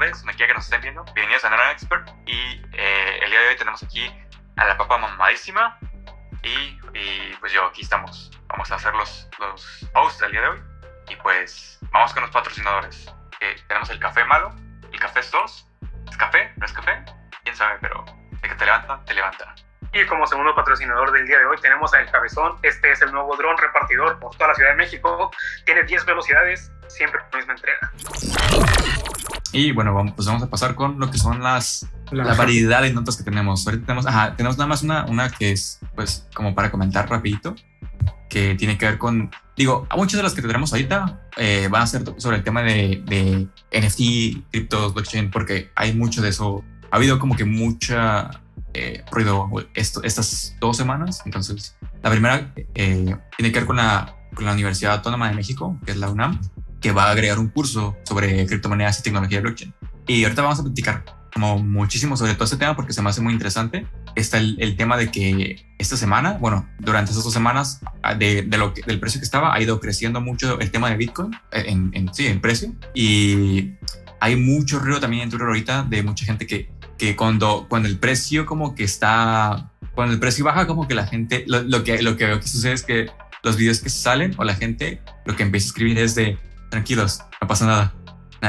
tardes, donde quiera que nos estén viendo. Bienvenidos a Nano Expert. Y eh, el día de hoy tenemos aquí a la papa mamadísima. Y, y, pues yo, aquí estamos. Vamos a hacer los, los posts del día de hoy. Y pues vamos con los patrocinadores. Eh, tenemos el café malo, el café es 2. ¿Es café? ¿No es café? ¿Quién sabe? Pero el que te levanta, te levanta. Y como segundo patrocinador del día de hoy tenemos a El Cabezón. Este es el nuevo dron repartidor por toda la Ciudad de México. Tiene 10 velocidades, siempre con misma entrega. Y bueno, vamos, pues vamos a pasar con lo que son las la, variedad de notas que tenemos. Ahorita tenemos, ajá, tenemos nada más una, una que es, pues, como para comentar rapidito, que tiene que ver con, digo, muchas de las que tendremos ahorita eh, van a ser sobre el tema de, de NFT, criptos, blockchain, porque hay mucho de eso. Ha habido como que mucha eh, ruido esto, estas dos semanas. Entonces, la primera eh, tiene que ver con la, con la Universidad Autónoma de México, que es la UNAM, que va a agregar un curso sobre criptomonedas y tecnología de blockchain. Y ahorita vamos a platicar como muchísimo sobre todo este tema porque se me hace muy interesante. Está el, el tema de que esta semana, bueno, durante esas dos semanas, ah, de, de, lo que, del precio que estaba, ha ido creciendo mucho el tema de Bitcoin eh, en, en, sí, en precio. Y hay mucho ruido también en Twitter ahorita de mucha gente que, que cuando, cuando el precio como que está, cuando el precio baja, como que la gente, lo, lo que, lo que veo que sucede es que los videos que salen o la gente lo que empieza a escribir es de tranquilos, no pasa nada,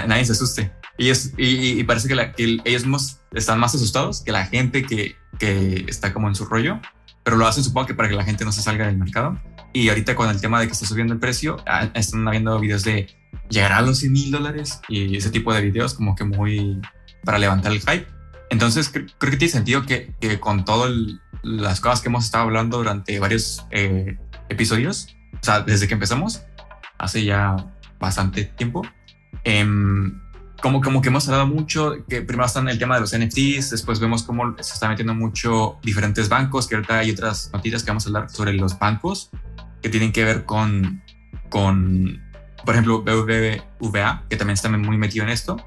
nadie se asuste. Es, y, y parece que, la, que, ellos mismos están más asustados que la gente que, que está como en su rollo, pero lo hacen supongo que para que la gente no se salga del mercado. Y ahorita con el tema de que está subiendo el precio, ah, están habiendo videos de llegar a los 100 mil dólares y ese tipo de videos como que muy para levantar el hype. Entonces creo que tiene sentido que, que con todas las cosas que hemos estado hablando durante varios eh, episodios, o sea, desde que empezamos, hace ya bastante tiempo, eh, como, como que hemos hablado mucho, que primero están el tema de los NFTs, después vemos cómo se está metiendo mucho diferentes bancos, que ahorita hay otras noticias que vamos a hablar sobre los bancos que tienen que ver con, con por ejemplo, BBVA, que también está muy metido en esto.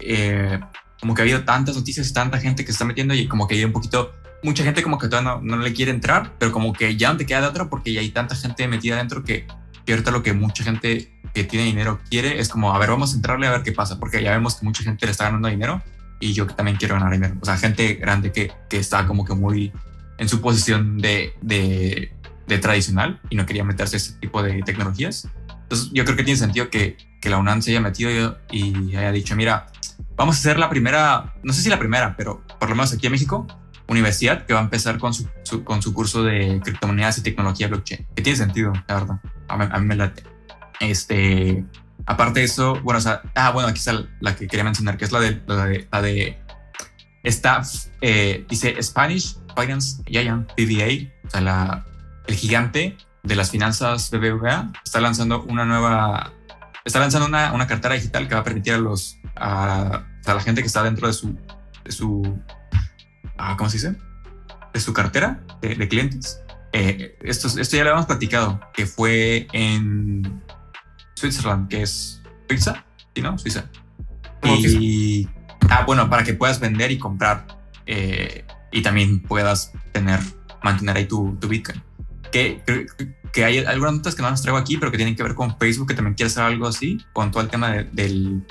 Eh, como que ha habido tantas noticias tanta gente que se está metiendo y como que hay un poquito, mucha gente como que todavía no, no, le quiere entrar, pero como que ya no te queda de otra porque ya hay tanta gente metida dentro que, que ahorita lo que mucha gente que tiene dinero quiere es como, a ver, vamos a entrarle a ver qué pasa, porque ya vemos que mucha gente le está ganando dinero y yo también quiero ganar dinero. O sea, gente grande que, que está como que muy en su posición de, de, de tradicional y no quería meterse a este tipo de tecnologías. Entonces, yo creo que tiene sentido que, que la UNAM se haya metido y haya dicho, mira, vamos a ser la primera, no sé si la primera, pero por lo menos aquí en México, universidad que va a empezar con su, su con su curso de criptomonedas y tecnología blockchain, que tiene sentido, la verdad. A mí, a mí me late. Este, aparte de eso, bueno, o sea, ah, bueno, aquí está la que quería mencionar, que es la de, la de, esta, eh, dice Spanish Finance Giant BBA, o sea, la, el gigante de las finanzas BBVA, está lanzando una nueva, está lanzando una, una cartera digital que va a permitir a los, a, a la gente que está dentro de su, de su, ah, ¿cómo se dice? De su cartera de, de clientes. Eh, esto, esto ya lo habíamos platicado, que fue en Switzerland, que es Suiza, ¿sí, no? Suiza. Y, ah, bueno, para que puedas vender y comprar eh, y también puedas tener, mantener ahí tu, tu Bitcoin. Que, que hay algunas notas que no las traigo aquí, pero que tienen que ver con Facebook, que también quiere hacer algo así, con todo el tema de, del,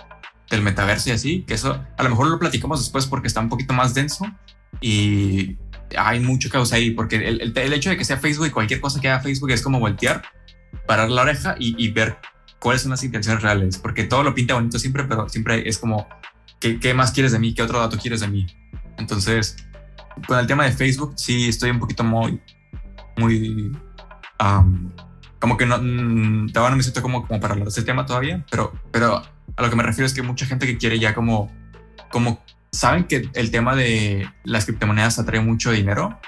del metaverso y así, que eso a lo mejor lo platicamos después porque está un poquito más denso y hay mucho caos ahí, porque el, el, el, hecho de que sea Facebook y cualquier cosa que haga Facebook es como voltear, parar la oreja y, y, ver cuáles son las intenciones reales, porque todo lo pinta bonito siempre, pero siempre es como, ¿qué, ¿qué, más quieres de mí? ¿Qué otro dato quieres de mí? Entonces, con el tema de Facebook, sí estoy un poquito muy, muy, um, como que no, todavía no me siento como, como para hablar de ese tema todavía, pero, pero a lo que me refiero es que mucha gente que quiere ya como, como saben que el tema de las criptomonedas atrae mucho dinero.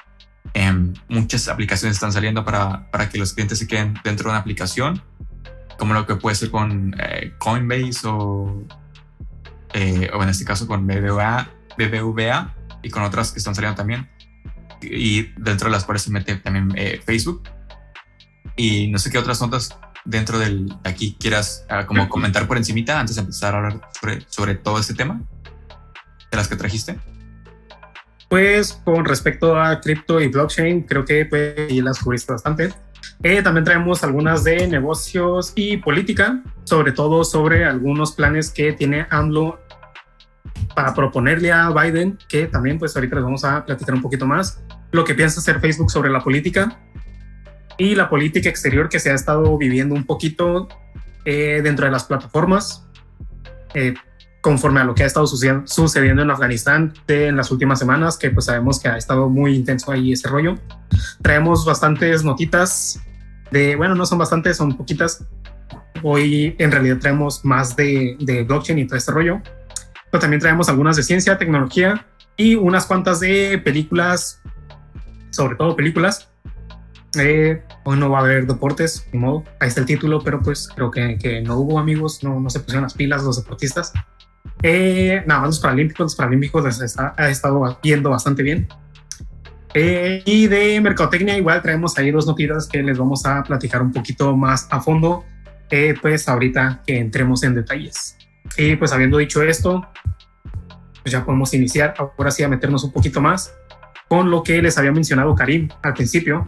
Eh, muchas aplicaciones están saliendo para, para que los clientes se queden dentro de una aplicación, como lo que puede ser con eh, Coinbase o, eh, o en este caso con BBVA, BBVA y con otras que están saliendo también. Y dentro de las cuales se mete también eh, Facebook. Y no sé qué otras notas dentro del aquí quieras uh, como comentar por encimita antes de empezar a hablar sobre, sobre todo este tema de las que trajiste? Pues con respecto a cripto y blockchain, creo que pues, las cubriste bastante. Eh, también traemos algunas de negocios y política, sobre todo sobre algunos planes que tiene AMLO para proponerle a Biden, que también pues ahorita les vamos a platicar un poquito más, lo que piensa hacer Facebook sobre la política y la política exterior que se ha estado viviendo un poquito eh, dentro de las plataformas, eh, conforme a lo que ha estado sucediendo, en Afganistán en las últimas semanas, que pues sabemos que ha estado muy intenso ahí ese rollo. Traemos bastantes notitas de, bueno, no son bastantes, son poquitas. Hoy en realidad traemos más de, blockchain y todo este rollo, pero también traemos algunas de ciencia, tecnología y unas cuantas de películas, sobre todo películas eh, hoy no va a haber deportes, ni modo. Ahí está el título, pero pues creo que, que no hubo amigos, no, no se pusieron las pilas los deportistas. Eh, nada más los paralímpicos, los paralímpicos les ha estado viendo bastante bien. Eh, y de mercadotecnia igual traemos ahí dos noticias que les vamos a platicar un poquito más a fondo, eh, pues ahorita que entremos en detalles. Y pues habiendo dicho esto, pues ya podemos iniciar ahora sí a meternos un poquito más con lo que les había mencionado Karim al principio,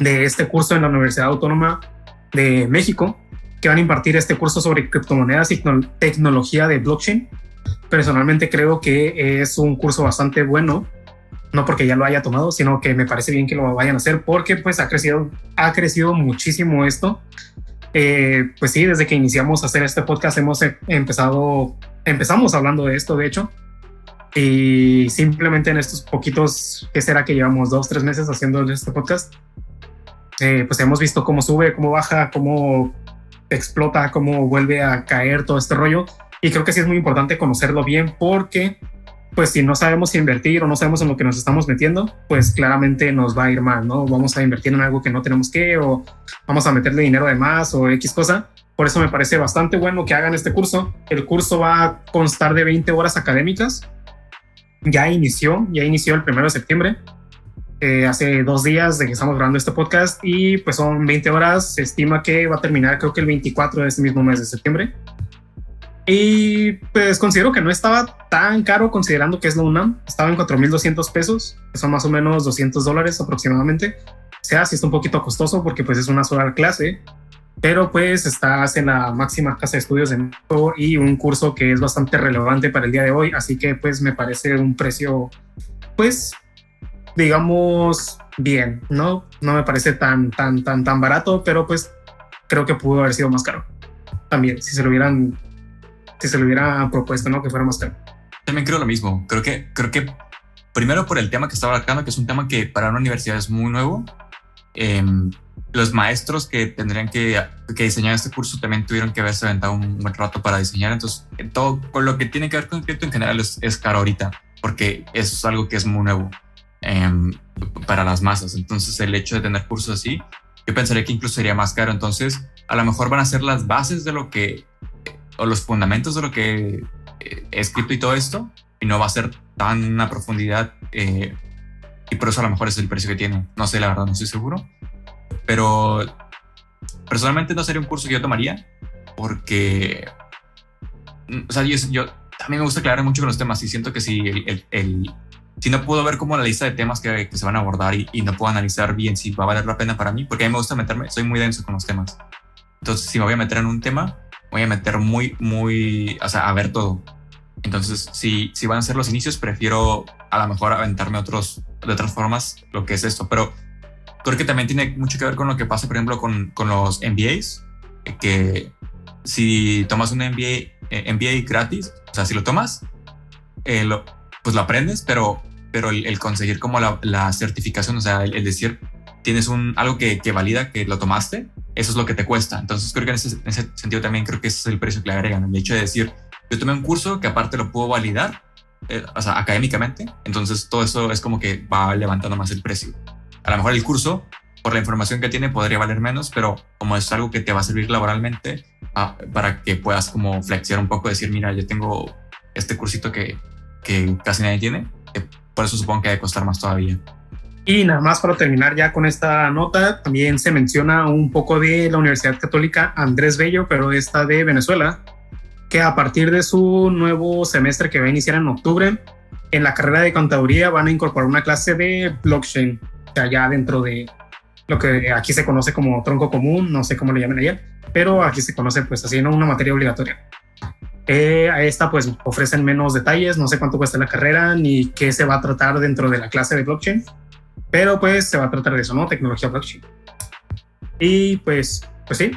de este curso en la Universidad Autónoma de México, que van a impartir este curso sobre criptomonedas y tecnología de blockchain. Personalmente creo que es un curso bastante bueno, no porque ya lo haya tomado, sino que me parece bien que lo vayan a hacer porque pues ha crecido, ha crecido muchísimo esto. Eh, pues sí, desde que iniciamos a hacer este podcast hemos e-, empezado, empezamos hablando de esto, de hecho, y simplemente en estos poquitos, que será que llevamos dos, tres meses haciendo este podcast, eh, pues hemos visto cómo sube, cómo baja, cómo explota, cómo vuelve a caer todo este rollo. Y creo que sí es muy importante conocerlo bien porque, pues si no sabemos invertir o no sabemos en lo que nos estamos metiendo, pues claramente nos va a ir mal, ¿no? Vamos a invertir en algo que no tenemos que o vamos a meterle dinero de más o X cosa. Por eso me parece bastante bueno que hagan este curso. El curso va a constar de 20 horas académicas. Ya inició, ya inició el primero de septiembre eh, hace dos días de que estamos grabando este podcast y pues son 20 horas. Se estima que va a terminar creo que el 24 de este mismo mes de septiembre. Y pues considero que no estaba tan caro considerando que es la UNAM. Estaba en 4.200 pesos, que son más o menos 200 dólares aproximadamente. O sea, sí está un poquito costoso porque pues es una sola clase, pero pues estás en la máxima casa de estudios de México y un curso que es bastante relevante para el día de hoy. Así que pues me parece un precio pues digamos, bien, ¿no? No me parece tan, tan, tan, tan barato, pero pues creo que pudo haber sido más caro. También, si se lo hubieran, si se lo hubieran propuesto, ¿no? Que fuera más caro. También creo lo mismo. Creo que, creo que primero por el tema que estaba abarcando, que es un tema que para una universidad es muy nuevo. Em, los maestros que tendrían que, que, diseñar este curso también tuvieron que haberse aventado un buen rato para diseñar. Entonces, todo con lo que tiene que ver con cripto en general es, es caro ahorita, porque es algo que es muy nuevo. Em, para las masas. Entonces el hecho de tener cursos así, yo pensaría que incluso sería más caro. Entonces a lo mejor van a ser las bases de lo que, o los fundamentos de lo que he escrito y todo esto, y no va a ser tan a profundidad. Eh, y por eso a lo mejor es el precio que tiene. No sé, la verdad, no estoy seguro. Pero personalmente no sería un curso que yo tomaría porque, o sea, yo, yo también me gusta aclarar mucho con los temas y siento que si el, el si no puedo ver como la lista de temas que, se van a abordar y, no puedo analizar bien si va a valer la pena para mí, porque a mí me gusta meterme, soy muy denso con los temas. Entonces, si me voy a meter en un tema, voy a meter muy, muy, o sea, a ver todo. Entonces, si, si van a ser los inicios, prefiero a lo mejor aventarme otros, de otras formas lo que es esto. Pero creo que también tiene mucho que ver con lo que pasa, por ejemplo, con, con los MBAs, que si tomas un MBA, eh, MBA gratis, o sea, si lo tomas, eh, lo, pues lo aprendes, pero pero el, conseguir como la, certificación, o sea, el, decir, tienes un, algo que, que, valida que lo tomaste, eso es lo que te cuesta. Entonces creo que en ese, sentido también creo que ese es el precio que le agregan, el hecho de decir, yo tomé un curso que aparte lo puedo validar, eh, académicamente, entonces todo eso es como que va levantando más el precio. A lo mejor el curso, por la información que tiene, podría valer menos, pero como es algo que te va a servir laboralmente, ah, para que puedas como flexear un poco, decir, mira, yo tengo este cursito que, que casi nadie tiene, por eso supongo que debe costar más todavía. Y nada más para terminar ya con esta nota, también se menciona un poco de la Universidad Católica Andrés Bello, pero esta de Venezuela, que a partir de su nuevo semestre que va a iniciar en octubre, en la carrera de contaduría van a incorporar una clase de blockchain, o ya dentro de, lo que aquí se conoce como tronco común, no sé cómo le llaman allá, pero aquí se conoce pues así, ¿no? Una materia obligatoria. Eh, a esta pues ofrecen menos detalles, no sé cuánto cuesta la carrera ni qué se va a tratar dentro de la clase de blockchain, pero pues se va a tratar de eso, ¿no? Tecnología blockchain. Y pues, pues sí,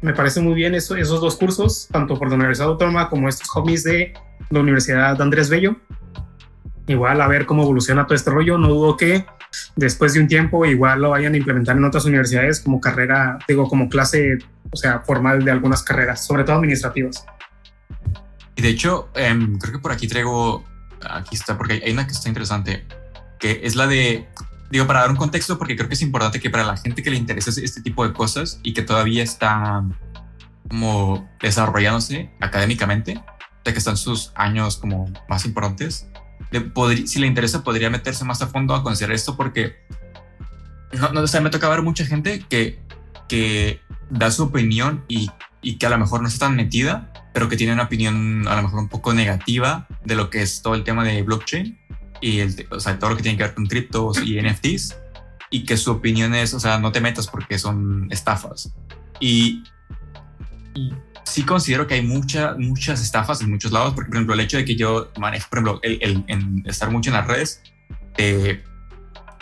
me parece muy bien eso, esos dos cursos, tanto por la Universidad Autónoma como estos hobbies de la Universidad de Andrés Bello. Igual a ver cómo evoluciona todo este rollo. No dudo que después de un tiempo igual lo vayan a implementar en otras universidades como carrera, digo, como clase, o sea, formal de algunas carreras, sobre todo administrativas. Y de hecho, em, creo que por aquí traigo, aquí está, porque hay una que está interesante, que es la de digo, para dar un contexto, porque creo que es importante que para la gente que le interesa este tipo de cosas y que todavía está como desarrollándose académicamente, de que están sus años como más importantes, si le interesa podría meterse más a fondo a considerar esto porque no, no me toca ver mucha gente que, que da su opinión y, y que a lo mejor no está tan metida, pero que tiene una opinión a lo mejor un poco negativa de lo que es todo el tema de blockchain y el, o sea, todo lo que tiene que ver con criptos y NFTs y que su opinión es, o sea, no te metas porque son estafas. Y, sí considero que hay mucha, muchas estafas en muchos lados, porque por ejemplo el hecho de que yo manejo, por ejemplo, el, en estar mucho en las redes, eh,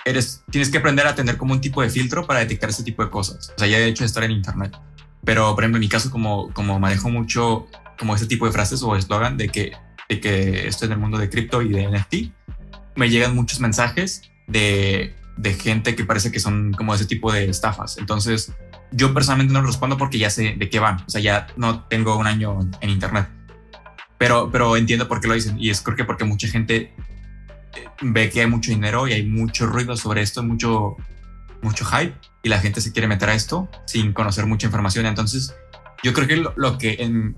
eres, tienes que aprender a tener como un tipo de filtro para detectar ese tipo de cosas. O sea, ya de hecho de estar en internet. Pero por ejemplo en mi caso, como, como manejo mucho como ese tipo de frases o eslogan de que, de que estoy en el mundo de cripto y de NFT, me llegan muchos mensajes de, de gente que parece que son como ese tipo de estafas. Entonces, yo personalmente no respondo porque ya sé de qué van. O sea, ya no tengo un año en internet. Pero, pero entiendo por qué lo dicen. Y es creo que porque mucha gente eh, ve que hay mucho dinero y hay mucho ruido sobre esto, mucho, mucho hype. Y la gente se quiere meter a esto sin conocer mucha información. Entonces, yo creo que lo, que,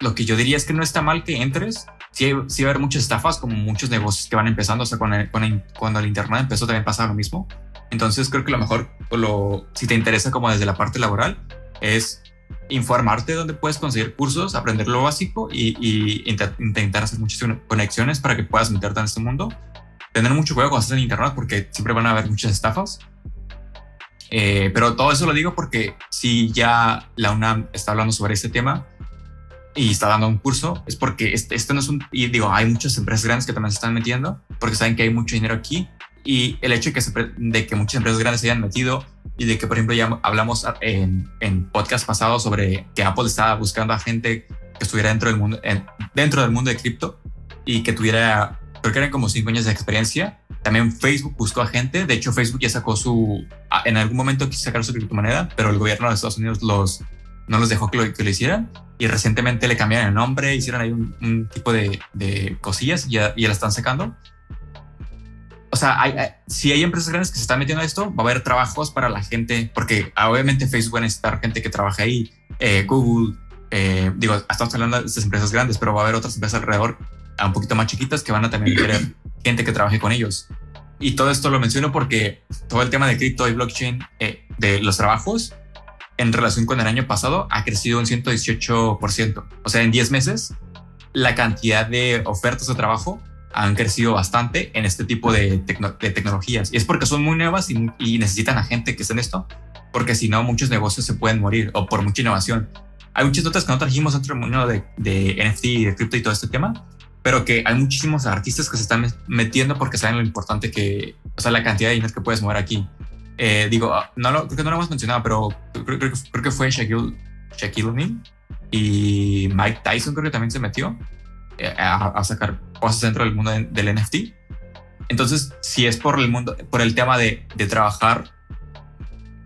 lo que yo diría es que no está mal que entres sí, sí va a haber muchas estafas, como muchos negocios que van empezando. O sea, cuando el, cuando el Internet empezó también pasaba lo mismo. Entonces creo que lo mejor, lo, si te interesa como desde la parte laboral, es informarte dónde puedes conseguir cursos, aprender lo básico y, intentar hacer muchas conexiones para que puedas meterte en este mundo. Tener mucho cuidado cuando estás en Internet porque siempre van a haber muchas estafas. Eh, pero todo eso lo digo porque si ya la UNAM está hablando sobre este tema, y está dando un curso, es porque este, este, no es un, y digo, hay muchas empresas grandes que también se están metiendo, porque saben que hay mucho dinero aquí, y el hecho de que, de que muchas empresas grandes se hayan metido, y de que, por ejemplo, ya hablamos en, en podcast pasado sobre que Apple estaba buscando a gente que estuviera dentro del mundo, dentro del mundo de cripto, y que tuviera, creo que eran como cinco años de experiencia. También Facebook buscó a gente, de hecho Facebook ya sacó su, en algún momento quiso sacar su criptomoneda, pero el gobierno de Estados Unidos los, no los dejó que lo, hicieran y recientemente le cambiaron el nombre, hicieron ahí un, tipo de, de, cosillas y ya, la están sacando. O sea, si hay empresas grandes que se están metiendo a esto, va a haber trabajos para la gente, porque obviamente Facebook va a necesitar gente que trabaje ahí, eh, Google, eh, digo, estamos hablando de estas empresas grandes, pero va a haber otras empresas alrededor, un poquito más chiquitas, que van a también querer gente que trabaje con ellos. Y todo esto lo menciono porque todo el tema de cripto y blockchain, eh, de los trabajos, en relación con el año pasado ha crecido un 118%. O sea, en 10 meses, la cantidad de ofertas de trabajo han crecido bastante en este tipo de, tecnologías. Y es porque son muy nuevas y, necesitan a gente que esté en esto, porque si no, muchos negocios se pueden morir o por mucha innovación. Hay muchas notas que no trajimos dentro del mundo de, de NFT y de cripto y todo este tema, pero que hay muchísimos artistas que se están metiendo porque saben lo importante que, o sea, la cantidad de dinero que puedes mover aquí. Eh, digo, ah, no lo, creo que no lo hemos mencionado, pero creo, creo, que fue Shaquille, Shaquille O'Neal y Mike Tyson creo que también se metió eh, a, sacar cosas dentro del mundo del NFT. Entonces, si es por el mundo, por el tema de, de trabajar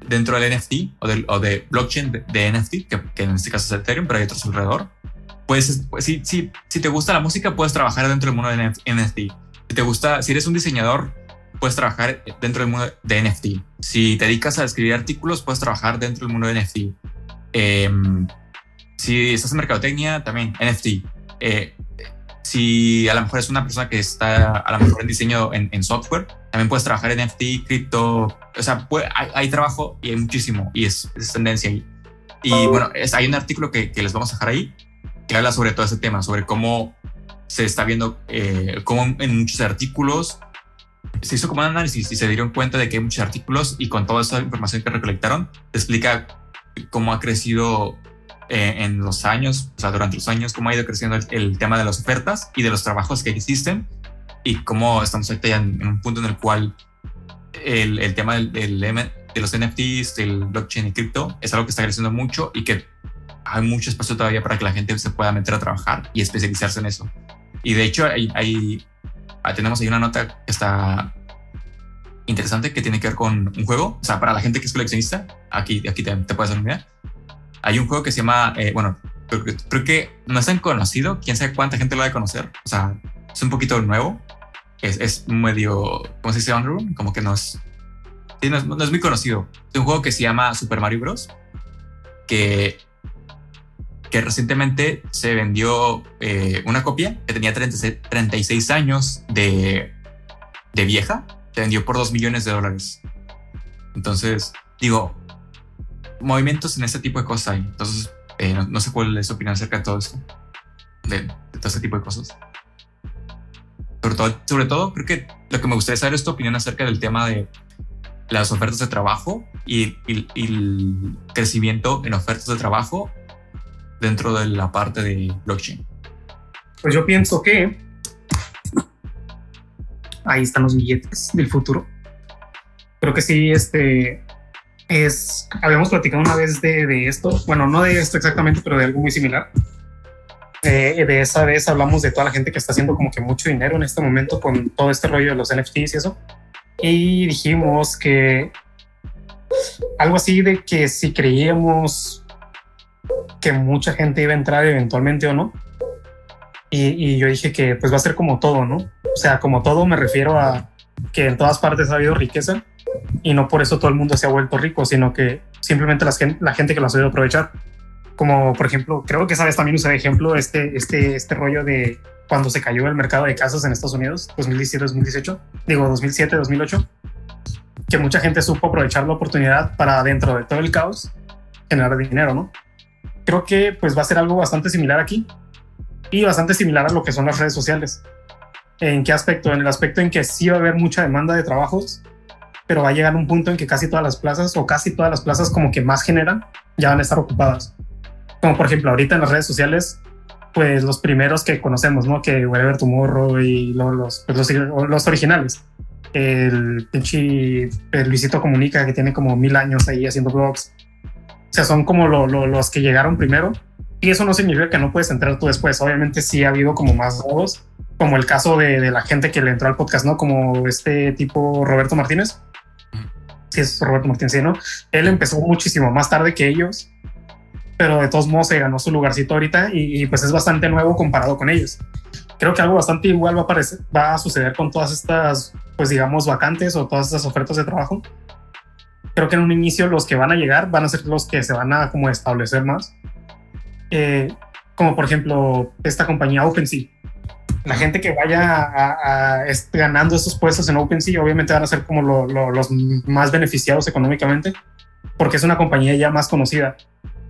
dentro del NFT o, del, o de blockchain de, NFT, que, que, en este caso es Ethereum, pero hay otros alrededor, pues, pues si, si, si te gusta la música, puedes trabajar dentro del mundo de NFT. Si te gusta, si eres un diseñador puedes trabajar dentro del mundo de NFT. Si te dedicas a escribir artículos, puedes trabajar dentro del mundo de NFT. Em, si estás en mercadotecnia, también NFT. Eh, si a lo mejor es una persona que está a lo mejor en diseño en, software, también puedes trabajar en NFT, cripto. O sea, hay, trabajo y hay muchísimo y es, tendencia ahí. Y bueno, hay un artículo que, les vamos a dejar ahí que habla sobre todo ese tema, sobre cómo se está viendo, eh, cómo en muchos artículos se hizo como un análisis y se dieron cuenta de que hay muchos artículos y con toda esa información que recolectaron, te explica cómo ha crecido eh, en los años, o sea, durante los años, cómo ha ido creciendo el, tema de las ofertas y de los trabajos que existen y cómo estamos ahorita ya en, un punto en el cual el, el tema del, del, de los NFTs, del blockchain y cripto es algo que está creciendo mucho y que hay mucho espacio todavía para que la gente se pueda meter a trabajar y especializarse en eso. Y de hecho, hay, hay ah, tenemos ahí una nota que está interesante que tiene que ver con un juego. O sea, para la gente que es coleccionista, aquí, aquí te, te puedes dar una idea. Hay un juego que se llama, eh, bueno, creo, que no es tan conocido. Quién sabe cuánta gente lo va a conocer. O sea, es un poquito nuevo. Es, es medio, ¿cómo se dice? Underground. Como que no es, no es, no es muy conocido. Es un juego que se llama Super Mario Bros. Que que recientemente se vendió eh, una copia que tenía 36, años de, de vieja, se vendió por 2 millones de dólares. Entonces, digo, movimientos en este tipo de cosas hay. Entonces, eh, no, sé cuál es su opinión acerca de todo esto, de, todo este tipo de cosas. Sobre todo, sobre todo, creo que lo que me gustaría saber es tu opinión acerca del tema de las ofertas de trabajo y el crecimiento en ofertas de trabajo dentro de la parte de blockchain? Pues yo pienso que ahí están los billetes del futuro. Creo que sí, este es, habíamos platicado una vez de, esto, bueno, no de esto exactamente, pero de algo muy similar. Eh, de esa vez hablamos de toda la gente que está haciendo como que mucho dinero en este momento con todo este rollo de los NFTs y eso. Y dijimos que algo así de que si creíamos que mucha gente iba a entrar eventualmente o no. Y, yo dije que pues va a ser como todo, ¿no? O sea, como todo me refiero a que en todas partes ha habido riqueza y no por eso todo el mundo se ha vuelto rico, sino que simplemente la, la gente que lo ha sabido aprovechar. Como por ejemplo, creo que sabes también usar ejemplo este, este, este rollo de cuando se cayó el mercado de casas en Estados Unidos, 2017-2018, digo 2007-2008, que mucha gente supo aprovechar la oportunidad para dentro de todo el caos generar dinero, ¿no? Creo que pues va a ser algo bastante similar aquí y bastante similar a lo que son las redes sociales. ¿En qué aspecto? En el aspecto en que sí va a haber mucha demanda de trabajos, pero va a llegar un punto en que casi todas las plazas o casi todas las plazas como que más generan ya van a estar ocupadas. Como por ejemplo ahorita en las redes sociales, pues los primeros que conocemos, ¿no? Que Wherever Tomorrow y los, pues, los, los, originales. El pinche Luisito Comunica que tiene como mil años ahí haciendo blogs. O sea, son como los que llegaron primero. Y eso no significa que no puedes entrar tú después. Obviamente sí ha habido como más nuevos, como el caso de, la gente que le entró al podcast, ¿no? Como este tipo Roberto Martínez. Sí, es Roberto Martínez, ¿no? Él empezó muchísimo más tarde que ellos, pero de todos modos se ganó su lugarcito ahorita y, pues es bastante nuevo comparado con ellos. Creo que algo bastante igual va a, aparecer, va a suceder con todas estas, pues digamos, vacantes o todas estas ofertas de trabajo creo que en un inicio los que van a llegar van a ser los que se van a como establecer más. Eh, como por ejemplo esta compañía OpenSea. La gente que vaya a, ganando estos puestos en OpenSea obviamente van a ser como los más beneficiados económicamente porque es una compañía ya más conocida.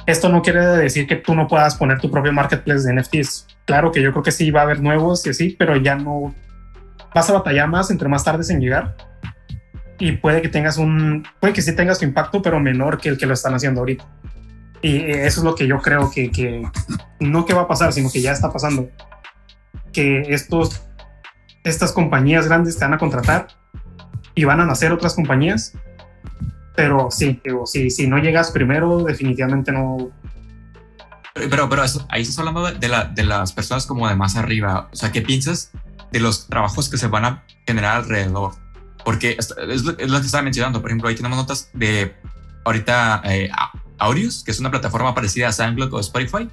Esto no quiere decir que tú no puedas poner tu propio marketplace de NFTs. Claro que yo creo que sí va a haber nuevos y así, pero ya no vas a batallar más entre más tardes en llegar y puede que tengas un, puede que sí tengas tu impacto, pero menor que el que lo están haciendo ahorita. Y eso es lo que yo creo que, que no que va a pasar, sino que ya está pasando. Que estos, estas compañías grandes te van a contratar y van a nacer otras compañías. Pero sí, digo, si, si no llegas primero, definitivamente no, pero, pero ahí estás hablando de, la, de, las personas como de más arriba. O sea, ¿qué piensas de los trabajos que se van a generar alrededor? Porque es, lo, que estaba mencionando. Por ejemplo, ahí tenemos notas de ahorita eh, que es una plataforma parecida a SoundCloud o Spotify,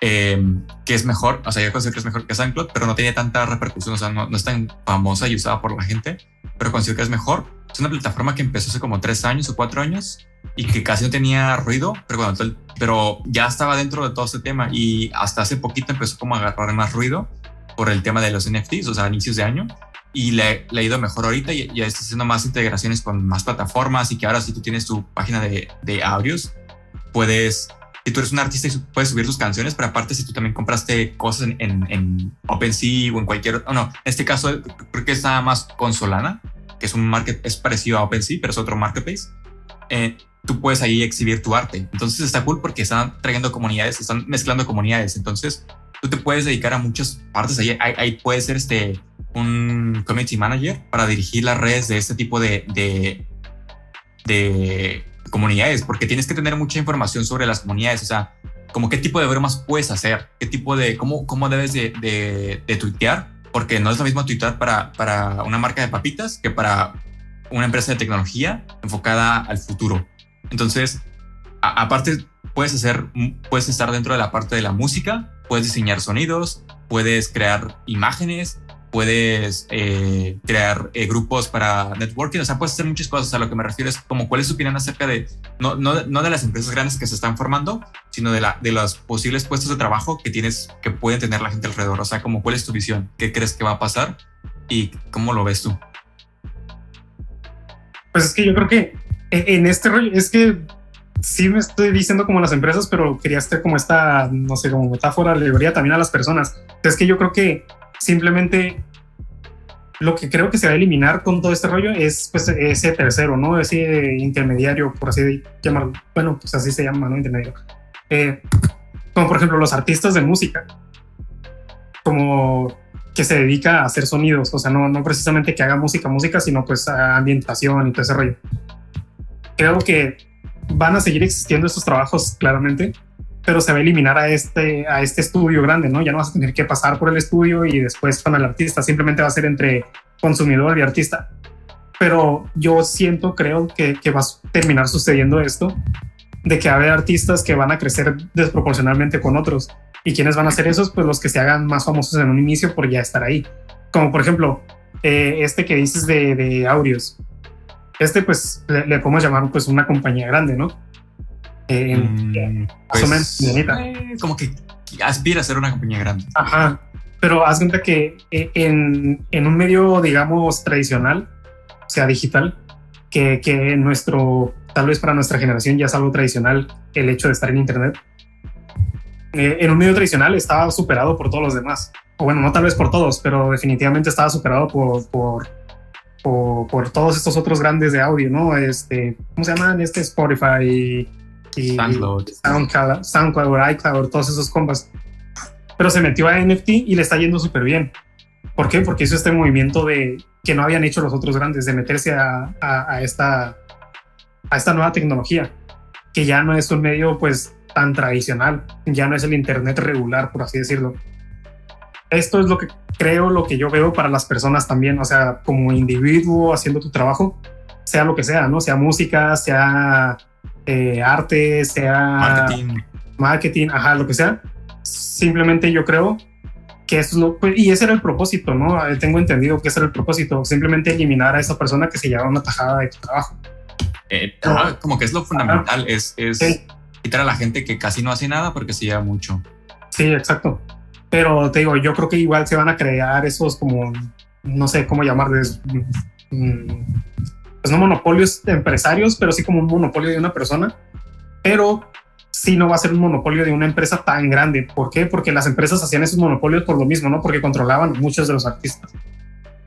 eh, que es mejor, o sea, yo considero que es mejor que SoundCloud, pero no tiene tanta repercusión, o sea, no, es tan famosa y usada por la gente, pero considero que es mejor. Es una plataforma que empezó hace como tres años o cuatro años y que casi no tenía ruido, pero, cuando, pero ya estaba dentro de todo este tema y hasta hace poquito empezó como a agarrar más ruido por el tema de los NFTs, o sea, a inicios de año y le, le, ha ido mejor ahorita y ya está haciendo más integraciones con más plataformas y que ahora si tú tienes tu página de, de audios, puedes si tú eres un artista y puedes subir tus canciones, pero aparte si tú también compraste cosas en, en, OpenSea o en cualquier, no, en este caso creo que es nada más con Solana, que es un market, es parecido a OpenSea, pero es otro marketplace. Eh, tú puedes ahí exhibir tu arte. Entonces está cool porque están trayendo comunidades, están mezclando comunidades. Entonces tú te puedes dedicar a muchas partes. Ahí, ahí, puede ser este, un community manager para dirigir las redes de este tipo de, de, de comunidades, porque tienes que tener mucha información sobre las comunidades. O sea, como qué tipo de bromas puedes hacer, qué tipo de, cómo, cómo debes de, de, de tuitear, porque no es lo mismo tuitear para, para una marca de papitas que para una empresa de tecnología enfocada al futuro. Entonces, aparte, puedes hacer, puedes estar dentro de la parte de la música, puedes diseñar sonidos, puedes crear imágenes, puedes eh, crear eh, grupos para networking, o sea, puedes hacer muchas cosas. A lo que me refiero es como cuál es su opinión acerca de, no, no, no de las empresas grandes que se están formando, sino de, la, de los posibles puestos de trabajo que tienes, que pueden tener la gente alrededor. O sea, como cuál es tu visión, qué crees que va a pasar y cómo lo ves tú. Pues es que yo creo que e, en este rollo, es que sí me estoy diciendo como las empresas, pero quería hacer como esta, no sé, como metáfora, alegoría también a las personas. Es que yo creo que simplemente lo que creo que se va a eliminar con todo este rollo es pues ese tercero, ¿no? Ese intermediario, por así llamarlo. Bueno, pues así se llama, ¿no? Intermediario. Eh, como por ejemplo los artistas de música. Como que se dedica a hacer sonidos, o sea, no, no precisamente que haga música, música, sino pues a ambientación y todo ese rollo creo que van a seguir existiendo estos trabajos claramente, pero se va a eliminar a este, a este estudio grande, ¿no? Ya no vas a tener que pasar por el estudio y después con el artista, simplemente va a ser entre consumidor y artista. Pero yo siento, creo que, que va a terminar sucediendo esto, de que va a haber artistas que van a crecer desproporcionalmente con otros. ¿Y quiénes van a ser esos? Pues los que se hagan más famosos en un inicio por ya estar ahí. Como por ejemplo, eh, este que dices de, de audios este, pues, le, podemos llamar pues una compañía grande, ¿no? Eh, mm, pues, eh, como que aspira a ser una compañía grande. Ajá. Pero haz cuenta que eh, en, en un medio, digamos, tradicional, o sea, digital, que, que nuestro, tal vez para nuestra generación ya es algo tradicional el hecho de estar en Internet. en un medio tradicional estaba superado por todos los demás. O bueno, no tal vez por todos, pero definitivamente estaba superado por, por por, todos estos otros grandes de audio, ¿no? Este, ¿cómo se llaman? Este Spotify y, SoundCloud, SoundCloud, SoundCloud, iCloud, todos esos compas. Pero se metió a NFT y le está yendo súper bien. ¿Por qué? Porque hizo este movimiento de que no habían hecho los otros grandes, de meterse a, a, esta, a esta nueva tecnología, que ya no es un medio pues tan tradicional, ya no es el Internet regular, por así decirlo. Esto es lo que creo lo que yo veo para las personas también, o sea, como individuo haciendo tu trabajo, sea lo que sea, ¿no? Sea música, sea eh, arte, sea marketing. marketing, ajá, lo que sea. Simplemente yo creo que eso es lo, pues, y ese era el propósito, ¿no? Eh, tengo entendido que ese era el propósito, simplemente eliminar a esa persona que se lleva una tajada de tu trabajo. Eh, como que es lo fundamental, es, es quitar a la gente que casi no hace nada porque se lleva mucho. Sí, exacto. Pero te digo, yo creo que igual se van a crear esos como, no sé cómo llamarles, mm, pues no monopolios empresarios, pero sí como un monopolio de una persona. Pero sí no va a ser un monopolio de una empresa tan grande. ¿Por qué? Porque las empresas hacían esos monopolios por lo mismo, ¿no? Porque controlaban muchos de los artistas.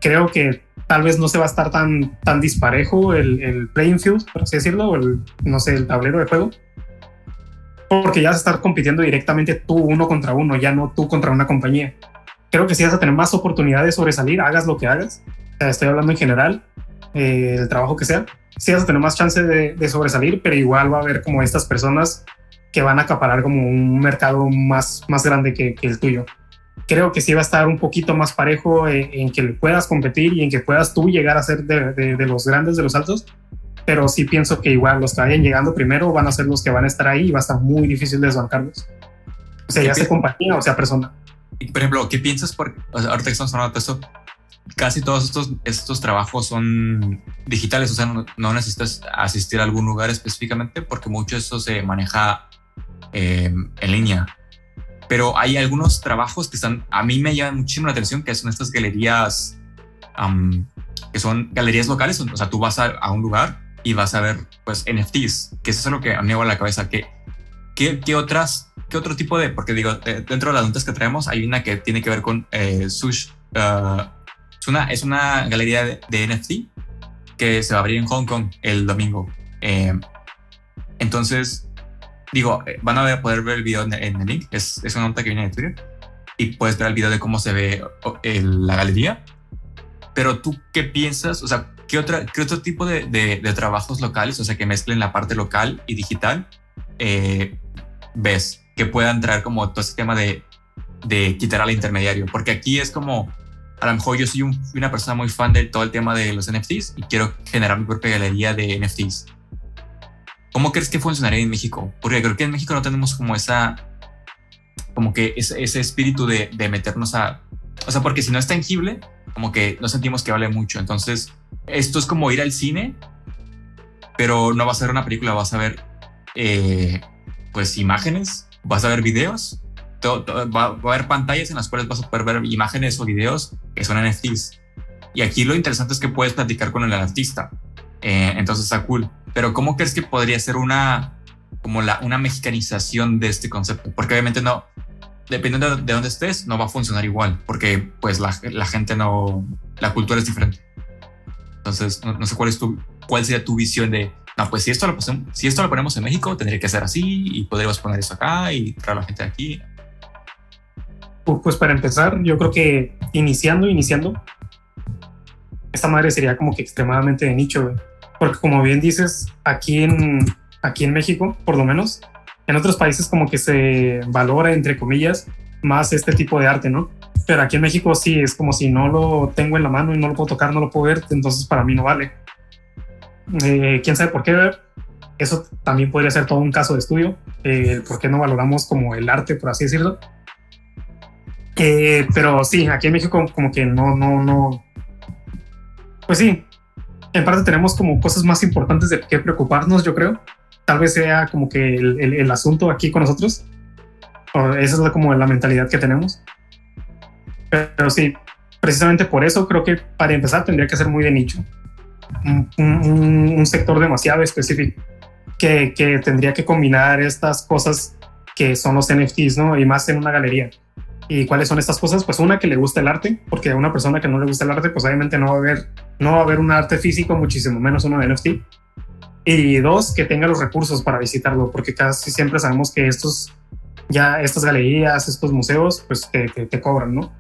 Creo que tal vez no se va a estar tan, tan disparejo el, el playing field, por así decirlo, o el, no sé, el tablero de juego porque ya vas a estar compitiendo directamente tú uno contra uno, ya no tú contra una compañía. Creo que si vas a tener más oportunidades de sobresalir, hagas lo que hagas. estoy hablando en general, eh, el trabajo que sea. Sí vas a tener más chance de, sobresalir, pero igual va a haber como estas personas que van a acaparar como un mercado más, más grande que, el tuyo. Creo que sí va a estar un poquito más parejo en, en que puedas competir y en que puedas tú llegar a ser de, de los grandes, de los altos, pero sí pienso que igual los que vayan llegando primero van a ser los que van a estar ahí y va a estar muy difícil desbancarlos. O sea, ya sea compañía o sea persona. Por ejemplo, ¿qué piensas? Por, ahorita que estamos hablando de esto, casi todos estos, estos trabajos son digitales, o sea, no, necesitas asistir a algún lugar específicamente porque mucho eso se maneja eh, en línea. Pero hay algunos trabajos que están, a mí me llaman muchísimo la atención, que son estas galerías, que son galerías locales, o sea, tú vas a, a un lugar y vas a ver pues NFTs, que eso es lo que me a la cabeza, que ¿qué, qué otras, qué otro tipo de, porque digo, dentro de las notas que traemos hay una que tiene que ver con eh, Sush, uh, es, una, es una galería de, NFT que se va a abrir en Hong Kong el domingo. Eh, entonces, digo, eh, van a poder ver el video en, el link, es, es, una nota que viene de Twitter y puedes ver el video de cómo se ve la galería. Pero tú, ¿qué piensas? O sea, ¿qué, otra, qué otro tipo de, de, trabajos locales, o sea, que mezclen la parte local y digital, eh, ves que puedan traer como todo ese tema de, de quitar al intermediario? Porque aquí es como, a lo mejor yo soy una persona muy fan de todo el tema de los NFTs y quiero generar mi propia galería de NFTs. ¿Cómo crees que funcionaría en México? Porque creo que en México no tenemos como esa, como que ese, ese espíritu de, de meternos a, o sea, porque si no es tangible, como que no sentimos que vale mucho. Entonces, esto es como ir al cine, pero no vas a ver una película, vas a ver, eh, pues, imágenes, vas a ver videos, va, a haber pantallas en las cuales vas a poder ver imágenes o videos que son NFTs. Y aquí lo interesante es que puedes platicar con el artista. Eh, entonces está cool. Pero ¿cómo crees que podría ser una, como la, una mexicanización de este concepto? Porque obviamente no, dependiendo de dónde estés, no va a funcionar igual, porque pues la, la gente no, la cultura es diferente. Entonces, no, sé cuál es tu, cuál sería tu visión de, no, pues si esto, lo, si esto lo ponemos en México, tendría que ser así y podríamos poner eso acá y traer a la gente de aquí. Pues para empezar, yo creo que iniciando, iniciando, esta madre sería como que extremadamente de nicho, Porque como bien dices, aquí en, aquí en México, por lo menos, en otros países como que se valora, entre comillas, más este tipo de arte, ¿no? Pero aquí en México sí, es como si no lo tengo en la mano y no lo puedo tocar, no lo puedo ver, entonces para mí no vale. Eh, ¿Quién sabe por qué? Eso también podría ser todo un caso de estudio, eh, por qué no valoramos como el arte, por así decirlo. Eh, pero sí, aquí en México como que no, no, no. Pues sí, en parte tenemos como cosas más importantes de qué preocuparnos, yo creo tal vez sea como que el, el, asunto aquí con nosotros. O esa es como la mentalidad que tenemos. Pero sí, precisamente por eso creo que para empezar tendría que ser muy de nicho. Un, un, sector demasiado específico que, que, tendría que combinar estas cosas que son los NFTs, ¿no? Y más en una galería. ¿Y cuáles son estas cosas? Pues una que le gusta el arte, porque a una persona que no le gusta el arte, pues obviamente no va a haber, no va a haber un arte físico, muchísimo menos uno de NFT y dos, que tenga los recursos para visitarlo, porque casi siempre sabemos que estos, ya estas galerías, estos museos, pues te, te, cobran, ¿no?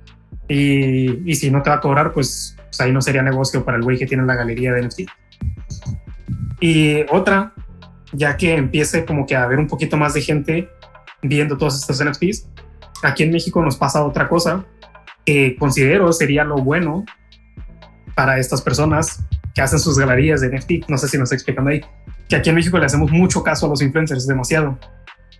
Y, y, si no te va a cobrar, pues, pues, ahí no sería negocio para el güey que tiene la galería de NFT. Y otra, ya que empiece como que a haber un poquito más de gente viendo todos estos NFTs, aquí en México nos pasa otra cosa que considero sería lo bueno para estas personas que hacen sus galerías de NFT. No sé si nos está explicando ahí. Que aquí en México le hacemos mucho caso a los influencers, demasiado.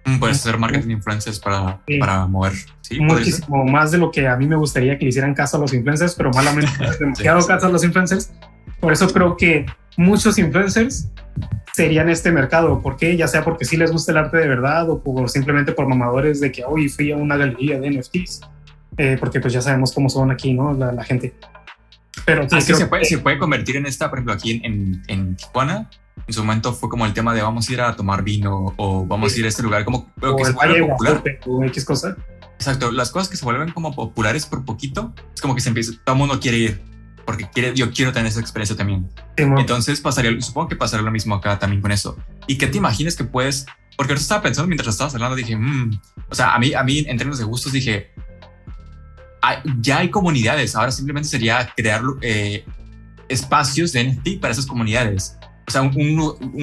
Mm, puedes hacer marketing influencers para, para mover. Sí, Muchísimo más de lo que a mí me gustaría que le hicieran caso a los influencers, pero malamente demasiado caso a los influencers. Por eso creo que muchos influencers serían este mercado. ¿Por qué? Ya sea porque sí les gusta el arte de verdad o por, simplemente por mamadores de que hoy fui a una galería de NFTs. Eh, porque pues ya sabemos cómo son aquí, ¿no? la gente. Pero es que se puede, se puede convertir en esta, por ejemplo, aquí en, en, Tijuana. En su momento fue como el tema de vamos a ir a tomar vino o vamos a ir a este lugar, como que se vuelve popular. O X cosa. Exacto, las cosas que se vuelven como populares por poquito, es como que se empieza, todo el mundo quiere ir, porque quiere, yo quiero tener esa experiencia también. Entonces pasaría, supongo que pasaría lo mismo acá también con eso. Y que te imagines que puedes, porque ahorita estaba pensando mientras estabas hablando, dije, mmm, o sea, a mí, a mí en términos de gustos dije, ya hay comunidades, ahora simplemente sería crear eh, espacios de NFT para esas comunidades. O sea, un,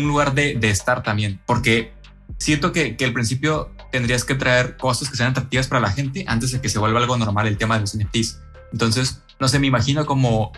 lugar de, estar también, porque siento que, que al principio tendrías que traer cosas que sean atractivas para la gente antes de que se vuelva algo normal el tema de los NFTs. Entonces, no sé, me imagino como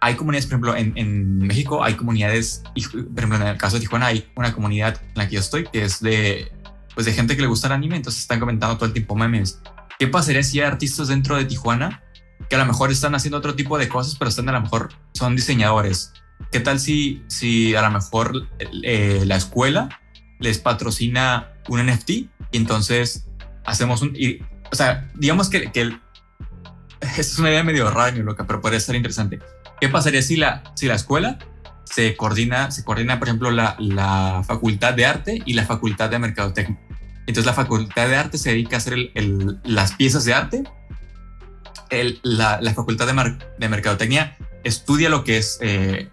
hay comunidades, por ejemplo, en, en, México hay comunidades, por ejemplo, en el caso de Tijuana hay una comunidad en la que yo estoy que es de, pues de gente que le gusta el anime, entonces están comentando todo el tiempo memes. ¿Qué pasaría si hay artistas dentro de Tijuana que a lo mejor están haciendo otro tipo de cosas, pero están a lo mejor son diseñadores? ¿Qué tal si, si a lo mejor eh, la escuela les patrocina un NFT y entonces hacemos un... o sea, digamos que, que es una idea medio rara y loca, pero podría ser interesante. ¿Qué pasaría si la, si la escuela se coordina, se coordina, por ejemplo, la, la facultad de arte y la facultad de mercadotecnia? Entonces la facultad de arte se dedica a hacer las piezas de arte. la, facultad de, mercadotecnia estudia lo que es eh,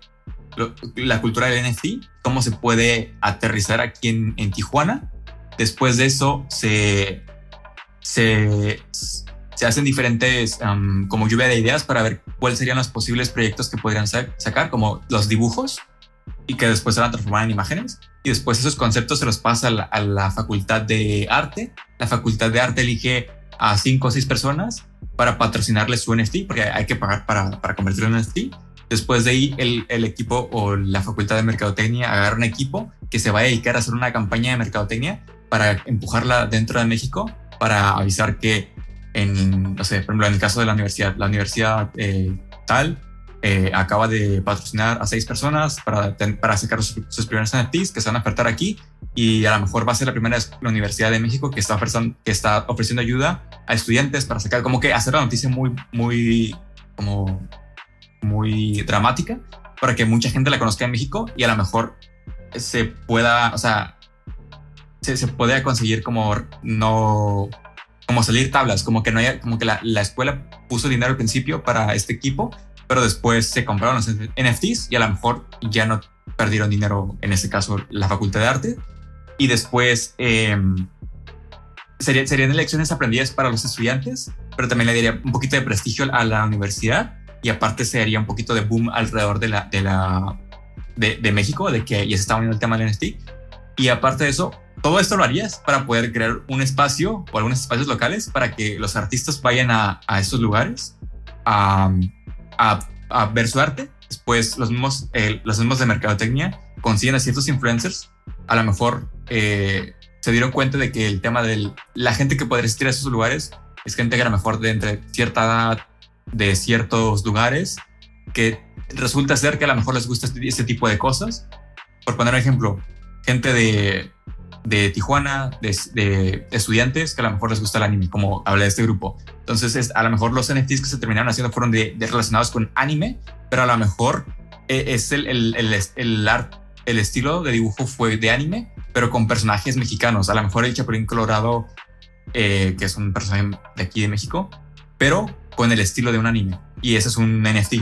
la cultura del NFT, cómo se puede aterrizar aquí en, Tijuana. Después de eso se, se, se hacen diferentes como lluvia de ideas para ver cuáles serían los posibles proyectos que podrían sacar, como los dibujos y que después se van a transformar en imágenes. Y después esos conceptos se los pasa a la, facultad de arte. La facultad de arte elige a cinco o seis personas para patrocinarles su NFT, porque hay que pagar para, para convertirlo en NFT. Después de ahí, el, el, equipo o la facultad de mercadotecnia agarra un equipo que se va a dedicar a hacer una campaña de mercadotecnia para empujarla dentro de México, para avisar que en, no sé, por ejemplo, en el caso de la universidad, la universidad eh, tal eh, acaba de patrocinar a seis personas para, para sacar sus, primeros NFTs que se van a ofertar aquí y a lo mejor va a ser la primera la Universidad de México que está, ofreciendo, que está ofreciendo ayuda a estudiantes para sacar, como que hacer la noticia muy, muy, como, muy dramática para que mucha gente la conozca en México y a lo mejor se pueda, o sea, se, se pueda conseguir como no, como salir tablas, como que no haya, como que la, la escuela puso dinero al principio para este equipo pero después se compraron los NFTs y a lo mejor ya no perdieron dinero, en ese caso, la Facultad de Arte. Y después em, serían elecciones aprendidas para los estudiantes, pero también le daría un poquito de prestigio a la universidad y aparte se haría un poquito de boom alrededor de, la, de, la, de, México, de que ya se estaba viendo el tema del NFT. Y aparte de eso, todo esto lo harías para poder crear un espacio o algunos espacios locales para que los artistas vayan a, a estos lugares a, a, ver su arte. Después los mismos, eh, los mismos de mercadotecnia consiguen a ciertos influencers. A lo mejor eh, se dieron cuenta de que el tema de la gente que podría asistir a esos lugares es gente que a lo mejor de entre cierta edad, de ciertos lugares, que resulta ser que a lo mejor les gusta este, este tipo de cosas. Por poner un ejemplo, gente de de Tijuana, de, estudiantes que a lo mejor les gusta el anime, como hablé de este grupo. Entonces, es, a lo mejor los NFTs que se terminaron haciendo fueron relacionados con anime, pero a lo mejor eh, es el, el, el, el, art, el estilo de dibujo fue de anime, pero con personajes mexicanos. A lo mejor el Chapulín Colorado, eh, que es un personaje de aquí de México, pero con el estilo de un anime. Y ese es un NFT.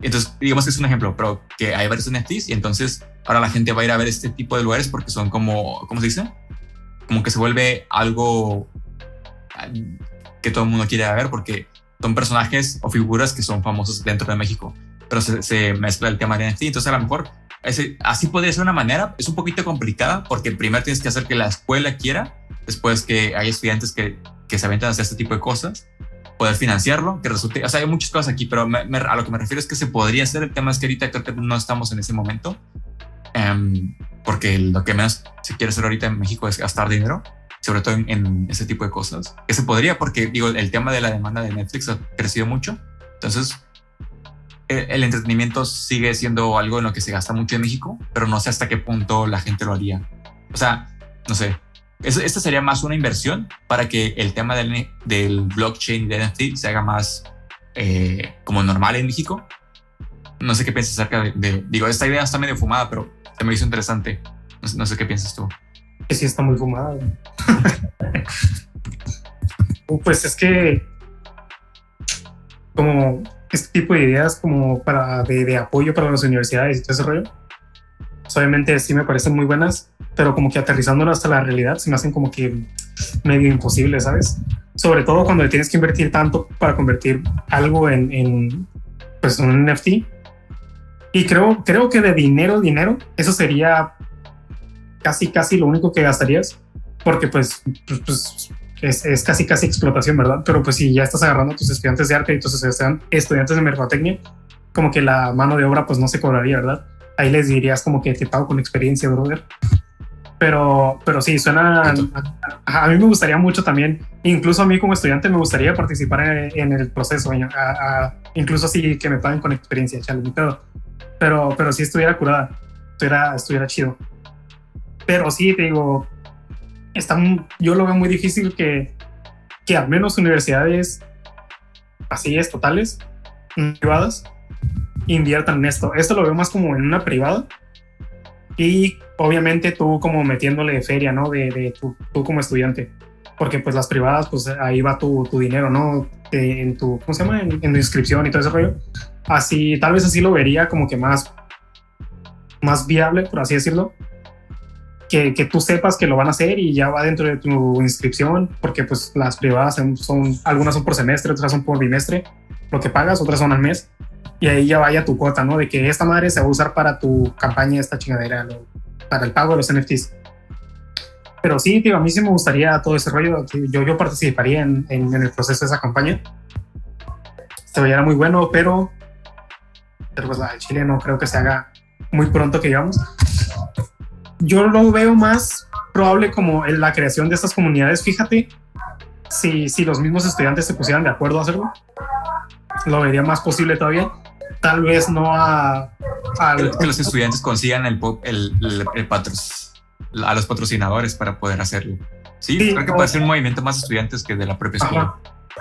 Entonces, digamos que es un ejemplo, pero que hay varios NFTs y entonces ahora la gente va a ir a ver este tipo de lugares porque son como, ¿cómo se dice? Como que se vuelve algo que todo el mundo quiere ver porque son personajes o figuras que son famosos dentro de México, pero se, mezcla el tema de NFT. Entonces, a lo mejor ese, así podría ser una manera. Es un poquito complicada porque primero tienes que hacer que la escuela quiera, después que hay estudiantes que, que se aventan a hacer este tipo de cosas poder financiarlo, que resulte, o sea, hay muchas cosas aquí, pero a lo que me refiero es que se podría hacer, el tema es que ahorita creo que no estamos en ese momento, em, porque lo que menos se quiere hacer ahorita en México es gastar dinero, sobre todo en, ese tipo de cosas, que se podría, porque digo, el tema de la demanda de Netflix ha crecido mucho, entonces el, el entretenimiento sigue siendo algo en lo que se gasta mucho en México, pero no sé hasta qué punto la gente lo haría. O sea, no sé, esta sería más una inversión para que el tema del, del blockchain y de NFT se haga más eh, como normal en México. No sé qué piensas acerca de, Digo, esta idea está medio fumada, pero se me hizo interesante. No, sé qué piensas tú. Que sí está muy fumada. pues es que como este tipo de ideas como para de, de apoyo para las universidades y todo ese rollo, obviamente sí me parecen muy buenas, pero como que aterrizándolo hasta la realidad se me hacen como que medio imposible, ¿sabes? Sobre todo cuando le tienes que invertir tanto para convertir algo en, en pues un NFT. Y creo, creo que de dinero, dinero, eso sería casi, casi lo único que gastarías, porque pues, pues, pues es, es, casi, casi explotación, ¿verdad? Pero pues si ya estás agarrando a tus estudiantes de arte y sean estudiantes de mercadotecnia, como que la mano de obra pues no se cobraría, ¿verdad? Ahí les dirías como que te pago con experiencia, brother. Pero, pero sí, suena. A, mí me gustaría mucho también, incluso a mí como estudiante, me gustaría participar en, el proceso, incluso así que me paguen con experiencia, chale, pero, pero, pero si estuviera curada, estuviera, estuviera chido. Pero sí, te digo, está, yo lo veo muy difícil que, que al menos universidades así es, totales, privadas, inviertan en esto. Esto lo veo más como en una privada y obviamente tú como metiéndole feria, ¿no? De, de tú, como estudiante. Porque pues las privadas, pues ahí va tu, tu dinero, ¿no? en tu, ¿cómo se llama? En, inscripción y todo ese rollo. Así, tal vez así lo vería como que más, más viable, por así decirlo. Que, que, tú sepas que lo van a hacer y ya va dentro de tu inscripción, porque pues las privadas son, algunas son por semestre, otras son por bimestre, lo que pagas, otras son al mes, y ahí ya vaya tu cuota, ¿no? De que esta madre se va a usar para tu campaña, esta chingadera, para el pago de los NFTs. Pero sí, tío, a mí sí me gustaría todo ese rollo. Yo, yo participaría en, en, el proceso de esa campaña. Se veía muy bueno, pero, pero pues la de Chile no creo que se haga muy pronto que digamos. Yo lo veo más probable como en la creación de estas comunidades. Fíjate, si, si los mismos estudiantes se pusieran de acuerdo a hacerlo, lo vería más posible todavía. Tal vez no a... que los estudiantes consigan el, el, el, el a los patrocinadores para poder hacerlo. Sí, creo que puede ser un movimiento más estudiantes que de la propia escuela.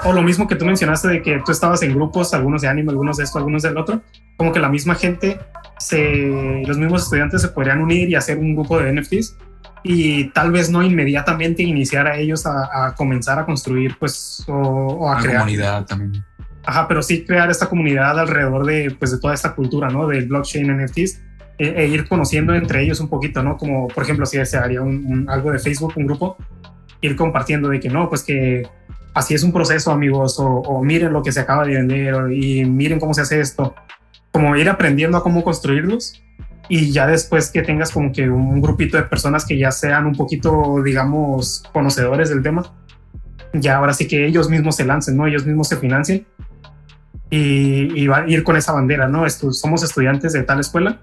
O lo mismo que tú mencionaste de que tú estabas en grupos, algunos de anime, algunos de esto, algunos del otro, como que la misma gente, se, los mismos estudiantes se podrían unir y hacer un grupo de NFTs y tal vez no inmediatamente iniciar a ellos a, comenzar a construir pues o, a crear. comunidad también. Ajá, pero sí crear esta comunidad alrededor de pues de toda esta cultura, ¿no? Del blockchain NFTs e, e, ir conociendo entre ellos un poquito, ¿no? Como por ejemplo si se haría un, algo de Facebook, un grupo, ir compartiendo de que no, pues que así es un proceso, amigos, o, miren lo que se acaba de vender, y miren cómo se hace esto, como ir aprendiendo a cómo construirlos y ya después que tengas como que un grupito de personas que ya sean un poquito, digamos, conocedores del tema, ya ahora sí que ellos mismos se lancen, ¿no? Ellos mismos se financien y, y va a ir con esa bandera, ¿no? somos estudiantes de tal escuela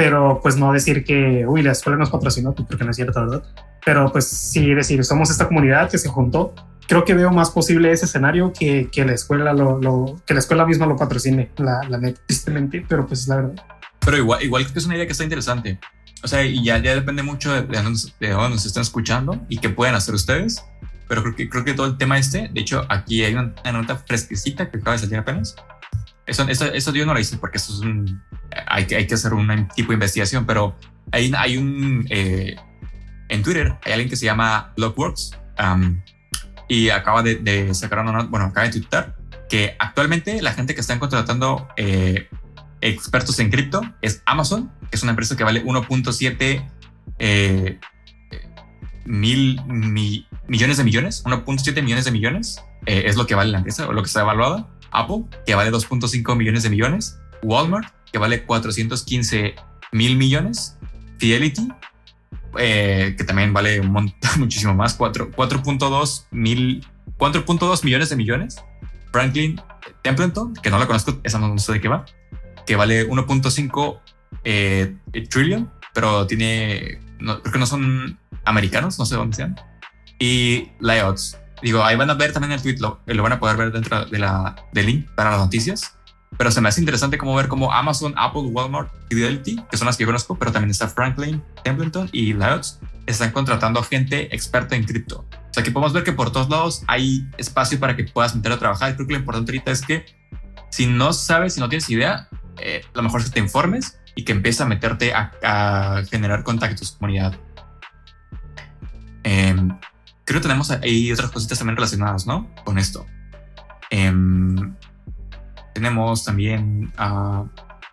pero pues no decir que, uy, la escuela nos patrocinó, porque no es cierto, ¿verdad? Pero pues sí decir, somos esta comunidad que se juntó. Creo que veo más posible ese escenario que, que la escuela lo, lo, que la escuela misma lo patrocine, la, la neta, tristemente, pero pues la verdad. Pero igual, igual que es una idea que está interesante. O sea, y ya, ya depende mucho de, de, dónde nos están escuchando y qué pueden hacer ustedes. Pero creo que, creo que todo el tema este, de hecho, aquí hay una, una nota fresquecita que acaba de salir apenas, eso, eso, eso yo no lo hice porque eso es un, hay, hay que hacer un tipo de investigación, pero hay, hay un, eh, en Twitter hay alguien que se llama Blockworks y acaba de, sacar una, bueno, acaba de twittar que actualmente la gente que están contratando eh, expertos en cripto es Amazon, que es una empresa que vale 1.7 eh, mil millones de millones, 1.7 millones de millones es lo que vale la empresa o lo que está evaluada. Apple, que vale 2.5 millones de millones, Walmart, que vale 415 mil millones, Fidelity, eh, que también vale un montón, muchísimo más, 4.2 mil, 4.2 millones de millones, Franklin Templeton, que no la conozco, esa no sé de qué va, que vale 1.5 eh, trillion, pero tiene, no, creo que no son americanos, no sé dónde sean, y Layouts, Digo, ahí van a ver también el tweet, lo, lo van a poder ver dentro de la, del link para las noticias. Pero se me hace interesante como ver cómo Amazon, Apple, Walmart Fidelity, que son las que yo conozco, pero también está Franklin, Templeton y Layouts, están contratando gente experta en cripto. O sea que podemos ver que por todos lados hay espacio para que puedas meter a trabajar. Creo que lo importante ahorita es que si no sabes, si no tienes idea, eh, lo mejor es que te informes y que empieces a meterte a, a generar contactos, comunidad. Eh, creo que tenemos ahí otras cositas también relacionadas, ¿no? Con esto. Em, tenemos también, uh,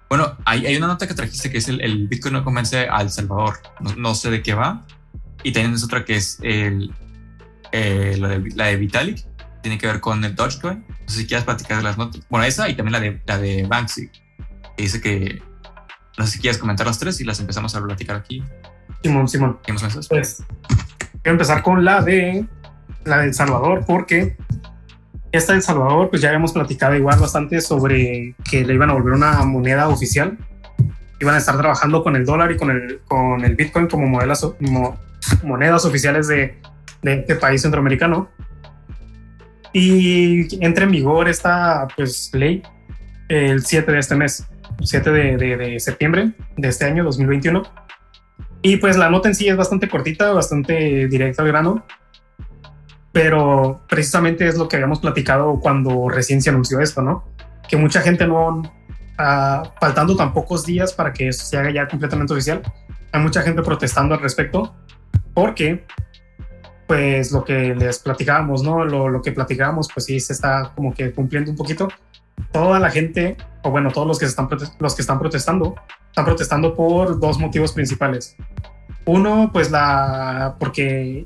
bueno, hay, hay, una nota que trajiste que es el, Bitcoin no convence a El Salvador. No, sé de qué va. Y también es otra que es el, eh, la, de, la de Vitalik. Tiene que ver con el Dogecoin. No sé si quieres platicar de las notas. Bueno, esa y también la de, la de Banksy. Que dice que, no sé si quieres comentar las tres y las empezamos a platicar aquí. Simón, Simón. Pues, Quiero empezar con la de la de El Salvador, porque esta de El Salvador, pues ya habíamos platicado igual bastante sobre que le iban a volver una moneda oficial. Iban a estar trabajando con el dólar y con el, con el Bitcoin como modelos, monedas oficiales de, de este país centroamericano. Y entra en vigor esta pues, ley el 7 de este mes, 7 de, de, de septiembre de este año 2021 y pues la nota en sí es bastante cortita, bastante directa al grano, pero precisamente es lo que habíamos platicado cuando recién se anunció esto, ¿no? Que mucha gente no, uh, faltando tan pocos días para que se haga ya completamente oficial, hay mucha gente protestando al respecto porque pues lo que les platicábamos, ¿no? Lo, lo, que platicábamos, pues sí se está como que cumpliendo un poquito. Toda la gente, o bueno, todos los que, están, los que están protestando, están protestando por dos motivos principales. Uno, pues la, porque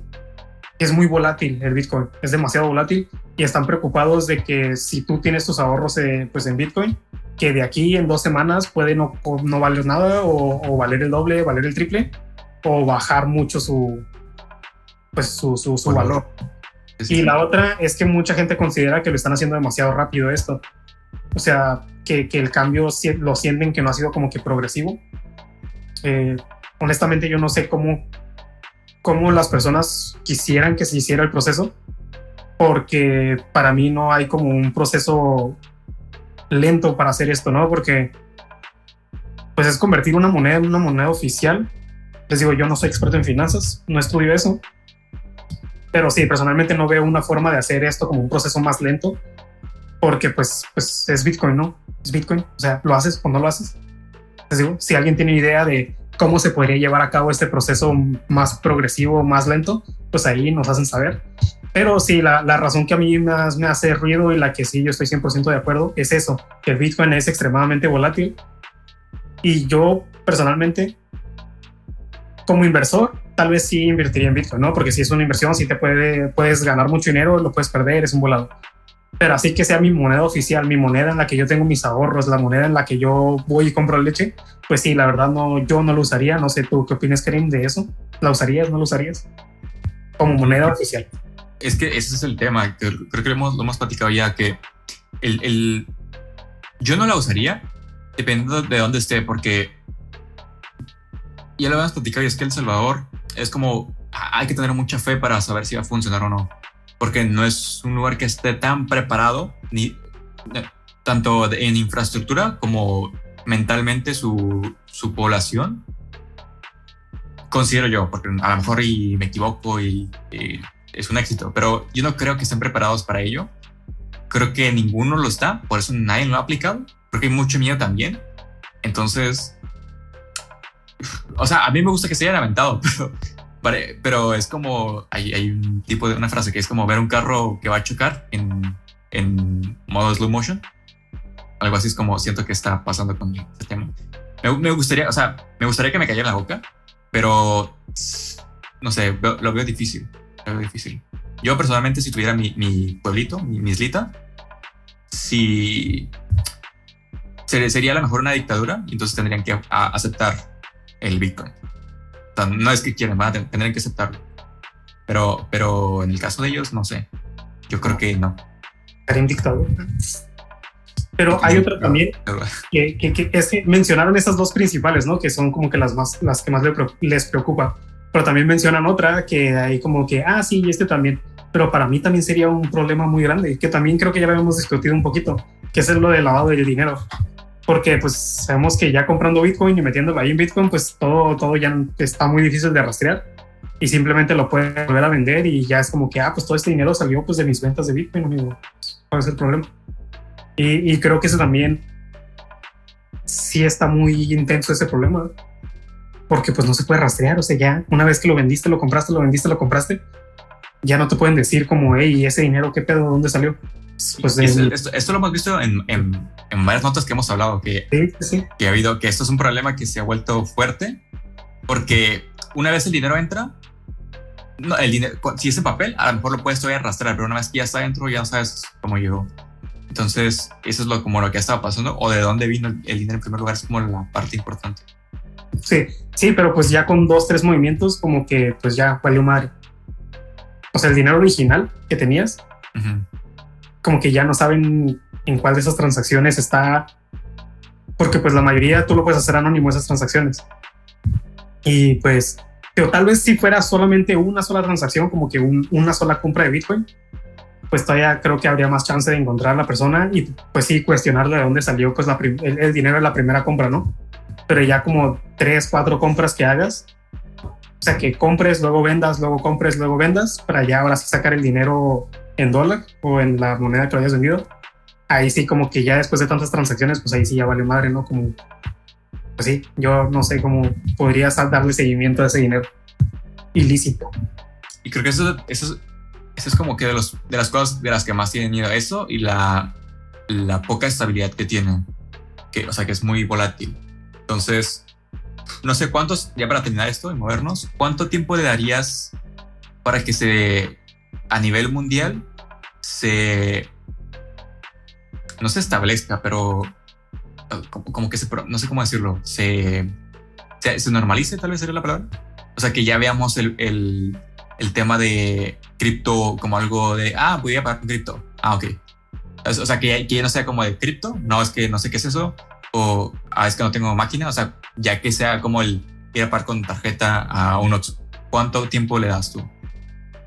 es muy volátil el Bitcoin, es demasiado volátil y están preocupados de que si tú tienes tus ahorros eh, pues en Bitcoin, que de aquí en dos semanas puede no, no valer nada o, valer el doble, valer el triple o bajar mucho su, pues su, su, su valor. Y la otra es que mucha gente considera que lo están haciendo demasiado rápido esto. O sea, que, el cambio lo sienten que no ha sido como que progresivo. Eh, honestamente yo no sé cómo, cómo las personas quisieran que se hiciera el proceso, porque para mí no hay como un proceso lento para hacer esto, ¿no? Porque pues es convertir una moneda en una moneda oficial. Les digo, yo no soy experto en finanzas, no estudio eso, pero sí, personalmente no veo una forma de hacer esto como un proceso más lento, porque pues, pues es Bitcoin, ¿no? Es Bitcoin, o sea, lo haces o no lo haces. Les digo, si alguien tiene idea de cómo se podría llevar a cabo este proceso más progresivo, más lento, pues ahí nos hacen saber. Pero sí, la, la razón que a mí más me hace ruido y la que sí yo estoy 100% de acuerdo es eso, que el Bitcoin es extremadamente volátil. Y yo personalmente, como inversor, tal vez sí invertiría en Bitcoin, ¿no? Porque si es una inversión, sí te puede, puedes ganar mucho dinero, lo puedes perder, es un volado. Pero así que sea mi moneda oficial, mi moneda en la que yo tengo mis ahorros, la moneda en la que yo voy y compro leche, pues sí, la verdad no, yo no lo usaría. No sé tú qué opinas, Karim, de eso. ¿La usarías? ¿No lo usarías? Como moneda oficial. Es que ese es el tema. Creo que lo hemos, lo platicado ya, que el, el, yo no la usaría dependiendo de dónde esté, porque ya lo hemos platicado y es que El Salvador es como hay que tener mucha fe para saber si va a funcionar o no, porque no es un lugar que esté tan preparado ni tanto en infraestructura como mentalmente su, su población. Considero yo, porque a lo mejor y me equivoco y, es un éxito, pero yo no creo que estén preparados para ello. Creo que ninguno lo está, por eso nadie lo ha aplicado. Creo que hay mucho miedo también. Entonces, o sea, a mí me gusta que se hayan aventado, pero, pero es como, hay, hay, un tipo de una frase que es como ver un carro que va a chocar en, en modo slow motion. Algo así es como siento que está pasando con este tema. Me, gustaría, o sea, me gustaría que me cayera la boca, pero no sé, lo veo difícil. Lo veo difícil. Yo personalmente, si tuviera mi, mi pueblito, mi, mi, islita, si sería a lo mejor una dictadura, entonces tendrían que aceptar el Bitcoin. No es que quieran, van a tener que aceptarlo. Pero, pero en el caso de ellos, no sé. Yo creo que no. Un dictador. Pero hay otra también que, que, es que mencionaron esas dos principales, ¿no? Que son como que las más, las que más les preocupa. Pero también mencionan otra que hay como que, ah, sí, este también. Pero para mí también sería un problema muy grande, que también creo que ya lo hemos discutido un poquito, que es lo del lavado de dinero porque pues sabemos que ya comprando Bitcoin y metiéndolo ahí en Bitcoin, pues todo, todo ya está muy difícil de rastrear y simplemente lo pueden volver a vender y ya es como que, ah, pues todo este dinero salió pues de mis ventas de Bitcoin, amigo. ¿Cuál es el problema? Y, y creo que eso también sí está muy intenso ese problema porque pues no se puede rastrear, o sea, ya una vez que lo vendiste, lo compraste, lo vendiste, lo compraste, ya no te pueden decir como, hey, ese dinero, ¿qué pedo? ¿Dónde salió? Pues esto, lo hemos visto en, en, en, varias notas que hemos hablado, que, que ha habido, que esto es un problema que se ha vuelto fuerte, porque una vez el dinero entra, no, el dinero, si es en papel, a lo mejor lo puedes todavía arrastrar, pero una vez que ya está dentro, ya no sabes cómo llegó. Entonces, eso es lo, como lo que estaba pasando, o de dónde vino el, dinero en primer lugar, es como la parte importante. Sí, sí, pero pues ya con dos, tres movimientos, como que pues ya valió madre. O sea, el dinero original que tenías, como que ya no saben en cuál de esas transacciones está, porque pues la mayoría tú lo puedes hacer anónimo esas transacciones. Y pues, pero tal vez si fuera solamente una sola transacción, como que una sola compra de Bitcoin, pues todavía creo que habría más chance de encontrar a la persona y pues sí cuestionarle de dónde salió pues la el, dinero de la primera compra, ¿no? Pero ya como tres, cuatro compras que hagas, o sea, que compres, luego vendas, luego compres, luego vendas, para ya ahora sí sacar el dinero en dólar o en la moneda que lo hayas vendido, ahí sí como que ya después de tantas transacciones, pues ahí sí ya vale madre, ¿no? Como pues sí, yo no sé cómo podrías darle seguimiento a ese dinero ilícito. Y creo que eso, eso, eso es como que de, los, de las cosas de las que más tienen miedo, eso y la, la poca estabilidad que tienen, que, o sea, que es muy volátil. Entonces, no sé cuántos, ya para terminar esto y movernos, ¿cuánto tiempo le darías para que se, a nivel mundial, se, no se establezca, pero como, que se, no sé cómo decirlo, se, se, normalice, tal vez sería la palabra. O sea, que ya veamos el, el, el tema de cripto como algo de, ah, voy a pagar con cripto. Ah, ok. O sea, que ya, no sea como de cripto, no, es que no sé qué es eso, o ah, es que no tengo máquina, o sea, ya que sea como el ir a pagar con tarjeta a un Oxxo. ¿Cuánto tiempo le das tú?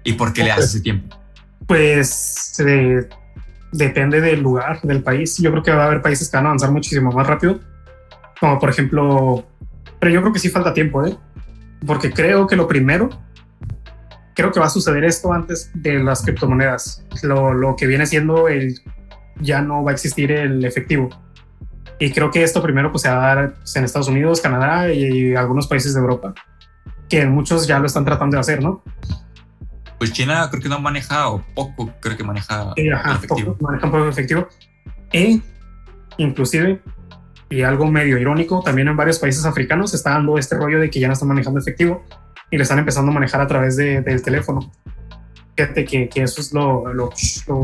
¿Y por qué le das ese tiempo? Pues eh, depende del lugar, del país. Yo creo que va a haber países que van a avanzar muchísimo más rápido. Como por ejemplo, pero yo creo que sí falta tiempo, ¿eh? Porque creo que lo primero, creo que va a suceder esto antes de las criptomonedas. Lo, lo que viene siendo el, ya no va a existir el efectivo. Y creo que esto primero pues, se va a dar pues, en Estados Unidos, Canadá y algunos países de Europa, que muchos ya lo están tratando de hacer, ¿no? Pues China creo que no maneja o poco, creo que maneja efectivo. maneja un poco efectivo. E inclusive, y algo medio irónico, también en varios países africanos se está dando este rollo de que ya no están manejando efectivo y le están empezando a manejar a través de, del teléfono. Fíjate que, que eso es lo, lo,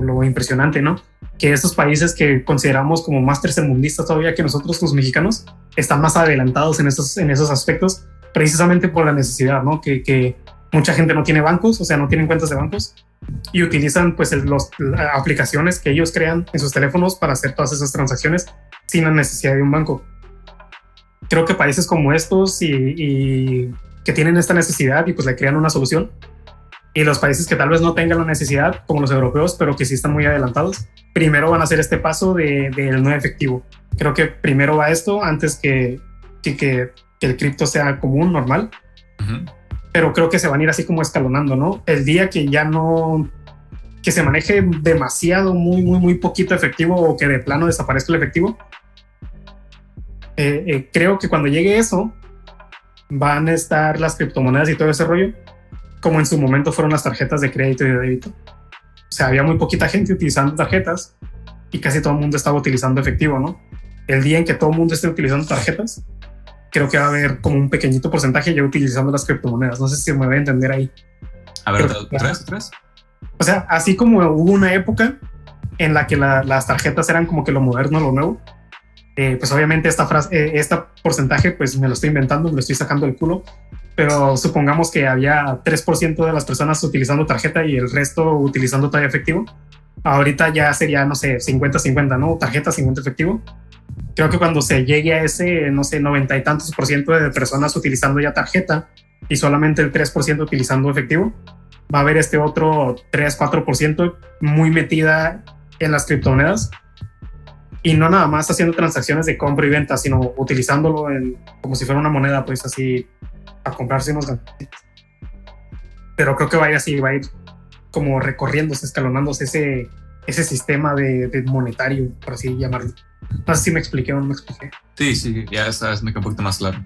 lo, impresionante, ¿no? Que estos países que consideramos como más tercermundistas todavía que nosotros los mexicanos están más adelantados en esos, en esos aspectos precisamente por la necesidad, ¿no? Que, que mucha gente no tiene bancos, o sea, no tienen cuentas de bancos y utilizan pues las aplicaciones que ellos crean en sus teléfonos para hacer todas esas transacciones sin la necesidad de un banco. Creo que países como estos y, que tienen esta necesidad y pues le crean una solución y los países que tal vez no tengan la necesidad, como los europeos, pero que sí están muy adelantados, primero van a hacer este paso del de, no efectivo. Creo que primero va esto antes que, que, el cripto sea común, normal pero creo que se van a ir así como escalonando, ¿no? El día que ya no, que se maneje demasiado, muy, muy, muy poquito efectivo o que de plano desaparezca el efectivo, eh, eh, creo que cuando llegue eso, van a estar las criptomonedas y todo ese rollo, como en su momento fueron las tarjetas de crédito y de débito. O sea, había muy poquita gente utilizando tarjetas y casi todo el mundo estaba utilizando efectivo, ¿no? El día en que todo el mundo esté utilizando tarjetas, creo que va a haber como un pequeñito porcentaje ya utilizando las criptomonedas. No sé si me voy a entender ahí. A ver, ¿tres? ¿Tres? O sea, así como hubo una época en la que las tarjetas eran como que lo moderno, lo nuevo, eh, pues obviamente esta frase, eh, este porcentaje, pues me lo estoy inventando, me lo estoy sacando del culo, pero supongamos que había 3% de las personas utilizando tarjeta y el resto utilizando todavía efectivo. Ahorita ya sería, no sé, 50-50, ¿no? Tarjeta, 50 efectivo creo que cuando se llegue a ese, no sé, noventa y tantos por ciento de personas utilizando ya tarjeta y solamente el 3% utilizando efectivo, va a haber este otro 3, 4% muy metida en las criptomonedas y no nada más haciendo transacciones de compra y venta, sino utilizándolo como si fuera una moneda, pues así, a comprarse unos Pero creo que va a ir así, va a ir como recorriéndose, escalonándose ese, ese sistema de monetario, por así llamarlo. No sé si me expliqué o no me expliqué. Sí, sí, ya me quedó un poquito más claro.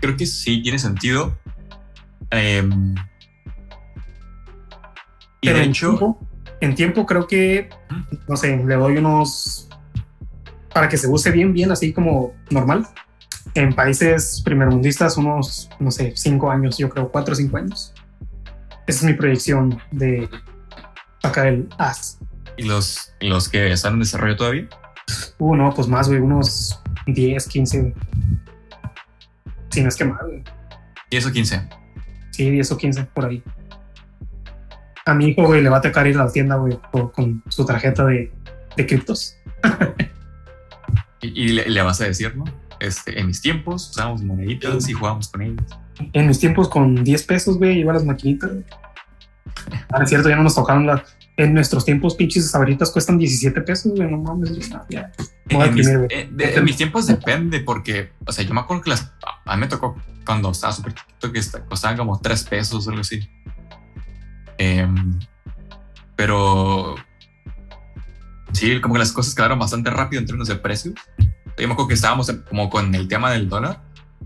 Creo que sí tiene sentido. Em, y de hecho. en tiempo creo que, no sé, le doy unos. Para que se use bien, bien, así como normal. En países primermundistas, unos, no sé, cinco años, yo creo, cuatro o cinco años. Esa es mi proyección de sacar el as. ¿Y los, los que están en desarrollo todavía? Uh, no, pues más, güey, unos 10, 15. Si no es que más, güey. ¿10 o 15? Sí, 10 o 15, por ahí. A mi hijo, güey, le va a tocar ir a la tienda, güey, con su tarjeta de, de criptos. y, le, vas a decir, ¿no? Este, en mis tiempos usábamos moneditas y jugábamos con ellos. En mis tiempos con 10 pesos, güey, iba a las maquinitas. Ahora es cierto, ya no nos tocaron las, en nuestros tiempos, pinches sabritas cuestan 17 pesos, güey, no mames. Ya. En, mis, eh, de, mis, tiempos depende, porque, o sea, yo me acuerdo que las, a mí me tocó cuando estaba súper chiquito que costaban como 3 pesos o algo así. Em, pero sí, como que las cosas quedaron bastante rápido en términos de precios. Yo me acuerdo que estábamos como con el tema del dólar,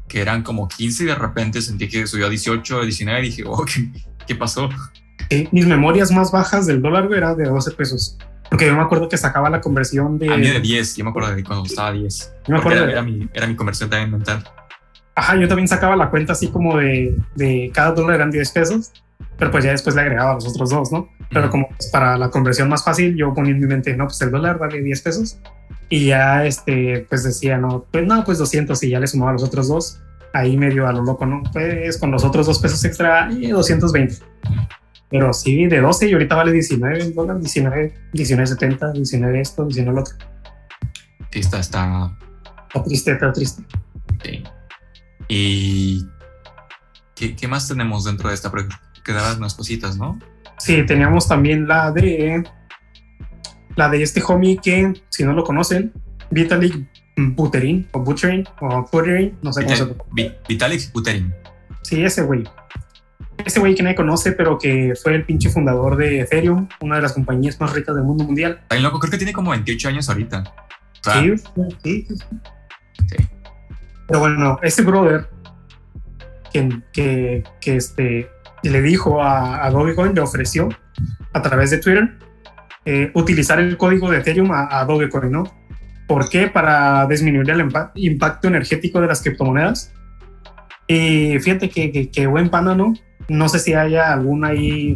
que eran como 15 y de repente sentí que subió a 18, 19 y dije, oh, ¿qué, qué pasó? Mis memorias más bajas del dólar eran de 12 pesos. Porque yo me acuerdo que sacaba la conversión de... A mí de 10, yo me acuerdo de cuando costaba 10. Yo me acuerdo era, mi, era mi conversión también mental. Ajá, yo también sacaba la cuenta así como de, de cada dólar eran 10 pesos, pero pues ya después le agregaba los otros dos, ¿no? Pero como pues, para la conversión más fácil, yo ponía en mi mente, no, pues el dólar vale 10 pesos. Y ya, este, pues decía, no, pues no, pues 200 y ya le sumaba los otros dos. Ahí medio a lo loco, ¿no? Pues con los otros dos pesos extra, y 220. Pero sí, de 12 y ahorita vale 19 dólares, 19, 19.70, 19 esto, 19 lo otro. Sí, está, está... Está triste, está triste. Sí. ¿Y qué, qué más tenemos dentro de esta? Quedaban unas cositas, ¿no? Sí, teníamos también la de... La de este homie que, si no lo conocen, Vitalik Buterin, o Buterin, o Buterin, no sé cómo se Vitalik Buterin. Sí, ese güey ese güey que nadie conoce, pero que fue el pinche fundador de Ethereum, una de las compañías más ricas del mundo mundial. Ay, loco, creo que tiene como 28 años ahorita. sí, sí, sí, Pero bueno, ese brother que, que, que este, le dijo a, a, Dogecoin, le ofreció a través de Twitter eh, utilizar el código de Ethereum a, a, Dogecoin, ¿no? ¿Por qué? Para disminuir el impacto energético de las criptomonedas. Y fíjate que, que, que buen pana, ¿no? No sé si haya alguna ahí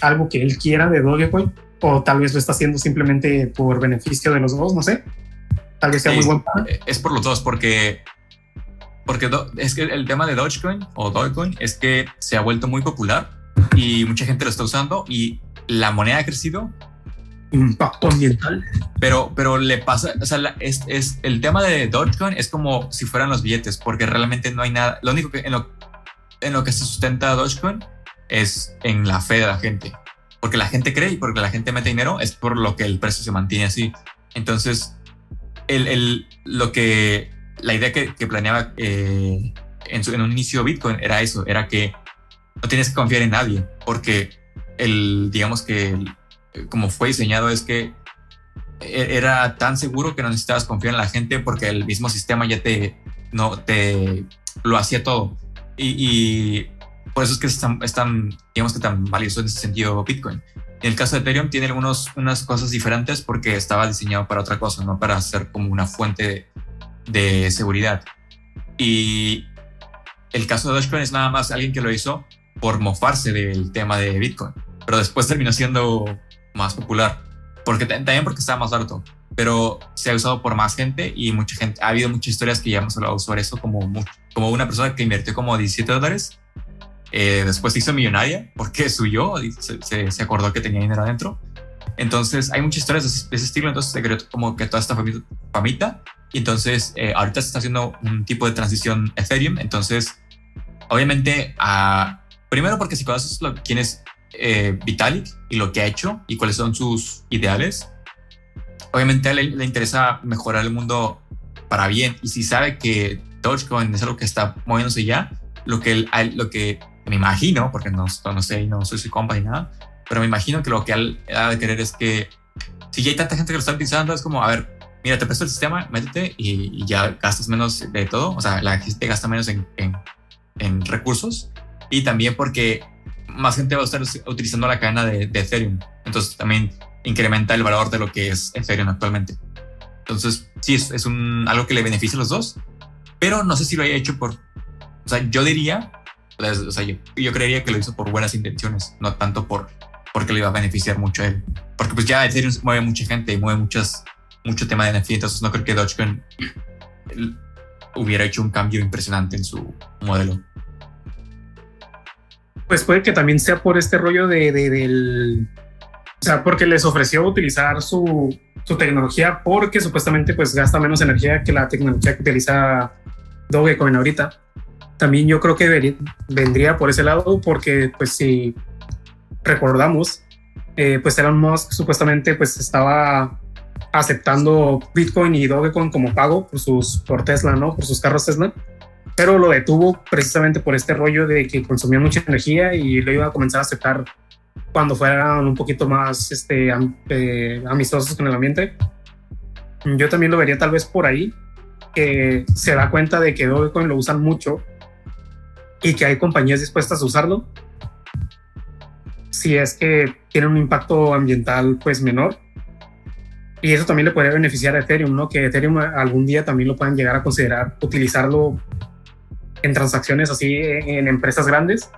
algo que él quiera de Dogecoin o tal vez lo está haciendo simplemente por beneficio de los dos, no sé. Tal vez sea muy buen eh, Es por los dos, porque porque es que el tema de Dogecoin o Dogecoin es que se ha vuelto muy popular y mucha gente lo está usando y la moneda ha crecido. Impacto ambiental. Pero, pero le pasa, o sea, es, es, el tema de Dogecoin es como si fueran los billetes, porque realmente no hay nada. Lo único que en lo, en lo que se sustenta Dogecoin es en la fe de la gente. Porque la gente cree y porque la gente mete dinero es por lo que el precio se mantiene así. Entonces, el, el, lo que, la idea que, planeaba eh, en, su, en un inicio Bitcoin era eso, era que no tienes que confiar en nadie, porque el, digamos que como fue diseñado es que e, era tan seguro que no necesitabas confiar en la gente porque el mismo sistema ya te, no, te lo hacía todo. Y, por eso es que es tan, digamos que tan valioso en ese sentido Bitcoin. En el caso de Ethereum tiene algunas unas cosas diferentes porque estaba diseñado para otra cosa, no para ser como una fuente de, seguridad. Y el caso de Dogecoin es nada más alguien que lo hizo por mofarse del tema de Bitcoin, pero después terminó siendo más popular, porque también porque estaba más barato, pero se ha usado por más gente y mucha gente, ha habido muchas historias que ya hemos hablado sobre eso como mucho como una persona que invirtió como 17 dólares, eh, después se hizo millonaria porque suyo, se, se, acordó que tenía dinero adentro. Entonces hay muchas historias de ese, estilo, entonces se creó como que toda esta famita. Y entonces eh, ahorita se está haciendo un tipo de transición Ethereum. Entonces, obviamente, primero porque si conoces lo, quién es eh, Vitalik y lo que ha hecho y cuáles son sus ideales, obviamente a le interesa mejorar el mundo para bien. Y si sabe que Dogecoin es algo que está moviéndose ya. Lo que, lo que me imagino, porque no, no sé no soy su compa ni nada, pero me imagino que lo que ha de querer es que si ya hay tanta gente que lo está utilizando, es como, a ver, mira, te presto el sistema, métete y, ya gastas menos de todo. O sea, la gente gasta menos en, en, recursos. Y también porque más gente va a estar utilizando la cadena de, de, Ethereum. Entonces también incrementa el valor de lo que es Ethereum actualmente. Entonces, sí, es, es un, algo que le beneficia a los dos pero no sé si lo haya hecho por, o sea, yo diría, o sea, yo, creería que lo hizo por buenas intenciones, no tanto por porque le iba a beneficiar mucho a él. Porque pues ya Ethereum mueve mucha gente y mueve muchas, mucho tema de NFT, entonces no creo que Dogecoin hubiera hecho un cambio impresionante en su modelo. Pues puede que también sea por este rollo de, de del... O sea, porque les ofreció utilizar su, su tecnología porque supuestamente pues gasta menos energía que la tecnología que utiliza Dogecoin ahorita. También yo creo que vendría por ese lado porque pues si recordamos, eh, pues Elon Musk supuestamente pues estaba aceptando Bitcoin y Dogecoin como pago por sus por Tesla, ¿no? Por sus carros Tesla, pero lo detuvo precisamente por este rollo de que consumía mucha energía y lo iba a comenzar a aceptar cuando fueran un poquito más este, eh, amistosos con el ambiente. yo también lo vería tal vez por ahí, que se da cuenta de que Dogecoin lo usan mucho y que hay compañías dispuestas a usarlo. Si es que tiene un impacto ambiental pues menor. Y eso también le puede beneficiar a Ethereum, ¿no? Que Ethereum algún día también lo puedan llegar a considerar utilizarlo en transacciones así en empresas grandes.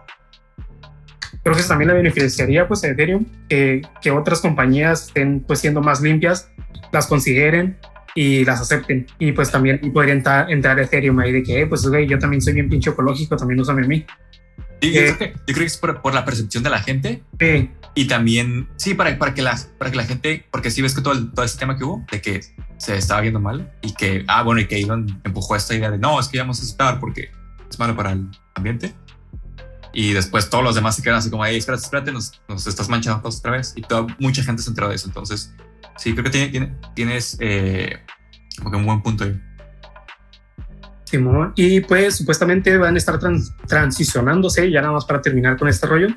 Creo que eso también le beneficiaría pues a Ethereum que, que otras compañías estén pues siendo más limpias, las consideren y las acepten. Y pues también podría entrar, entrar Ethereum ahí de que, eh, pues güey, yo también soy bien pinche ecológico, también úsame a mí. yo, creo que, yo, creo que, es por, la percepción de la gente. Y también, sí, para, para, que la, para que la gente, porque sí ves que todo, el, todo ese tema que hubo, de que se estaba viendo mal y que, ah, bueno, y que Elon empujó esta idea de, no, es que ya vamos a aceptar porque es malo para el ambiente. Y después todos los demás se quedan así como, hey, espérate, espérate, nos, nos estás manchando todos otra vez. Y toda, mucha gente se enteró de eso. Entonces, Sí, creo que tiene, tienes eh, como que un buen punto ahí. Simón, y pues supuestamente van a estar transicionándose, ya nada más para terminar con este rollo,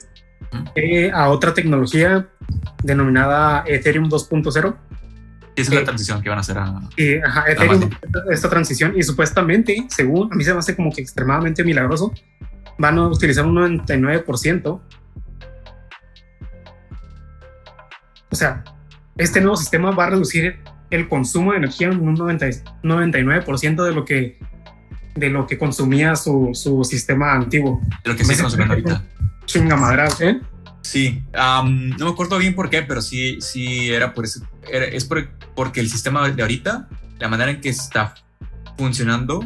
eh, a otra tecnología denominada Ethereum 2.0. Esa es la eh, transición que van a hacer a, Ethereum, esta transición, y supuestamente, según a mí se me hace como que extremadamente milagroso, van a utilizar un 99%. O sea, este nuevo sistema va a reducir el consumo de energía en un 99% de lo que de lo que consumía su, su sistema antiguo. De lo que se consume ahorita. Chingamadras, ¿eh? Sí, no me acuerdo bien por qué, pero sí, sí era por eso. es porque el sistema de ahorita, la manera en que está funcionando,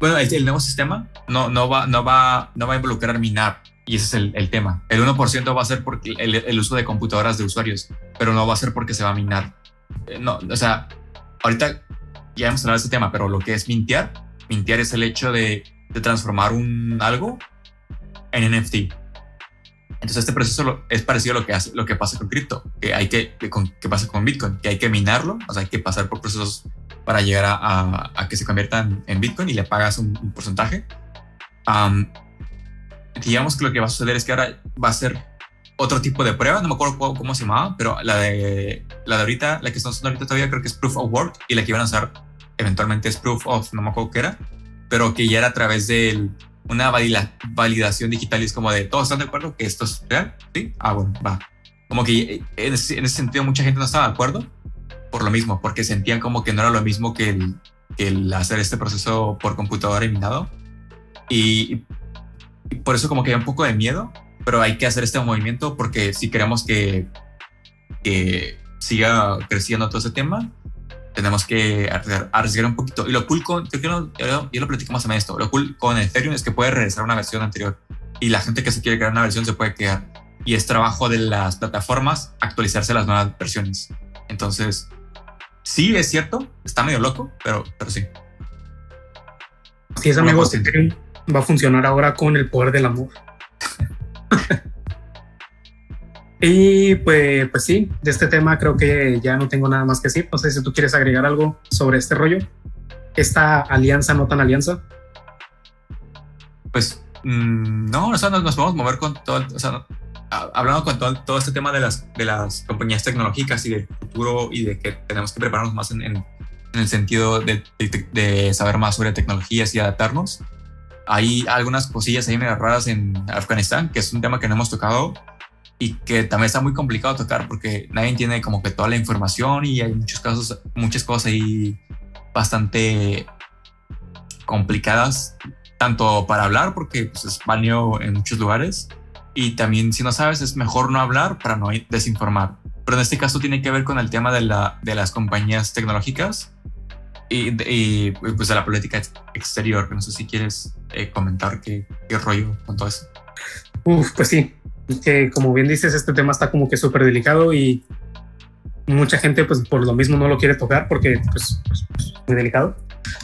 bueno, el, nuevo sistema no, no, va, no, va, no va a involucrar minar. Y ese es el, tema. El 1% va a ser porque el, el, uso de computadoras de usuarios, pero no va a ser porque se va a minar. Eh, no, o sea, ahorita ya hemos hablado de este tema, pero lo que es mintear, mintear es el hecho de, de transformar un algo en NFT. Entonces este proceso es parecido a lo que, hace, lo que pasa con cripto, que hay que, que, pasa con Bitcoin, que hay que minarlo, o sea, hay que pasar por procesos para llegar a, a, que se conviertan en Bitcoin y le pagas un, porcentaje. Digamos que lo que va a suceder es que ahora va a ser otro tipo de prueba, no me acuerdo cómo, se llamaba, pero la de, la de ahorita, la que estamos usando ahorita todavía creo que es Proof of Work y la que iban a usar eventualmente es Proof of, no me acuerdo qué era, pero que ya era a través de una validación digital y es como de, ¿todos están de acuerdo que esto es real? Sí, ah, bueno, va. Como que en ese, sentido mucha gente no estaba de acuerdo por lo mismo, porque sentían como que no era lo mismo que el, que el hacer este proceso por computadora y minado. Y por eso como que hay un poco de miedo, pero hay que hacer este movimiento porque si queremos que, que siga creciendo todo ese tema, tenemos que arriesgar un poquito. Y lo cool con, creo que no, yo, lo platicamos también esto, lo cool con Ethereum es que puede regresar a una versión anterior y la gente que se quiere crear una versión se puede quedar. Y es trabajo de las plataformas actualizarse las nuevas versiones. Entonces, sí, es cierto, está medio loco, pero, pero sí. Sí, es amigos, Ethereum va a funcionar ahora con el poder del amor. y pues, pues sí, de este tema creo que ya no tengo nada más que decir. No sé si tú quieres agregar algo sobre este rollo, esta alianza, no tan alianza. Pues mm, no, o sea, nos, podemos mover con todo, o sea, hablando con todo, este tema de las, de las compañías tecnológicas y del futuro y de que tenemos que prepararnos más en, en, el sentido de, de, saber más sobre tecnologías y adaptarnos hay algunas cosillas ahí medio raras en Afganistán, que es un tema que no hemos tocado y que también está muy complicado tocar porque nadie tiene como que toda la información y hay muchos casos, muchas cosas ahí bastante complicadas, tanto para hablar porque pues, es válido en muchos lugares y también si no sabes es mejor no hablar para no desinformar. Pero en este caso tiene que ver con el tema de, la, de las compañías tecnológicas y, pues de la política exterior. No sé si quieres eh, comentar qué, qué, rollo con todo eso. Uf, pues sí, que como bien dices, este tema está como que súper delicado y mucha gente pues por lo mismo no lo quiere tocar porque pues, pues, pues muy delicado.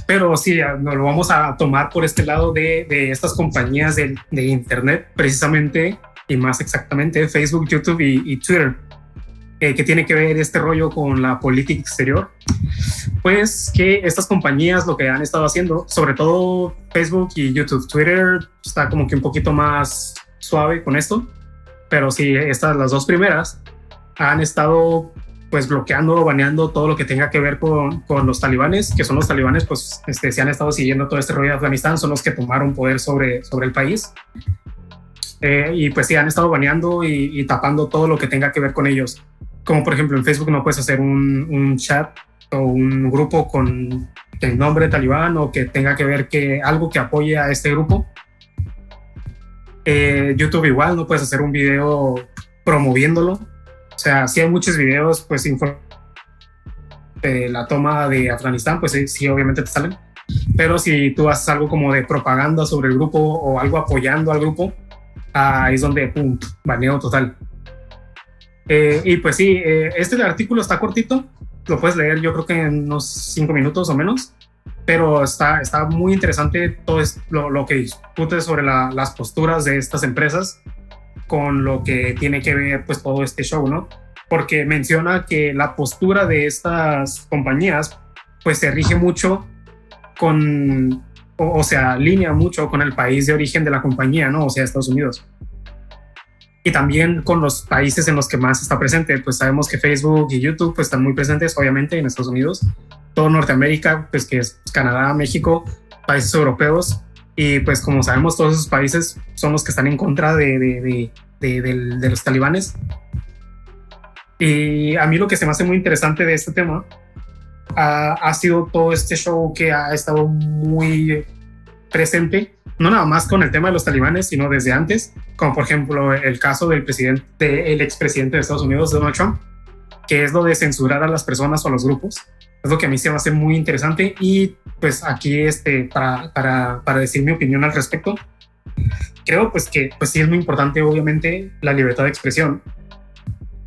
Pero sí, nos lo vamos a tomar por este lado de, de estas compañías de, de, Internet, precisamente y más exactamente Facebook, YouTube y, y Twitter eh, que tiene que ver este rollo con la política exterior, pues que estas compañías lo que han estado haciendo, sobre todo Facebook y YouTube, Twitter está como que un poquito más suave con esto, pero sí, estas las dos primeras han estado pues bloqueando o baneando todo lo que tenga que ver con, con, los talibanes, que son los talibanes, pues este, se han estado siguiendo todo este rollo de Afganistán, son los que tomaron poder sobre, sobre el país. Eh, y pues sí, han estado baneando y, tapando todo lo que tenga que ver con ellos. Como por ejemplo en Facebook no puedes hacer un, un chat o un grupo con el nombre talibán o que tenga que ver que algo que apoye a este grupo. Eh, YouTube igual, no puedes hacer un video promoviéndolo o sea, si hay muchos videos, pues, de la toma de Afganistán, pues sí, obviamente te salen. Pero si tú haces algo como de propaganda sobre el grupo o algo apoyando al grupo, ahí es donde, pum, baneo total. Eh, y pues sí, eh, este artículo está cortito, lo puedes leer yo creo que en unos cinco minutos o menos, pero está, está muy interesante todo lo, que discute sobre las posturas de estas empresas con lo que tiene que ver pues todo este show, ¿no? Porque menciona que la postura de estas compañías pues se rige mucho con, o, se alinea mucho con el país de origen de la compañía, ¿no? O sea, Estados Unidos. Y también con los países en los que más está presente, pues sabemos que Facebook y YouTube pues están muy presentes, obviamente, en Estados Unidos. Todo Norteamérica, pues que es Canadá, México, países europeos, y pues como sabemos, todos esos países son los que están en contra de, de, de, los talibanes. Y a mí lo que se me hace muy interesante de este tema ha, sido todo este show que ha estado muy presente, no nada más con el tema de los talibanes, sino desde antes, como por ejemplo el caso del presidente, el expresidente de Estados Unidos, Donald Trump, que es lo de censurar a las personas o a los grupos. Es lo que a mí se me hace muy interesante y pues aquí este, para, para, para decir mi opinión al respecto, creo pues que pues sí es muy importante obviamente la libertad de expresión,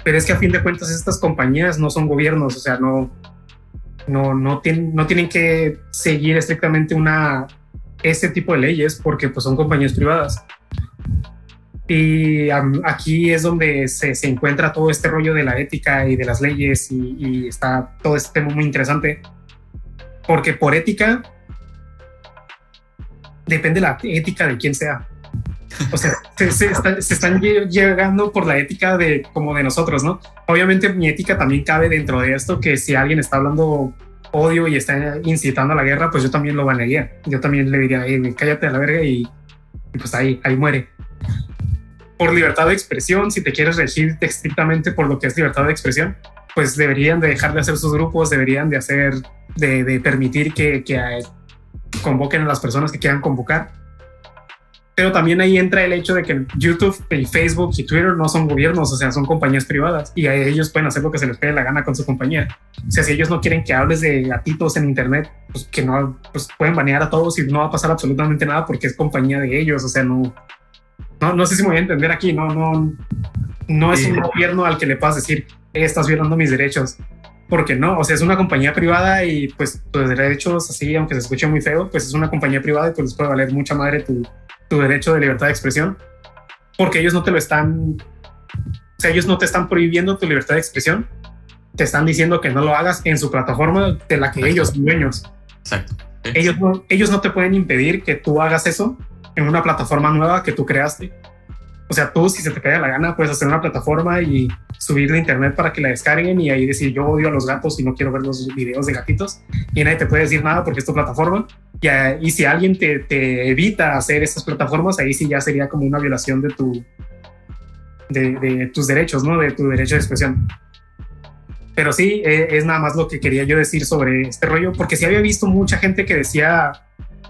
pero es que a fin de cuentas estas compañías no son gobiernos, o sea, no, no, no, tienen, no tienen que seguir estrictamente una, este tipo de leyes porque pues son compañías privadas. Y aquí es donde se, se, encuentra todo este rollo de la ética y de las leyes y, está todo este tema muy interesante. Porque por ética, depende la ética de quién sea. O sea, se, están llegando por la ética de como de nosotros, ¿no? Obviamente mi ética también cabe dentro de esto, que si alguien está hablando odio y está incitando a la guerra, pues yo también lo banearía. Yo también le diría, cállate a la verga y, y pues ahí, ahí muere por libertad de expresión, si te quieres regir estrictamente por lo que es libertad de expresión, pues deberían de dejar de hacer sus grupos, deberían de hacer, de, permitir que, que, convoquen a las personas que quieran convocar. Pero también ahí entra el hecho de que YouTube y Facebook y Twitter no son gobiernos, o sea, son compañías privadas y ellos pueden hacer lo que se les pegue la gana con su compañía. O sea, si ellos no quieren que hables de gatitos en Internet, pues que no, pues pueden banear a todos y no va a pasar absolutamente nada porque es compañía de ellos, o sea, no, no, no sé si me voy a entender aquí, no, no, no es un gobierno al que le puedas decir, eh, estás violando mis derechos, porque no, o sea, es una compañía privada y pues tus derechos, así, aunque se escuche muy feo, pues es una compañía privada y pues les puede valer mucha madre tu, tu derecho de libertad de expresión, porque ellos no te lo están, o sea, ellos no te están prohibiendo tu libertad de expresión, te están diciendo que no lo hagas en su plataforma de la que ellos son dueños. Exacto. Ellos no, ellos no te pueden impedir que tú hagas eso en una plataforma nueva que tú creaste. O sea, tú, si se te cae la gana, puedes hacer una plataforma y subir de internet para que la descarguen y ahí decir yo odio a los gatos y no quiero ver los videos de gatitos y nadie te puede decir nada porque es tu plataforma. Y, si alguien te, te, evita hacer esas plataformas, ahí sí ya sería como una violación de tu de, de tus derechos, ¿no? De tu derecho de expresión. Pero sí, eh, es nada más lo que quería yo decir sobre este rollo, porque sí había visto mucha gente que decía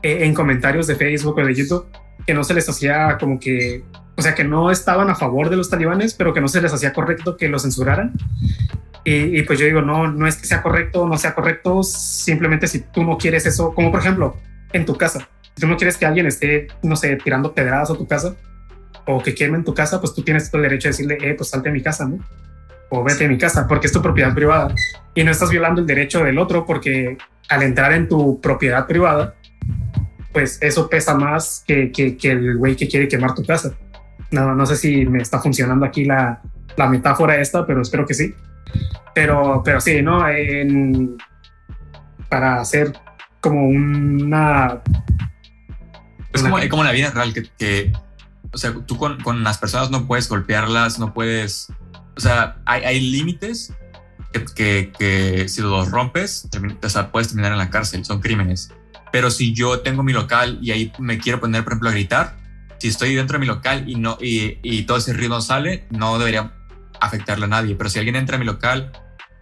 eh, en comentarios de Facebook o de YouTube que no se les hacía como que, o sea, que no estaban a favor de los talibanes, pero que no se les hacía correcto que lo censuraran. Y, pues yo digo, no, no es que sea correcto o no sea correcto, simplemente si tú no quieres eso, como por ejemplo, en tu casa, si tú no quieres que alguien esté, no sé, tirando pedradas a tu casa o que queme en tu casa, pues tú tienes todo el derecho de decirle, eh, pues salte de mi casa, ¿no? O vete de mi casa, porque es tu propiedad privada. Y no estás violando el derecho del otro, porque al entrar en tu propiedad privada, pues eso pesa más que, que, el güey que quiere quemar tu casa. No, no sé si me está funcionando aquí la, la metáfora esta, pero espero que sí. Pero, pero sí, ¿no? para hacer como una... Es como, como la vida real, que, que, o sea, tú con, con, las personas no puedes golpearlas, no puedes... O sea, hay, hay límites que, que, si los rompes, o sea, puedes terminar en la cárcel, son crímenes. Pero si yo tengo mi local y ahí me quiero poner, por ejemplo, a gritar, si estoy dentro de mi local y, no, y, y todo ese ruido sale, no debería afectarle a nadie. Pero si alguien entra a mi local,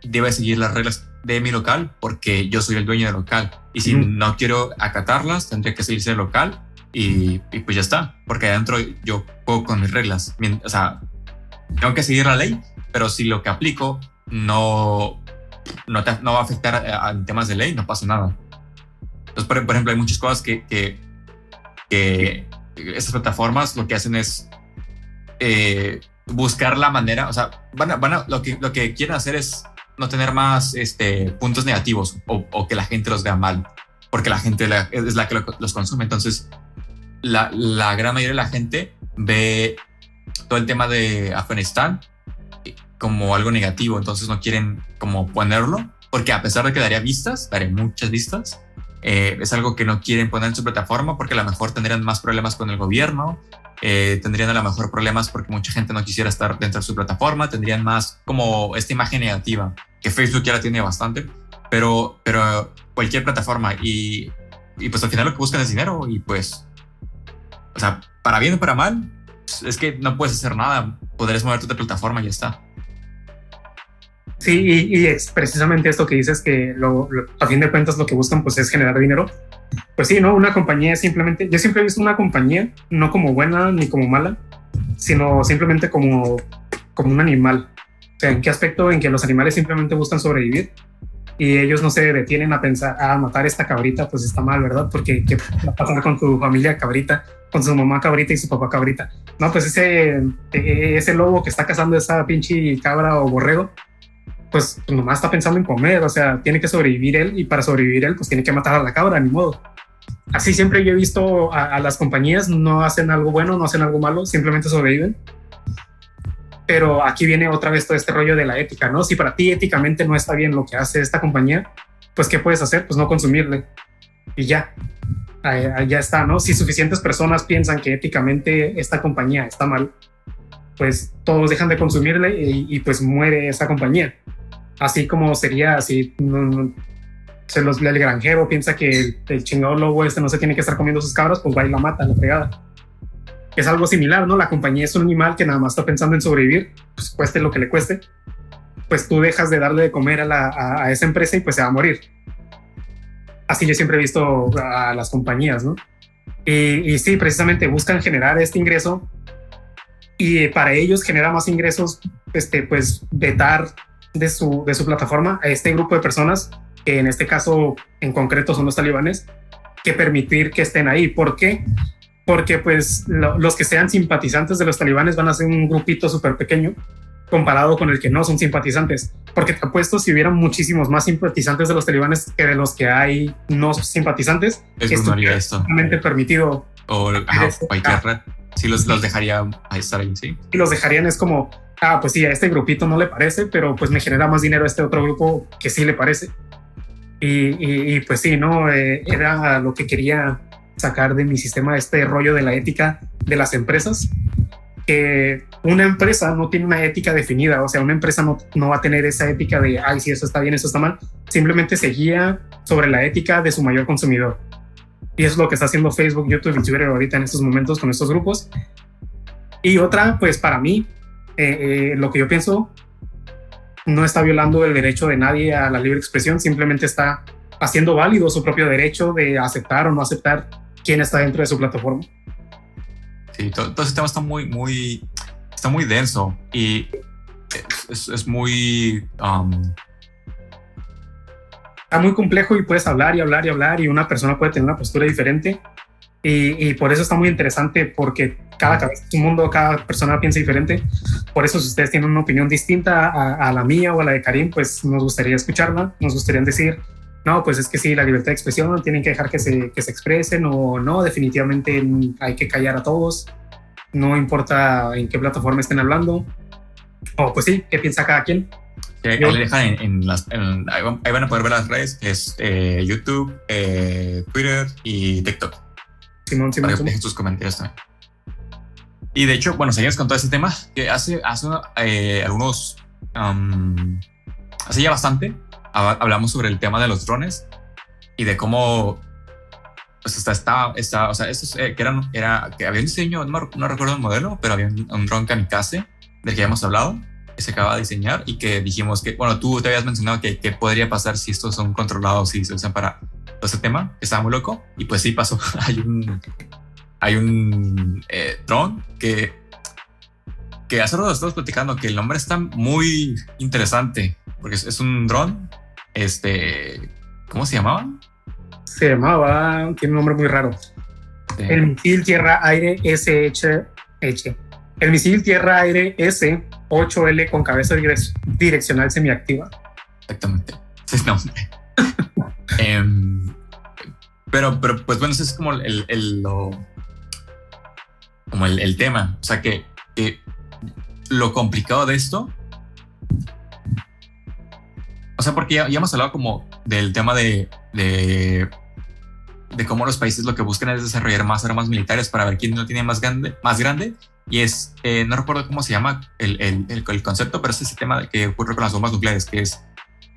debe seguir las reglas de mi local porque yo soy el dueño del local. Y si no quiero acatarlas, tendría que salirse del local y, pues ya está. Porque adentro yo juego con mis reglas. O sea, tengo que seguir la ley, pero si lo que aplico no, no, no va a afectar a, temas de ley, no pasa nada. Entonces, por, ejemplo, hay muchas cosas que, que, que estas plataformas lo que hacen es eh, buscar la manera, o sea, van van lo, que, lo que quieren hacer es no tener más este, puntos negativos o, que la gente los vea mal, porque la gente es la que los consume. Entonces, la, la, gran mayoría de la gente ve todo el tema de Afganistán como algo negativo, entonces no quieren como ponerlo, porque a pesar de que daría vistas, daría muchas vistas, eh, es algo que no quieren poner en su plataforma porque a lo mejor tendrían más problemas con el gobierno eh, tendrían a lo mejor problemas porque mucha gente no quisiera estar dentro de su plataforma, tendrían más como esta imagen negativa, que Facebook ya la tiene bastante, pero, pero cualquier plataforma y, y pues al final lo que buscan es dinero y pues, o sea, para bien o para mal, es que no puedes hacer nada, podrías moverte de plataforma y ya está. Sí, y, es precisamente esto que dices que a fin de cuentas lo que buscan pues es generar dinero. Pues sí, ¿no? Una compañía simplemente, yo siempre he visto una compañía no como buena ni como mala, sino simplemente como, como un animal. O sea, ¿en qué aspecto? En que los animales simplemente buscan sobrevivir y ellos no se detienen a pensar, a matar esta cabrita, pues está mal, ¿verdad? Porque ¿qué va a pasar con tu familia cabrita, con su mamá cabrita y su papá cabrita? No, pues ese, e, ese lobo que está cazando esa pinche cabra o borrego, pues nomás está pensando en comer, o sea, tiene que sobrevivir él y para sobrevivir él, pues tiene que matar a la cabra, ni modo. Así siempre yo he visto a, las compañías, no hacen algo bueno, no hacen algo malo, simplemente sobreviven. Pero aquí viene otra vez todo este rollo de la ética, ¿no? Si para ti éticamente no está bien lo que hace esta compañía, pues ¿qué puedes hacer? Pues no consumirle. Y ya, ya está, ¿no? Si suficientes personas piensan que éticamente esta compañía está mal, pues todos dejan de consumirle y, y pues muere esa compañía así como sería así se los el granjero piensa que el, chingado lobo este no se tiene que estar comiendo sus cabras pues va y la mata la pegada. Es algo similar no la compañía es un animal que nada más está pensando en sobrevivir pues cueste lo que le cueste pues tú dejas de darle de comer a, la, esa empresa y pues se va a morir. Así yo siempre he visto a las compañías no y, y sí precisamente buscan generar este ingreso y para ellos genera más ingresos este pues vetar de su, de su plataforma a este grupo de personas, que en este caso en concreto son los talibanes, que permitir que estén ahí. ¿Por qué? Porque pues los que sean simpatizantes de los talibanes van a ser un grupito súper pequeño comparado con el que no son simpatizantes. Porque te apuesto, si hubiera muchísimos más simpatizantes de los talibanes que de los que hay no simpatizantes, es esto. permitido. O cualquier red. Sí, los, los dejaría estar ahí, sí. Y los dejarían es como, ah, pues sí, a este grupito no le parece, pero pues me genera más dinero a este otro grupo que sí le parece. Y, pues sí, ¿no? Eh, era lo que quería sacar de mi sistema, este rollo de la ética de las empresas, que una empresa no tiene una ética definida, o sea, una empresa no, no va a tener esa ética de, ay, si eso está bien, eso está mal, simplemente se guía sobre la ética de su mayor consumidor. Y es lo que está haciendo Facebook, YouTube y Twitter ahorita en estos momentos con estos grupos. Y otra, pues para mí, eh, eh, lo que yo pienso no está violando el derecho de nadie a la libre expresión, simplemente está haciendo válido su propio derecho de aceptar o no aceptar quién está dentro de su plataforma. Sí, todo, ese tema está muy, muy, está muy denso y es, muy... Um, está muy complejo y puedes hablar y hablar y hablar y una persona puede tener una postura diferente y, por eso está muy interesante porque cada cabeza es un mundo, cada persona piensa diferente. Por eso si ustedes tienen una opinión distinta a, la mía o a la de Karim, pues nos gustaría escucharla, nos gustaría decir, no, pues es que sí, la libertad de expresión, tienen que dejar que se, que se expresen o no, definitivamente hay que callar a todos, no importa en qué plataforma estén hablando. O pues sí, ¿qué piensa cada quien? ahí, dejan en, las, ahí van a poder ver las redes, es eh, YouTube, eh, Twitter y TikTok. Simón, Simón. Para dejen sus comentarios también. Y de hecho, bueno, seguimos con todo ese tema, que hace, hace eh, algunos, um, hace ya bastante hablamos sobre el tema de los drones y de cómo pues está, está, está, o sea, eso eh, que, era, era, que había un diseño, no, no, recuerdo el modelo, pero había un, un dron kamikaze del que habíamos hablado, que se acaba de diseñar y que dijimos que, bueno, tú te habías mencionado que, que podría pasar si estos son controlados y se usan para ese tema, que estaba muy loco, y pues sí pasó, hay un, hay un eh, dron que, que hace rato estamos platicando que el nombre está muy interesante, porque es, es un dron, este, ¿cómo se llamaba? se llamaba, tiene un nombre muy raro. El misil tierra-aire SH. El misil tierra-aire S-8L con cabeza direccional semiactiva. Exactamente. No. Em, pero, pero, pues bueno, ese es como el, el lo, como el, tema. O sea, que, lo complicado de esto o sea, porque ya, ya, hemos hablado como del tema de, de cómo los países lo que buscan es desarrollar más armas militares para ver quién lo tiene más grande, más grande. Y es, eh, no recuerdo cómo se llama el, el, el, concepto, pero es ese tema que ocurre con las bombas nucleares, que es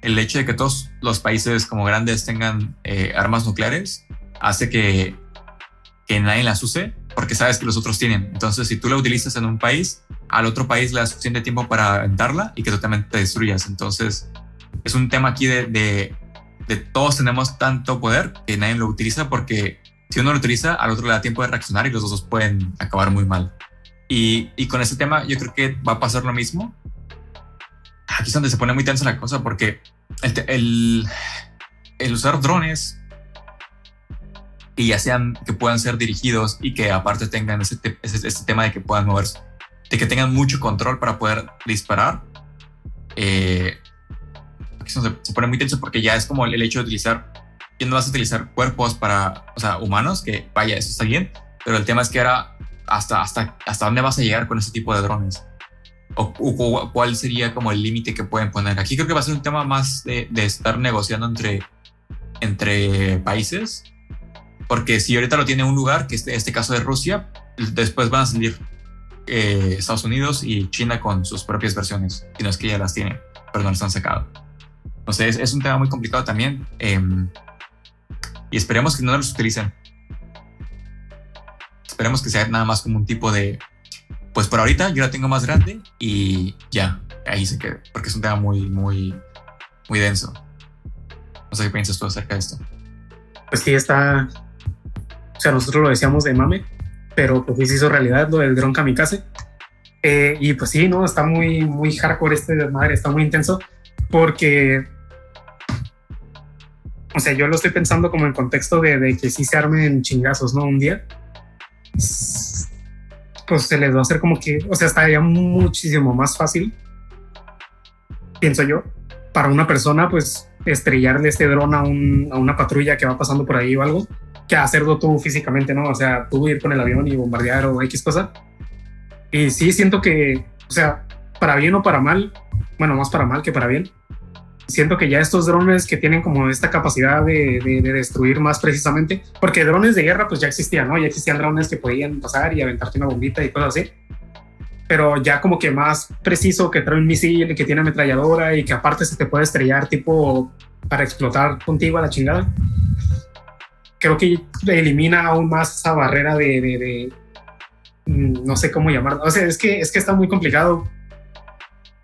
el hecho de que todos los países como grandes tengan eh, armas nucleares, hace que, que nadie las use porque sabes que los otros tienen. Entonces, si tú la utilizas en un país, al otro país le da suficiente tiempo para aventarla y que totalmente te destruyas. Entonces, es un tema aquí de, de de todos tenemos tanto poder que nadie lo utiliza porque si uno lo utiliza, al otro le da tiempo de reaccionar y los dos pueden acabar muy mal. Y, y con este tema yo creo que va a pasar lo mismo. Aquí es donde se pone muy tensa la cosa porque el, el, el usar drones y ya sean que puedan ser dirigidos y que aparte tengan ese, ese, ese tema de que puedan moverse, de que tengan mucho control para poder disparar, eh, se, pone muy tenso porque ya es como el, hecho de utilizar, que no vas a utilizar cuerpos para, o sea, humanos, que vaya, eso está bien, pero el tema es que ahora, hasta, hasta, hasta dónde vas a llegar con ese tipo de drones. O, cuál sería como el límite que pueden poner. Aquí creo que va a ser un tema más de, de estar negociando entre, entre países, porque si ahorita lo tiene un lugar, que es este, este caso de Rusia, después van a salir eh, Estados Unidos y China con sus propias versiones, si no es que ya las tienen, pero no las han sacado. Sea, es, un tema muy complicado también. Em, y esperemos que no los utilicen. Esperemos que sea nada más como un tipo de, pues por ahorita yo la tengo más grande y ya, ahí se queda, porque es un tema muy, muy, muy denso. No sé qué piensas tú acerca de esto. Pues sí, está, o sea, nosotros lo decíamos de mame, pero pues se hizo realidad lo del dron kamikaze. Eh, y pues sí, no, está muy, muy hardcore este de madre, está muy intenso, porque o sea, yo lo estoy pensando como en contexto de, que si se armen chingazos, ¿no? Un día, pues se les va a hacer como que, o sea, estaría muchísimo más fácil, pienso yo, para una persona, pues estrellarle este dron a, una patrulla que va pasando por ahí o algo, que hacerlo tú físicamente, ¿no? O sea, tú ir con el avión y bombardear o X cosa. Y sí, siento que, o sea, para bien o para mal, bueno, más para mal que para bien, siento que ya estos drones que tienen como esta capacidad de, destruir más precisamente, porque drones de guerra pues ya existían, ¿no? Ya existían drones que podían pasar y aventarte una bombita y cosas así. Pero ya como que más preciso, que trae un misil, que tiene ametralladora y que aparte se te puede estrellar tipo para explotar contigo a la chingada. Creo que elimina aún más esa barrera de, de mm, no sé cómo llamarlo. O sea, es que, es que está muy complicado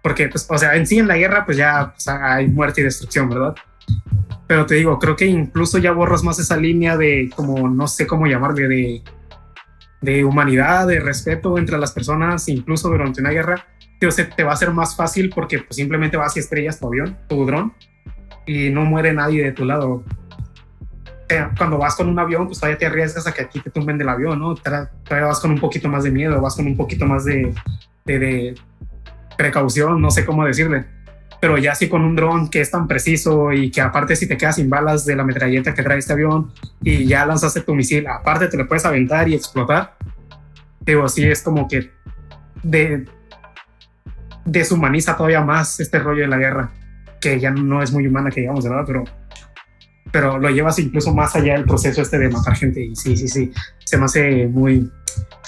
porque, pues, o sea, en sí en la guerra, pues ya hay muerte y destrucción, ¿verdad? Pero te digo, creo que incluso ya borras más esa línea de, como, no sé cómo llamarle, de, de humanidad, de respeto entre las personas, incluso durante una guerra, que te va a ser más fácil porque pues, simplemente vas y estrellas tu avión, tu dron, y no muere nadie de tu lado. Cuando vas con un avión, pues todavía te arriesgas a que aquí te tumben del avión, ¿no? Todavía vas con un poquito más de miedo, vas con un poquito más de, de precaución, no sé cómo decirle. Pero ya sí con un dron que es tan preciso y que aparte si te quedas sin balas de la metralleta que trae este avión y ya lanzaste tu misil, aparte te lo puedes aventar y explotar. Digo, sí es como que de, deshumaniza todavía más este rollo de la guerra, que ya no es muy humana que digamos, ¿verdad? Pero, pero lo llevas incluso más allá del proceso este de matar gente y sí, sí, sí, se me hace muy,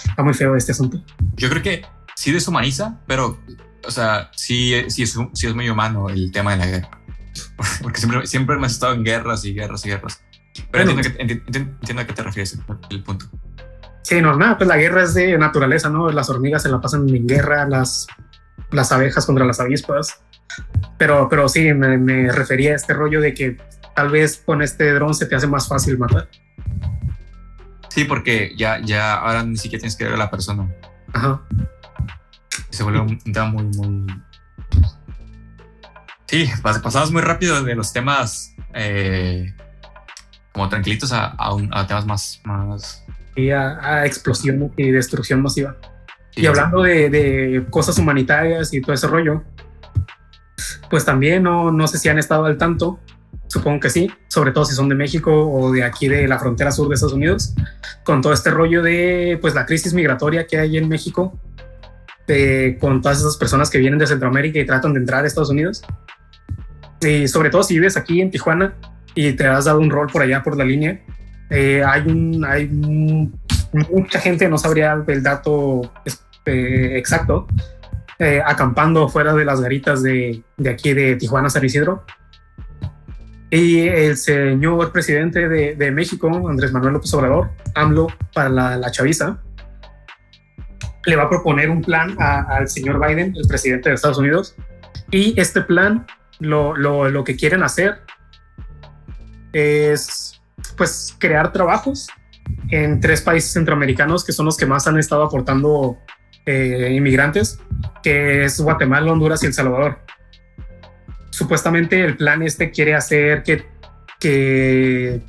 está muy feo este asunto. Yo creo que sí deshumaniza, pero o sea, sí, sí, es, sí es muy humano el tema de la guerra. Porque siempre, siempre hemos estado en guerras y guerras y guerras. Pero entiendo, que, entiendo, a qué te refieres, el punto. Sí, no, nada, pues la guerra es de naturaleza, ¿no? Las hormigas se la pasan en guerra, las, las abejas contra las avispas. Pero, pero sí, me, me refería a este rollo de que tal vez con este dron se te hace más fácil matar. Sí, porque ya, ya ahora ni siquiera tienes que ver a la persona. Ajá. Se vuelve un tema muy, muy. Sí, pasamos muy rápido de los temas eh, como tranquilitos a, a, temas más. más... Y a, explosión y destrucción masiva. y hablando de, de, cosas humanitarias y todo ese rollo, pues también no, no sé si han estado al tanto Supongo que sí, sobre todo si son de México o de aquí de la frontera sur de Estados Unidos, con todo este rollo de pues la crisis migratoria que hay en México, con todas esas personas que vienen de Centroamérica y tratan de entrar a Estados Unidos. Y sobre todo si vives aquí en Tijuana y te has dado un rol por allá por la línea, eh, hay hay mucha gente, no sabría el dato eh, exacto, eh, acampando fuera de las garitas de, de aquí de Tijuana, San Isidro, y el señor presidente de, México, Andrés Manuel López Obrador, AMLO para la, chaviza, le va a proponer un plan al señor Biden, el presidente de Estados Unidos. Y este plan, lo, lo, lo que quieren hacer es pues crear trabajos en tres países centroamericanos que son los que más han estado aportando eh, inmigrantes, que es Guatemala, Honduras y El Salvador supuestamente el plan este quiere hacer que, que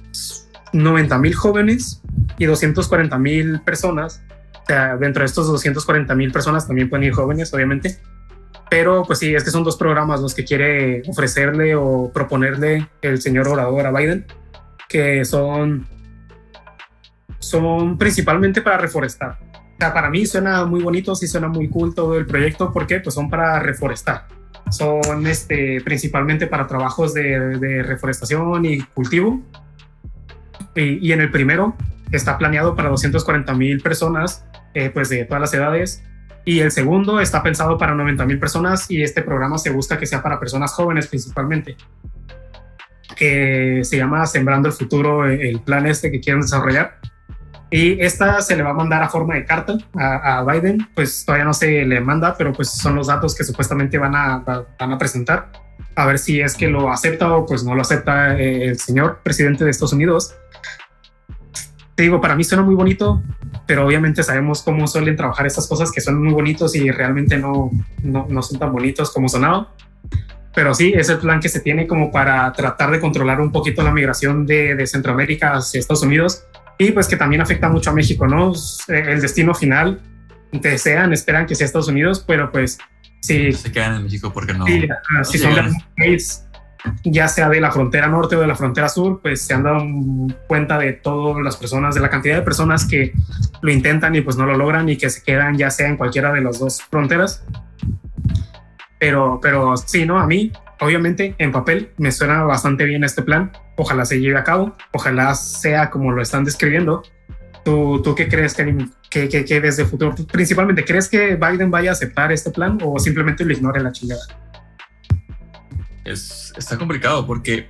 90 mil jóvenes y 240 mil personas, o sea, dentro de estos 240 mil personas también pueden ir jóvenes, obviamente, pero pues sí, es que son dos programas los que quiere ofrecerle o proponerle el señor orador a Biden, que son, son principalmente para reforestar. O para mí suena muy bonito, sí suena muy cool todo el proyecto, porque pues son para reforestar son este, principalmente para trabajos de, reforestación y cultivo. Y, en el primero está planeado para 240 mil personas, eh, pues de todas las edades. Y el segundo está pensado para 90 mil personas y este programa se busca que sea para personas jóvenes principalmente. Que se llama Sembrando el Futuro, el plan este que quieren desarrollar. Y esta se le va a mandar a forma de carta a, Biden, pues todavía no se le manda, pero pues son los datos que supuestamente van a, van a presentar. A ver si es que lo acepta o pues no lo acepta eh, el señor presidente de Estados Unidos. Te digo, para mí suena muy bonito, pero obviamente sabemos cómo suelen trabajar estas cosas que son muy bonitos y realmente no, no, no son tan bonitos como sonado. Pero sí, es el plan que se tiene como para tratar de controlar un poquito la migración de, de Centroamérica hacia Estados Unidos y pues que también afecta mucho a México, ¿no? Eh, el destino final desean, esperan que sea Estados Unidos, pero pues sí. Se quedan en México porque no. si son de país, ya sea de la frontera norte o de la frontera sur, pues se han dado cuenta de todas las personas, de la cantidad de personas que lo intentan y pues no lo logran y que se quedan ya sea en cualquiera de las dos fronteras. Pero, pero sí, ¿no? A mí obviamente en papel me suena bastante bien este plan. Ojalá se lleve a cabo, ojalá sea como lo están describiendo. ¿Tú, tú qué crees que, que, desde el futuro, principalmente, crees que Biden vaya a aceptar este plan o simplemente lo ignore la chingada? Es, está complicado porque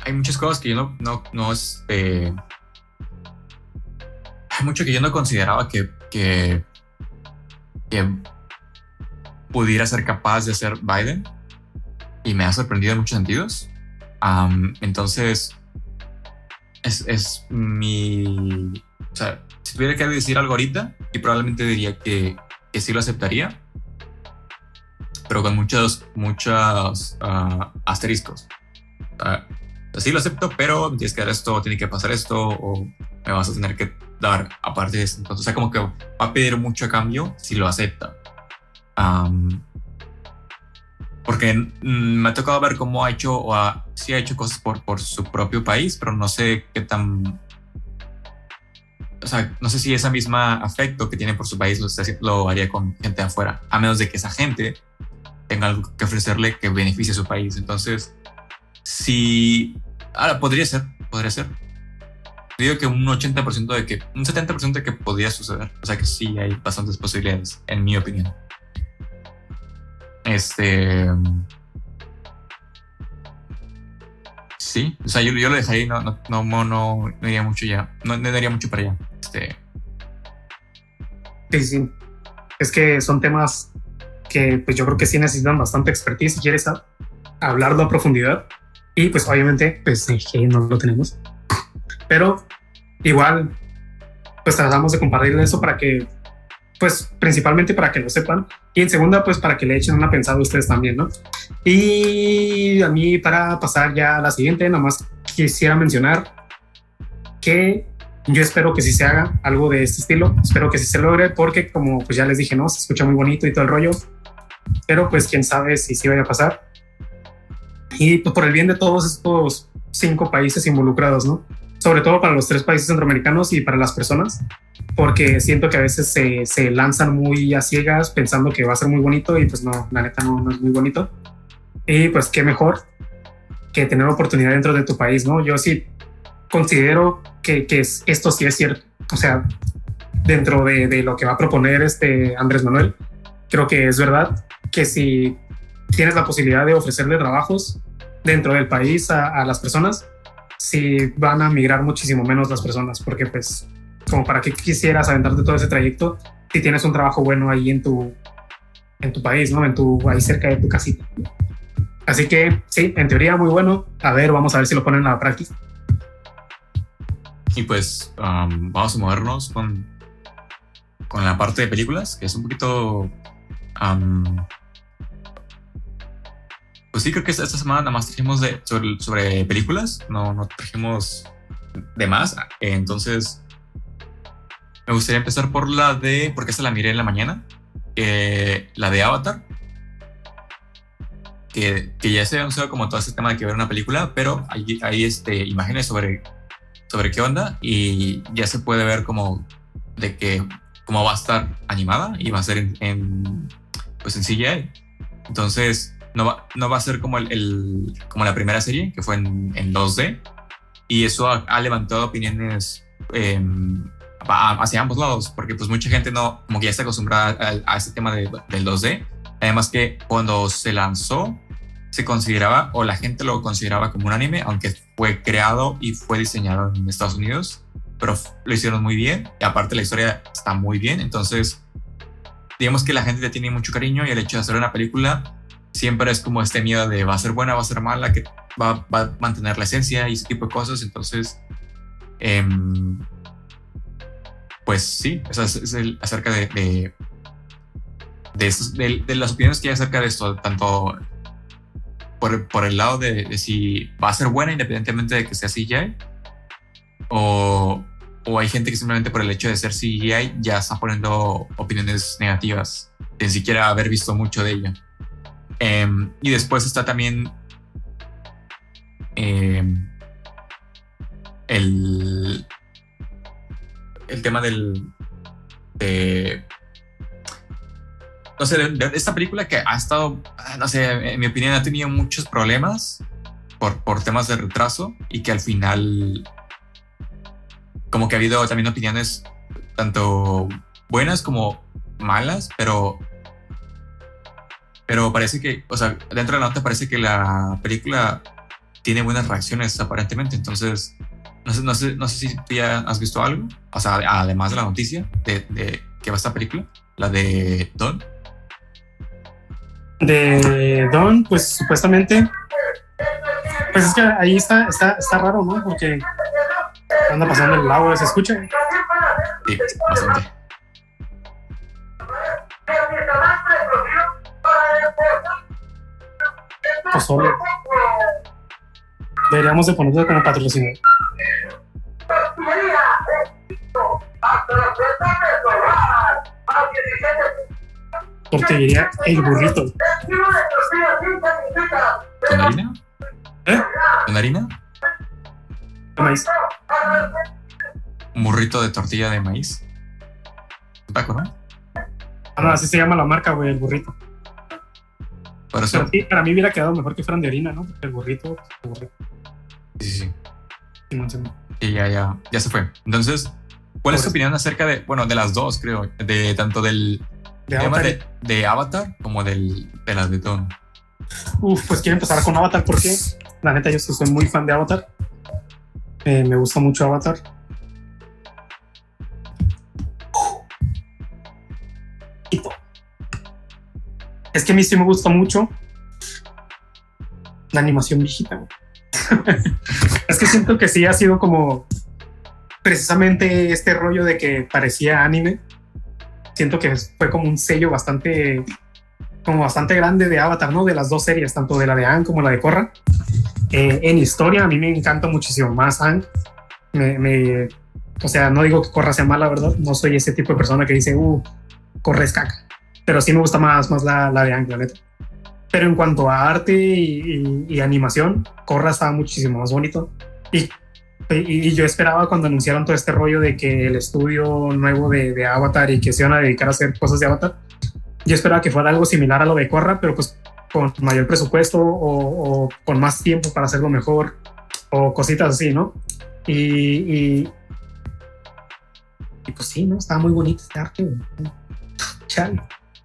hay muchas cosas que yo no, no, no este, hay mucho que yo no consideraba que, que, que pudiera ser capaz de hacer Biden y me ha sorprendido en muchos sentidos. entonces, es, es, mi... O sea, si tuviera que decir algo ahorita, y probablemente diría que, que sí lo aceptaría, pero con muchos, muchos uh, asteriscos. Uh, sí lo acepto, pero tienes que dar esto, tiene que pasar esto, o me vas a tener que dar aparte de esto. Entonces, o sea, como que va a pedir mucho a cambio si lo acepta. Um, porque mm, me ha tocado ver cómo ha hecho o ha, sí ha hecho cosas por, por su propio país, pero no sé qué tan... O sea, no sé si ese mismo afecto que tiene por su país lo, lo haría con gente afuera, a menos de que esa gente tenga algo que ofrecerle que beneficie a su país. Entonces, si... Ahora, podría ser, podría ser. Digo que un 80% de que, un 70% de que podría suceder. O sea que sí hay bastantes posibilidades, en mi opinión. Este. Sí, o sea, yo, yo lo dejaría no, no, no, no, no iría mucho ya. No, no daría mucho para allá. Este. Sí, sí. Es que son temas que pues yo creo que sí necesitan bastante expertise si quieres hablarlo a profundidad. Y pues obviamente, pues no lo tenemos. Pero igual, pues tratamos de compartir eso para que, pues principalmente para que lo sepan. Y en segunda, pues para que le echen una pensada a ustedes también, ¿no? Y a mí, para pasar ya a la siguiente, nada más quisiera mencionar que yo espero que sí se haga algo de este estilo. Espero que sí se logre porque como pues ya les dije, ¿no? Se escucha muy bonito y todo el rollo. Pero pues quién sabe si sí vaya a pasar. Y pues por el bien de todos estos cinco países involucrados, ¿no? Sobre todo para los tres países centroamericanos y para las personas, porque siento que a veces se, se lanzan muy a ciegas pensando que va a ser muy bonito y pues no, la neta no, no es muy bonito. Y pues qué mejor que tener oportunidad dentro de tu país, ¿no? Yo sí considero que, que esto sí es cierto. O sea, dentro de, de, lo que va a proponer este Andrés Manuel, creo que es verdad que si tienes la posibilidad de ofrecerle trabajos dentro del país a, a las personas, si van a migrar muchísimo menos las personas, porque pues como para qué quisieras aventarte todo ese trayecto si tienes un trabajo bueno ahí en tu, en tu país, ¿no? En tu, ahí cerca de tu casita. Así que sí, en teoría muy bueno. A ver, vamos a ver si lo ponen a la práctica. Y pues um, vamos a movernos con, con la parte de películas, que es un poquito... Um, pues sí, creo que esta semana nada más trajimos de, sobre, sobre películas, no, no trajimos de más. Entonces, me gustaría empezar por la de, porque esta la miré en la mañana, eh, la de Avatar, que, que ya se usado como todo ese tema de que ver una película, pero hay, hay este, imágenes sobre, sobre qué onda y ya se puede ver como de que cómo va a estar animada y va a ser en, en pues en CGI. Entonces, no va, no va a ser como, el, como la primera serie, que fue en, en 2D, y eso ha, levantado opiniones eh, hacia ambos lados, porque pues mucha gente no, como que ya está acostumbrada a, a este tema de, del 2D. Además que cuando se lanzó, se consideraba, o la gente lo consideraba como un anime, aunque fue creado y fue diseñado en Estados Unidos, pero lo hicieron muy bien, y aparte la historia está muy bien, entonces digamos que la gente le tiene mucho cariño y el hecho de hacer una película siempre es como este miedo de va a ser buena, va a ser mala, que va, va a mantener la esencia y ese tipo de cosas, entonces... Eh, pues sí, es, el, acerca de, de, de, de, las opiniones que hay acerca de esto, tanto por, por el lado de, si va a ser buena independientemente de que sea CGI, o, o hay gente que simplemente por el hecho de ser CGI ya está poniendo opiniones negativas, sin siquiera haber visto mucho de ella. Em, y después está también eh, el, el tema del. no sé, de, esta película que ha estado, no sé, en mi opinión ha tenido muchos problemas por, por temas de retraso y que al final, como que ha habido también opiniones tanto buenas como malas, pero pero parece que, o sea, dentro de la nota parece que la película tiene buenas reacciones aparentemente, entonces no sé, no sé, no sé si tú ya has visto algo, o sea, además de la noticia de, de que va esta película, la de Don. De Don, pues supuestamente, pues es que ahí está, está, está raro, ¿no? Porque anda pasando el agua, ¿se escucha? Sí, bastante. Pues solo. Deberíamos de ponerlo como patrocinador. Tortillería El Burrito. ¿Con harina? ¿Eh? ¿Con harina? De maíz. Un burrito de tortilla de maíz. ¿Un taco, no? Ah, no, así se llama la marca, güey, el burrito. Para mí hubiera quedado mejor que fueran de harina, ¿no? El burrito, el burrito. Sí, sí, sí. Y ya, ya, ya se fue. Entonces, ¿cuál es tu opinión acerca de, bueno, de las dos, creo, de tanto del, De Avatar, de, de Avatar como del, de las de Don. Uf, pues quiero empezar con Avatar porque la neta yo soy muy fan de Avatar. Eh, me gusta mucho Avatar. Es que a mí sí me gusta mucho la animación viejita. es que siento que sí ha sido como precisamente este rollo de que parecía anime. Siento que fue como un sello bastante como bastante grande de Avatar, ¿no? De las dos series, tanto de la de Anne como la de Korra. Eh, en historia, a mí me encanta muchísimo más Anne. Me, o sea, no digo que Korra sea mala, ¿verdad? No soy ese tipo de persona que dice, uh, Korra es caca. Pero sí me gusta más, más la, la de Anne, la neta. Pero en cuanto a arte y, animación, Korra estaba muchísimo más bonito. Y, y, yo esperaba cuando anunciaron todo este rollo de que el estudio nuevo de, de Avatar y que se iban a dedicar a hacer cosas de Avatar, yo esperaba que fuera algo similar a lo de Corra, pero pues con mayor presupuesto o, con más tiempo para hacerlo mejor o cositas así, ¿no? Y, y, pues sí, ¿no? Estaba muy bonito este arte.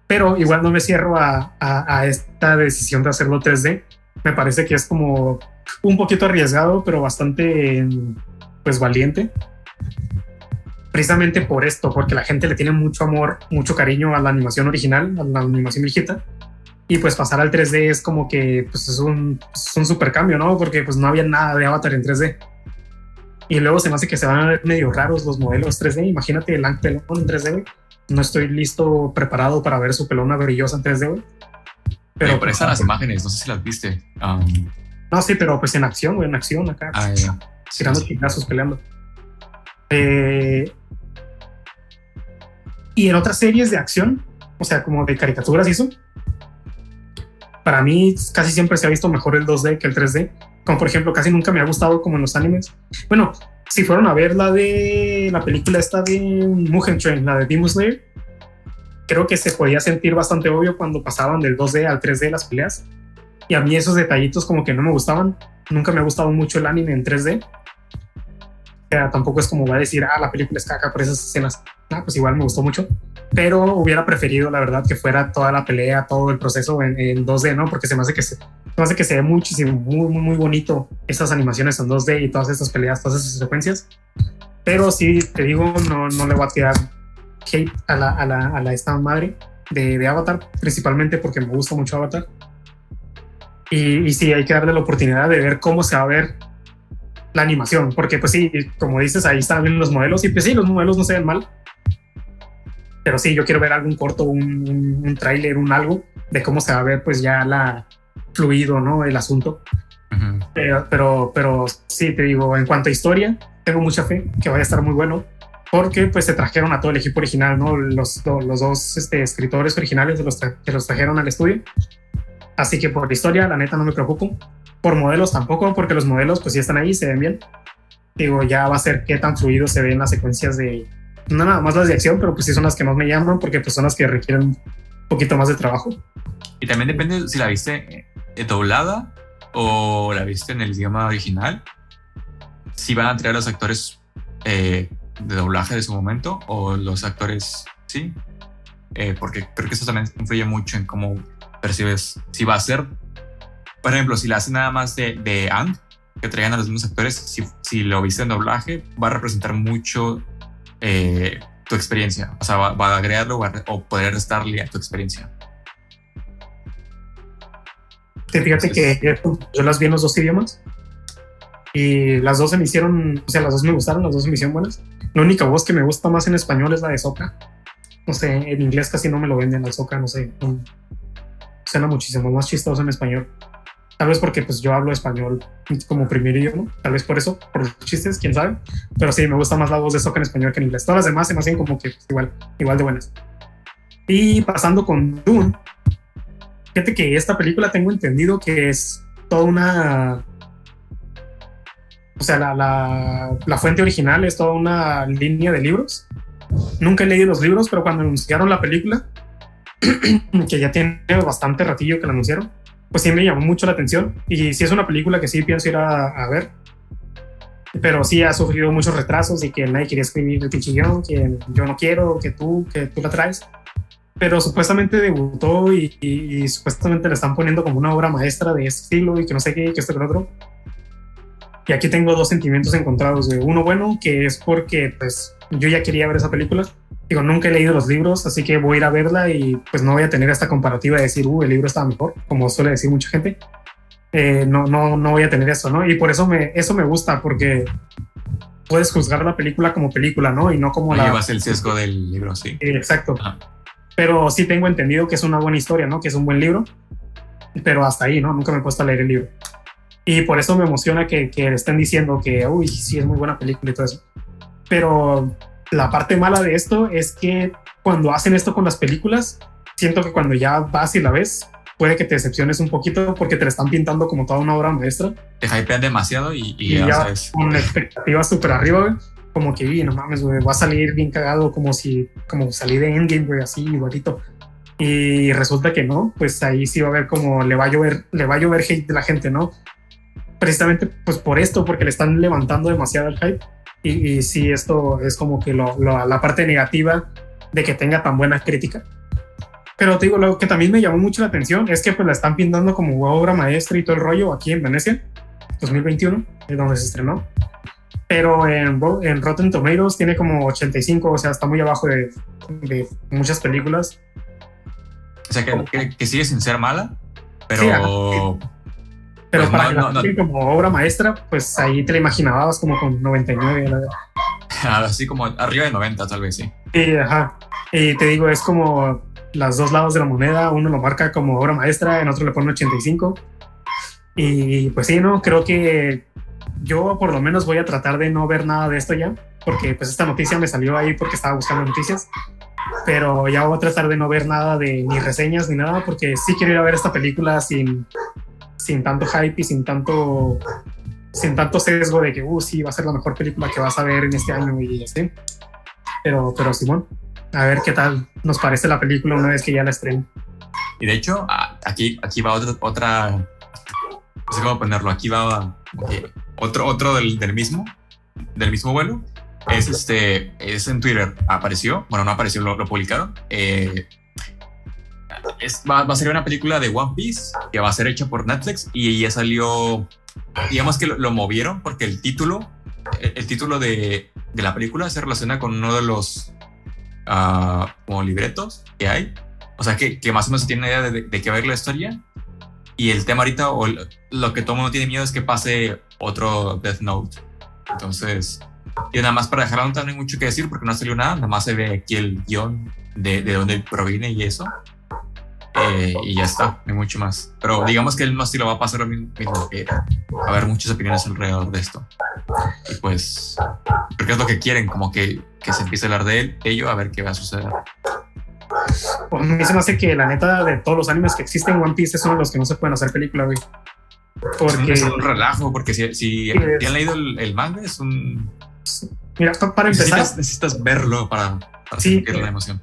Pero igual no me cierro a, a, esta decisión de hacerlo 3D. Me parece que es como un poquito arriesgado, pero bastante, pues, valiente precisamente por esto, porque la gente le tiene mucho amor, mucho cariño a la animación original, a la animación viejita. Y pues pasar al 3D es como que pues es un, un super cambio, ¿no? Porque pues no había nada de Avatar en 3D. Y luego se me hace que se van a ver medio raros los modelos 3D. Imagínate el pelón en 3D, güey. No estoy listo, preparado para ver su pelona brillosa en 3D, güey. Pero por esas las imágenes, no sé si las viste. Um, no, sí, pero pues en acción, güey, en acción acá. Ah, tirando sí, peleando. Eh, y en otras series de acción, o sea, como de caricaturas y eso, para mí casi siempre se ha visto mejor el 2D que el 3D. Como por ejemplo, casi nunca me ha gustado como en los animes. Bueno, si fueron a ver la de la película esta de Mugen Train, la de Demon Slayer, creo que se podía sentir bastante obvio cuando pasaban del 2D al 3D las peleas. Y a mí esos detallitos como que no me gustaban. Nunca me ha gustado mucho el anime en 3D tampoco es como va a decir, ah, la película es caca por esas escenas. Ah, pues igual me gustó mucho, pero hubiera preferido, la verdad, que fuera toda la pelea, todo el proceso en, 2D, ¿no? Porque se me hace que se, me hace que se ve muchísimo, muy, muy, muy bonito esas animaciones en 2D y todas estas peleas, todas esas secuencias. Pero sí, te digo, no, no le voy a tirar hate a la, a la, a la esta madre de, de, Avatar, principalmente porque me gusta mucho Avatar. Y, y sí, hay que darle la oportunidad de ver cómo se va a ver la animación, porque pues sí, como dices, ahí están los modelos y pues sí, los modelos no se ven mal. Pero sí, yo quiero ver algún corto, un, un, tráiler, un algo de cómo se va a ver pues ya la fluido, ¿no? El asunto. pero, pero, pero sí, te digo, en cuanto a historia, tengo mucha fe que vaya a estar muy bueno porque pues se trajeron a todo el equipo original, ¿no? Los, los dos este, escritores originales los, que los trajeron al estudio. Así que por la historia, la neta, no me preocupo por modelos tampoco, porque los modelos pues sí están ahí, se ven bien. Digo, ya va a ser qué tan fluido se ven las secuencias de, no nada más las de acción, pero pues sí son las que más me llaman porque pues son las que requieren un poquito más de trabajo. Y también depende si la viste eh, doblada o la viste en el idioma original. Si van a traer los actores eh, de doblaje de su momento o los actores, sí. Eh, porque creo que eso también influye mucho en cómo percibes si va a ser por ejemplo, si la hacen nada más de, de Ang, que traigan a los mismos actores, si, si lo viste en doblaje, va a representar mucho eh, tu experiencia. O sea, va, a agregarlo o poder restarle a tu experiencia. fíjate que yo las vi en los dos idiomas y las dos se me hicieron, o sea, las dos me gustaron, las dos se me hicieron buenas. La única voz que me gusta más en español es la de Soca. No sé, en inglés casi no me lo venden al Soca, no sé. suena muchísimo más chistoso en español. Tal vez porque pues yo hablo español como primer idioma, tal vez por eso, por los chistes, quién sabe. Pero sí, me gusta más la voz de Soca en español que en inglés. Todas las demás se me hacen como que pues, igual, igual de buenas. Y pasando con Dune, fíjate que esta película tengo entendido que es toda una... O sea, la, la, la fuente original es toda una línea de libros. Nunca he leído los libros, pero cuando anunciaron la película, que ya tiene bastante ratillo que la anunciaron, pues sí me llamó mucho la atención y sí es una película que sí pienso ir a, ver, pero sí ha sufrido muchos retrasos y que nadie quería escribir el pinche que yo no quiero, que tú, que tú la traes. pero supuestamente debutó y, supuestamente le están poniendo como una obra maestra de ese estilo y que no sé qué, que esto que lo otro. Y aquí tengo dos sentimientos encontrados. Uno bueno, que es porque pues yo ya quería ver esa película. Digo, nunca he leído los libros, así que voy a ir a verla y pues no voy a tener esta comparativa de decir, uh, el libro estaba mejor, como suele decir mucha gente. Eh, no, no, no voy a tener eso, ¿no? Y por eso me, eso me gusta, porque puedes juzgar la película como película, ¿no? Y no como la... Llevas el sesgo del libro, sí. Exacto. Pero sí tengo entendido que es una buena historia, ¿no? Que es un buen libro, pero hasta ahí, ¿no? Nunca me he puesto a leer el libro. Y por eso me emociona que, que estén diciendo que, uy, sí, es muy buena película y todo eso. Pero la parte mala de esto es que cuando hacen esto con las películas, siento que cuando ya vas y la ves, puede que te decepciones un poquito porque te la están pintando como toda una obra maestra. Te hypean demasiado y, ya, sabes. Con expectativas súper arriba, como que, no mames, güey, va a salir bien cagado, como si, como salí de Endgame, güey, así igualito. Y resulta que no, pues ahí sí va a ver como le va a llover, le va a llover hate de la gente, ¿no? precisamente pues por esto, porque le están levantando demasiado el hype. Y, y sí, esto es como que lo, la parte negativa de que tenga tan buena crítica. Pero te digo, lo que también me llamó mucho la atención es que pues la están pintando como obra maestra y todo el rollo aquí en Venecia, 2021, es donde se estrenó. Pero en, en Rotten Tomatoes tiene como 85, o sea, está muy abajo de, de muchas películas. O sea, que, que, sigue sin ser mala, pero... Pero pues para que como obra maestra, pues ahí te la imaginabas como con 99. Así como arriba de 90, tal vez, sí. Sí, ajá. Y te digo, es como las dos lados de la moneda. Uno lo marca como obra maestra, en otro le pone 85. Y pues sí, no, creo que yo por lo menos voy a tratar de no ver nada de esto ya, porque pues esta noticia me salió ahí porque estaba buscando noticias. Pero ya voy a tratar de no ver nada de ni reseñas ni nada, porque sí quiero ir a ver esta película sin sin tanto hype y sin tanto sin tanto sesgo de que, uh, sí, va a ser la mejor película que vas a ver en este año y así. Pero, pero Simón, a ver qué tal nos parece la película una vez que ya la estrenen. Y de hecho, aquí, aquí va otra, otra, no sé cómo ponerlo, aquí va otro, otro del, del, mismo, del mismo vuelo. Es este, es en Twitter, apareció, bueno, no apareció, lo, lo publicaron. Eh, va, a ser una película de One Piece que va a ser hecha por Netflix y ya salió, digamos que lo, movieron porque el título, el, título de, de, la película se relaciona con uno de los ah, como libretos que hay. O sea, que, que, más o menos se tiene idea de, de, qué va a ver la historia. Y el tema ahorita, o lo que todo el mundo tiene miedo es que pase otro Death Note. Entonces, y nada más para dejarlo, no hay mucho que decir porque no salió nada, nada más se ve aquí el guion de, de dónde proviene y eso. Eh, y ya está, no hay mucho más. Pero digamos que él no sí lo va a pasar lo mismo, que va a haber muchas opiniones alrededor de esto. Y pues, porque es lo que quieren, como que, que se empiece a hablar de él, ello, a ver qué va a suceder. Pues a mí se me hace que la neta de todos los animes que existen, One Piece es uno de los que no se pueden hacer película, güey. Porque es un relajo, porque si, si han leído el, manga, es un. Mira, para empezar. Necesitas, verlo para, para sentir la emoción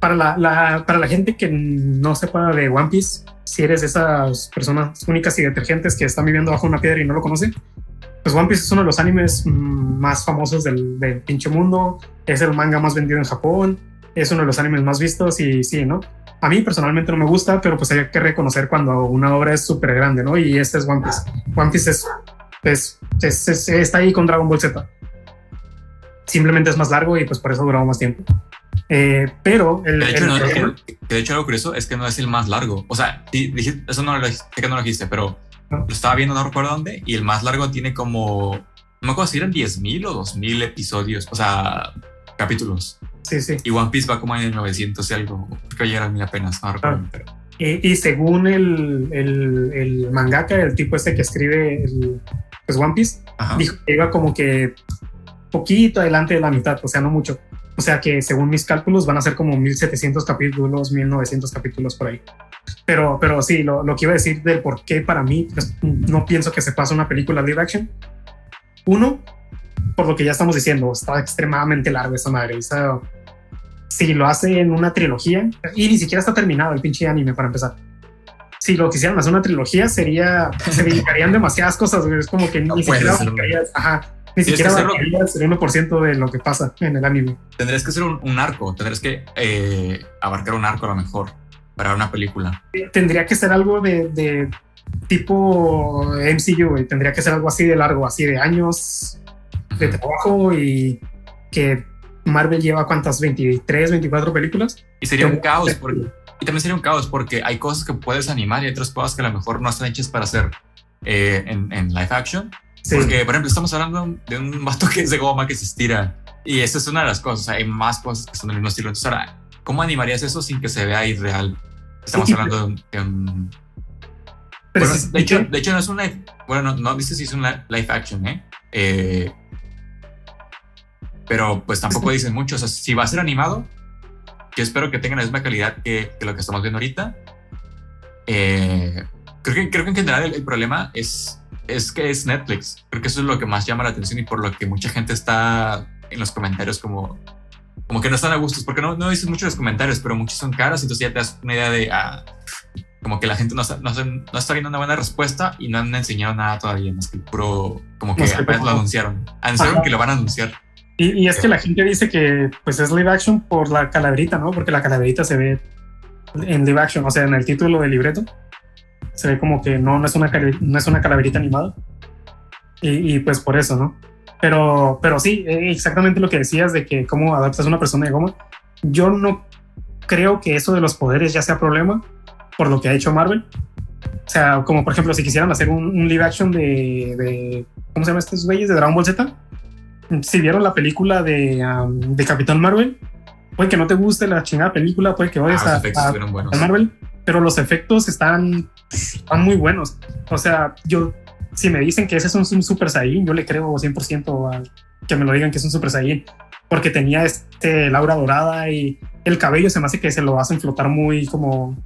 para la, para la gente que no sepa de One Piece, si eres de esas personas únicas y detergentes que están viviendo bajo una piedra y no lo conocen, pues One Piece es uno de los animes más famosos del, pinche mundo, es el manga más vendido en Japón, es uno de los animes más vistos y sí, ¿no? A mí personalmente no me gusta, pero pues hay que reconocer cuando una obra es súper grande, ¿no? Y este es One Piece. One Piece es, es, está ahí con Dragon Ball Z. Simplemente es más largo y pues por eso ha durado más tiempo. Eh, pero el, de, hecho, algo curioso es que no es el más largo. O sea, eso no lo, que no lo dijiste, pero lo estaba viendo, no recuerdo dónde, y el más largo tiene como, no me acuerdo si eran 10.000 o 2.000 episodios, o sea, capítulos. Sí, sí. Y One Piece va como en el 900 y algo, creo que ya mil apenas, no recuerdo. Y, según el, el, el, mangaka, el tipo este que escribe el, pues One Piece, dijo que iba como que poquito adelante de la mitad, o sea, no mucho. O sea que según mis cálculos van a ser como 1700 capítulos, 1900 capítulos por ahí. Pero, pero sí, lo, lo que iba a decir del por qué para mí pues, no pienso que se pase una película live action. Uno, por lo que ya estamos diciendo, está extremadamente largo esa madre. O si lo hace en una trilogía, y ni siquiera está terminado el pinche anime para empezar. Si lo quisieran hacer una trilogía, sería, se dedicarían demasiadas cosas. Es como que ni siquiera ajá, Ni siquiera hacerlo, el 1% de lo que pasa en el anime. Tendrías que hacer un, arco, tendrías que eh, abarcar un arco a lo mejor para una película. Tendría que ser algo de, tipo MCU, tendría que ser algo así de largo, así de años de trabajo y que Marvel lleva cuántas, 23, 24 películas. Y sería un caos, porque, y también sería un caos porque hay cosas que puedes animar y otras cosas que a lo mejor no están hechas para hacer eh, en, en, live action. Porque, por ejemplo, estamos hablando de un vato que es de goma que se estira. Y esa es una de las cosas. Hay más cosas que son del mismo estilo. Entonces, ahora, ¿cómo animarías eso sin que se vea irreal? Estamos hablando de un. de, hecho, de hecho, no es un live. Bueno, no, no dice si es un live action, ¿eh? eh pero pues tampoco dicen mucho. O sea, si va a ser animado, yo espero que tenga la misma calidad que, lo que estamos viendo ahorita. Eh, creo, que, creo que en general el, problema es, es que es Netflix. Creo que eso es lo que más llama la atención y por lo que mucha gente está en los comentarios como, como que no están a gustos, porque no, no dicen mucho los comentarios, pero muchos son caras, entonces ya te das una idea de, ah, como que la gente no está, no, no, está viendo una buena respuesta y no han enseñado nada todavía, más que puro, como que apenas lo anunciaron. Anunciaron que lo van a anunciar. Y, es que la gente dice que pues es live action por la calaverita, ¿no? Porque la calaverita se ve en live action, o sea, en el título del libreto se ve como que no, no, es, una, no es una calaverita animada. Y, pues por eso, ¿no? Pero, pero sí, e, exactamente lo que decías de que cómo adaptas a una persona de goma. Yo no creo que eso de los poderes ya sea problema por lo que ha hecho Marvel. O sea, como por ejemplo, si quisieran hacer un, live action de, de, ¿Cómo se llama estos güeyes? De Dragon Ball Z si vieron la película de, de Capitán Marvel, puede que no te guste la chingada película, puede que odies ah, a, Marvel, pero los efectos están, están muy buenos. O sea, yo, si me dicen que ese es un, Super Saiyan, yo le creo 100% a que me lo digan que es un Super Saiyan, porque tenía este laura dorada y el cabello se me hace que se lo hacen flotar muy como...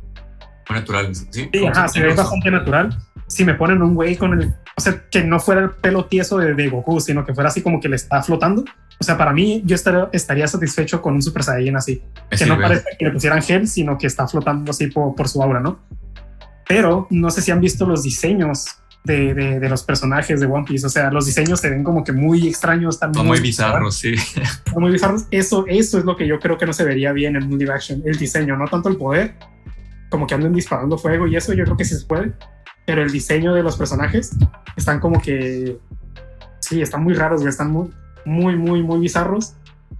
Muy natural, sí. Sí, ajá, se ve bastante natural. Si me ponen un güey con el o sea, que no fuera el pelo tieso de, Goku, sino que fuera así como que le está flotando. O sea, para mí yo estaría, satisfecho con un Super Saiyan así. que no parece que le pusieran gel, sino que está flotando así por, su aura, ¿no? Pero no sé si han visto los diseños de, de, los personajes de One Piece. O sea, los diseños se ven como que muy extraños. Están muy, bizarros, sí. muy bizarros. Eso, eso es lo que yo creo que no se vería bien en un live action. El diseño, no tanto el poder, como que anden disparando fuego y eso, yo creo que sí se puede pero el diseño de los personajes están como que, sí, están muy raros, están muy, muy, muy, muy bizarros.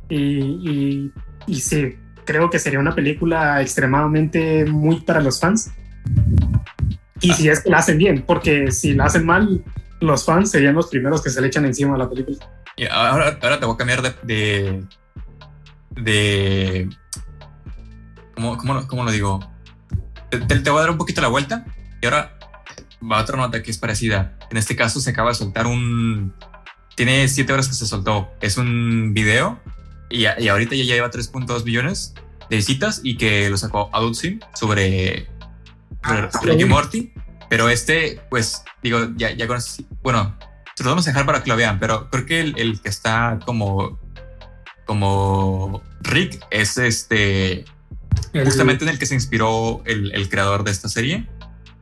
Y, y, sí, creo que sería una película extremadamente muy para los fans. Y si es que la hacen bien, porque si la hacen mal, los fans serían los primeros que se le echan encima a la película. Y ahora, ahora te voy a cambiar de. de, ¿cómo, cómo, lo digo? Te, te, voy a dar un poquito la vuelta. Y ahora va otra nota que es parecida. En este caso se acaba de soltar un... Tiene siete horas que se soltó. Es un video y, y ahorita ya lleva 3.2 millones de visitas y que lo sacó Adult Sim sobre, sobre, ah, Morty. Pero este, pues, digo, ya, ya con... Bueno, se lo vamos a dejar para que lo vean, pero creo que el, el que está como... Como Rick es este... Justamente en el que se inspiró el, el creador de esta serie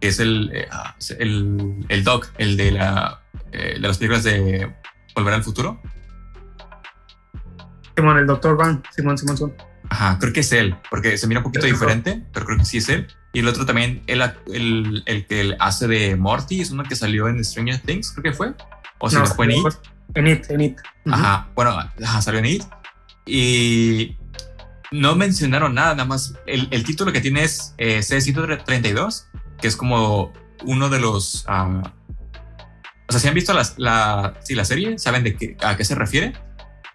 que es el, eh, ah, el, el, Doc, el de, la, eh, de las películas de Volver al Futuro. Simón, el Doctor Van, Simón, Simón, Simón. Ajá, creo que es él, porque se mira un poquito diferente, pero creo que sí es él. Y el otro también, el, el, el que hace de Morty, es uno que salió en Stranger Things, creo que fue. O si no, fue en It. En It, en It. Ajá, bueno, ajá, salió en It. Y no mencionaron nada, nada más. El, el título que tiene es eh, C132 que es como uno de los... Ah, sea, si han visto la, la serie, saben de qué, a qué se refiere,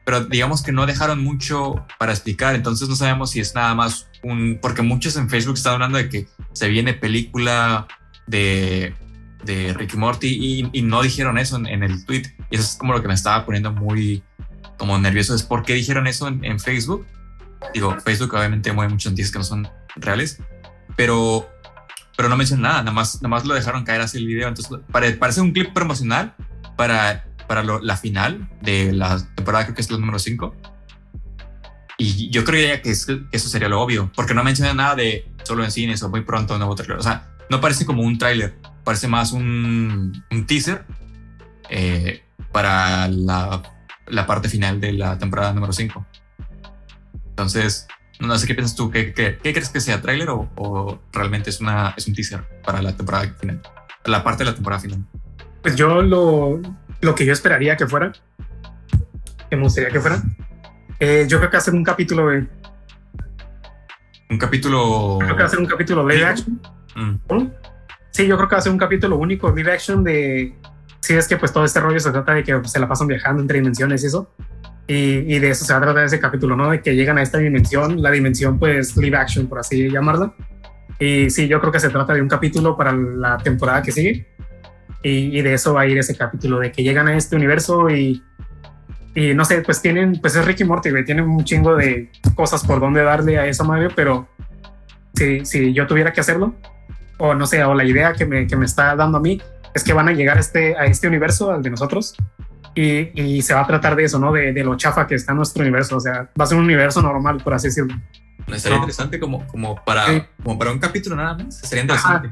pero digamos que no dejaron mucho para explicar, entonces no sabemos si es nada más un... Porque muchos en Facebook están hablando de que se viene película de, de Ricky Morty y, no dijeron eso en, el tweet. Y eso es como lo que me estaba poniendo muy como nervioso, es por qué dijeron eso en, en Facebook. Digo, Facebook obviamente mueve muchas noticias que no son reales, pero pero no mencionan nada, nada más, nada más lo dejaron caer así el video. Entonces, parece un clip promocional para, para la final de la temporada, creo que es la número 5. Y yo creía que, eso sería lo obvio, porque no menciona nada de solo en cines o muy pronto nuevo trailer. O sea, no parece como un tráiler, parece más un, un teaser eh, para la, la parte final de la temporada número 5. Entonces, no sé qué piensas tú, ¿qué, qué, qué crees que sea tráiler o, o, realmente es, una, es un teaser para la temporada final? La parte de la temporada final. Pues yo lo, lo que yo esperaría que fuera, que me gustaría que fuera, eh, yo creo que hacer un capítulo de... Un capítulo... Creo que hacer un capítulo live action. Mm. Sí, yo creo que hacer un capítulo único live action de... Sí, es que pues todo este rollo se trata de que se la pasan viajando entre dimensiones y eso. Y, de eso se va a tratar ese capítulo, ¿no? De que llegan a esta dimensión, la dimensión pues live action, por así llamarla. Y sí, yo creo que se trata de un capítulo para la temporada que sigue. Y, de eso va a ir ese capítulo, de que llegan a este universo y, y no sé, pues tienen, pues es Ricky Morty, güey, tienen un chingo de cosas por donde darle a esa madre, pero si, si yo tuviera que hacerlo, o no sé, o la idea que me, que me está dando a mí, es que van a llegar a este, a este universo, al de nosotros, y, se va a tratar de eso, ¿no? De, lo chafa que está nuestro universo. O sea, va a ser un universo normal, por así decirlo. Sería interesante como, como, para, como para un capítulo nada más. Sería interesante.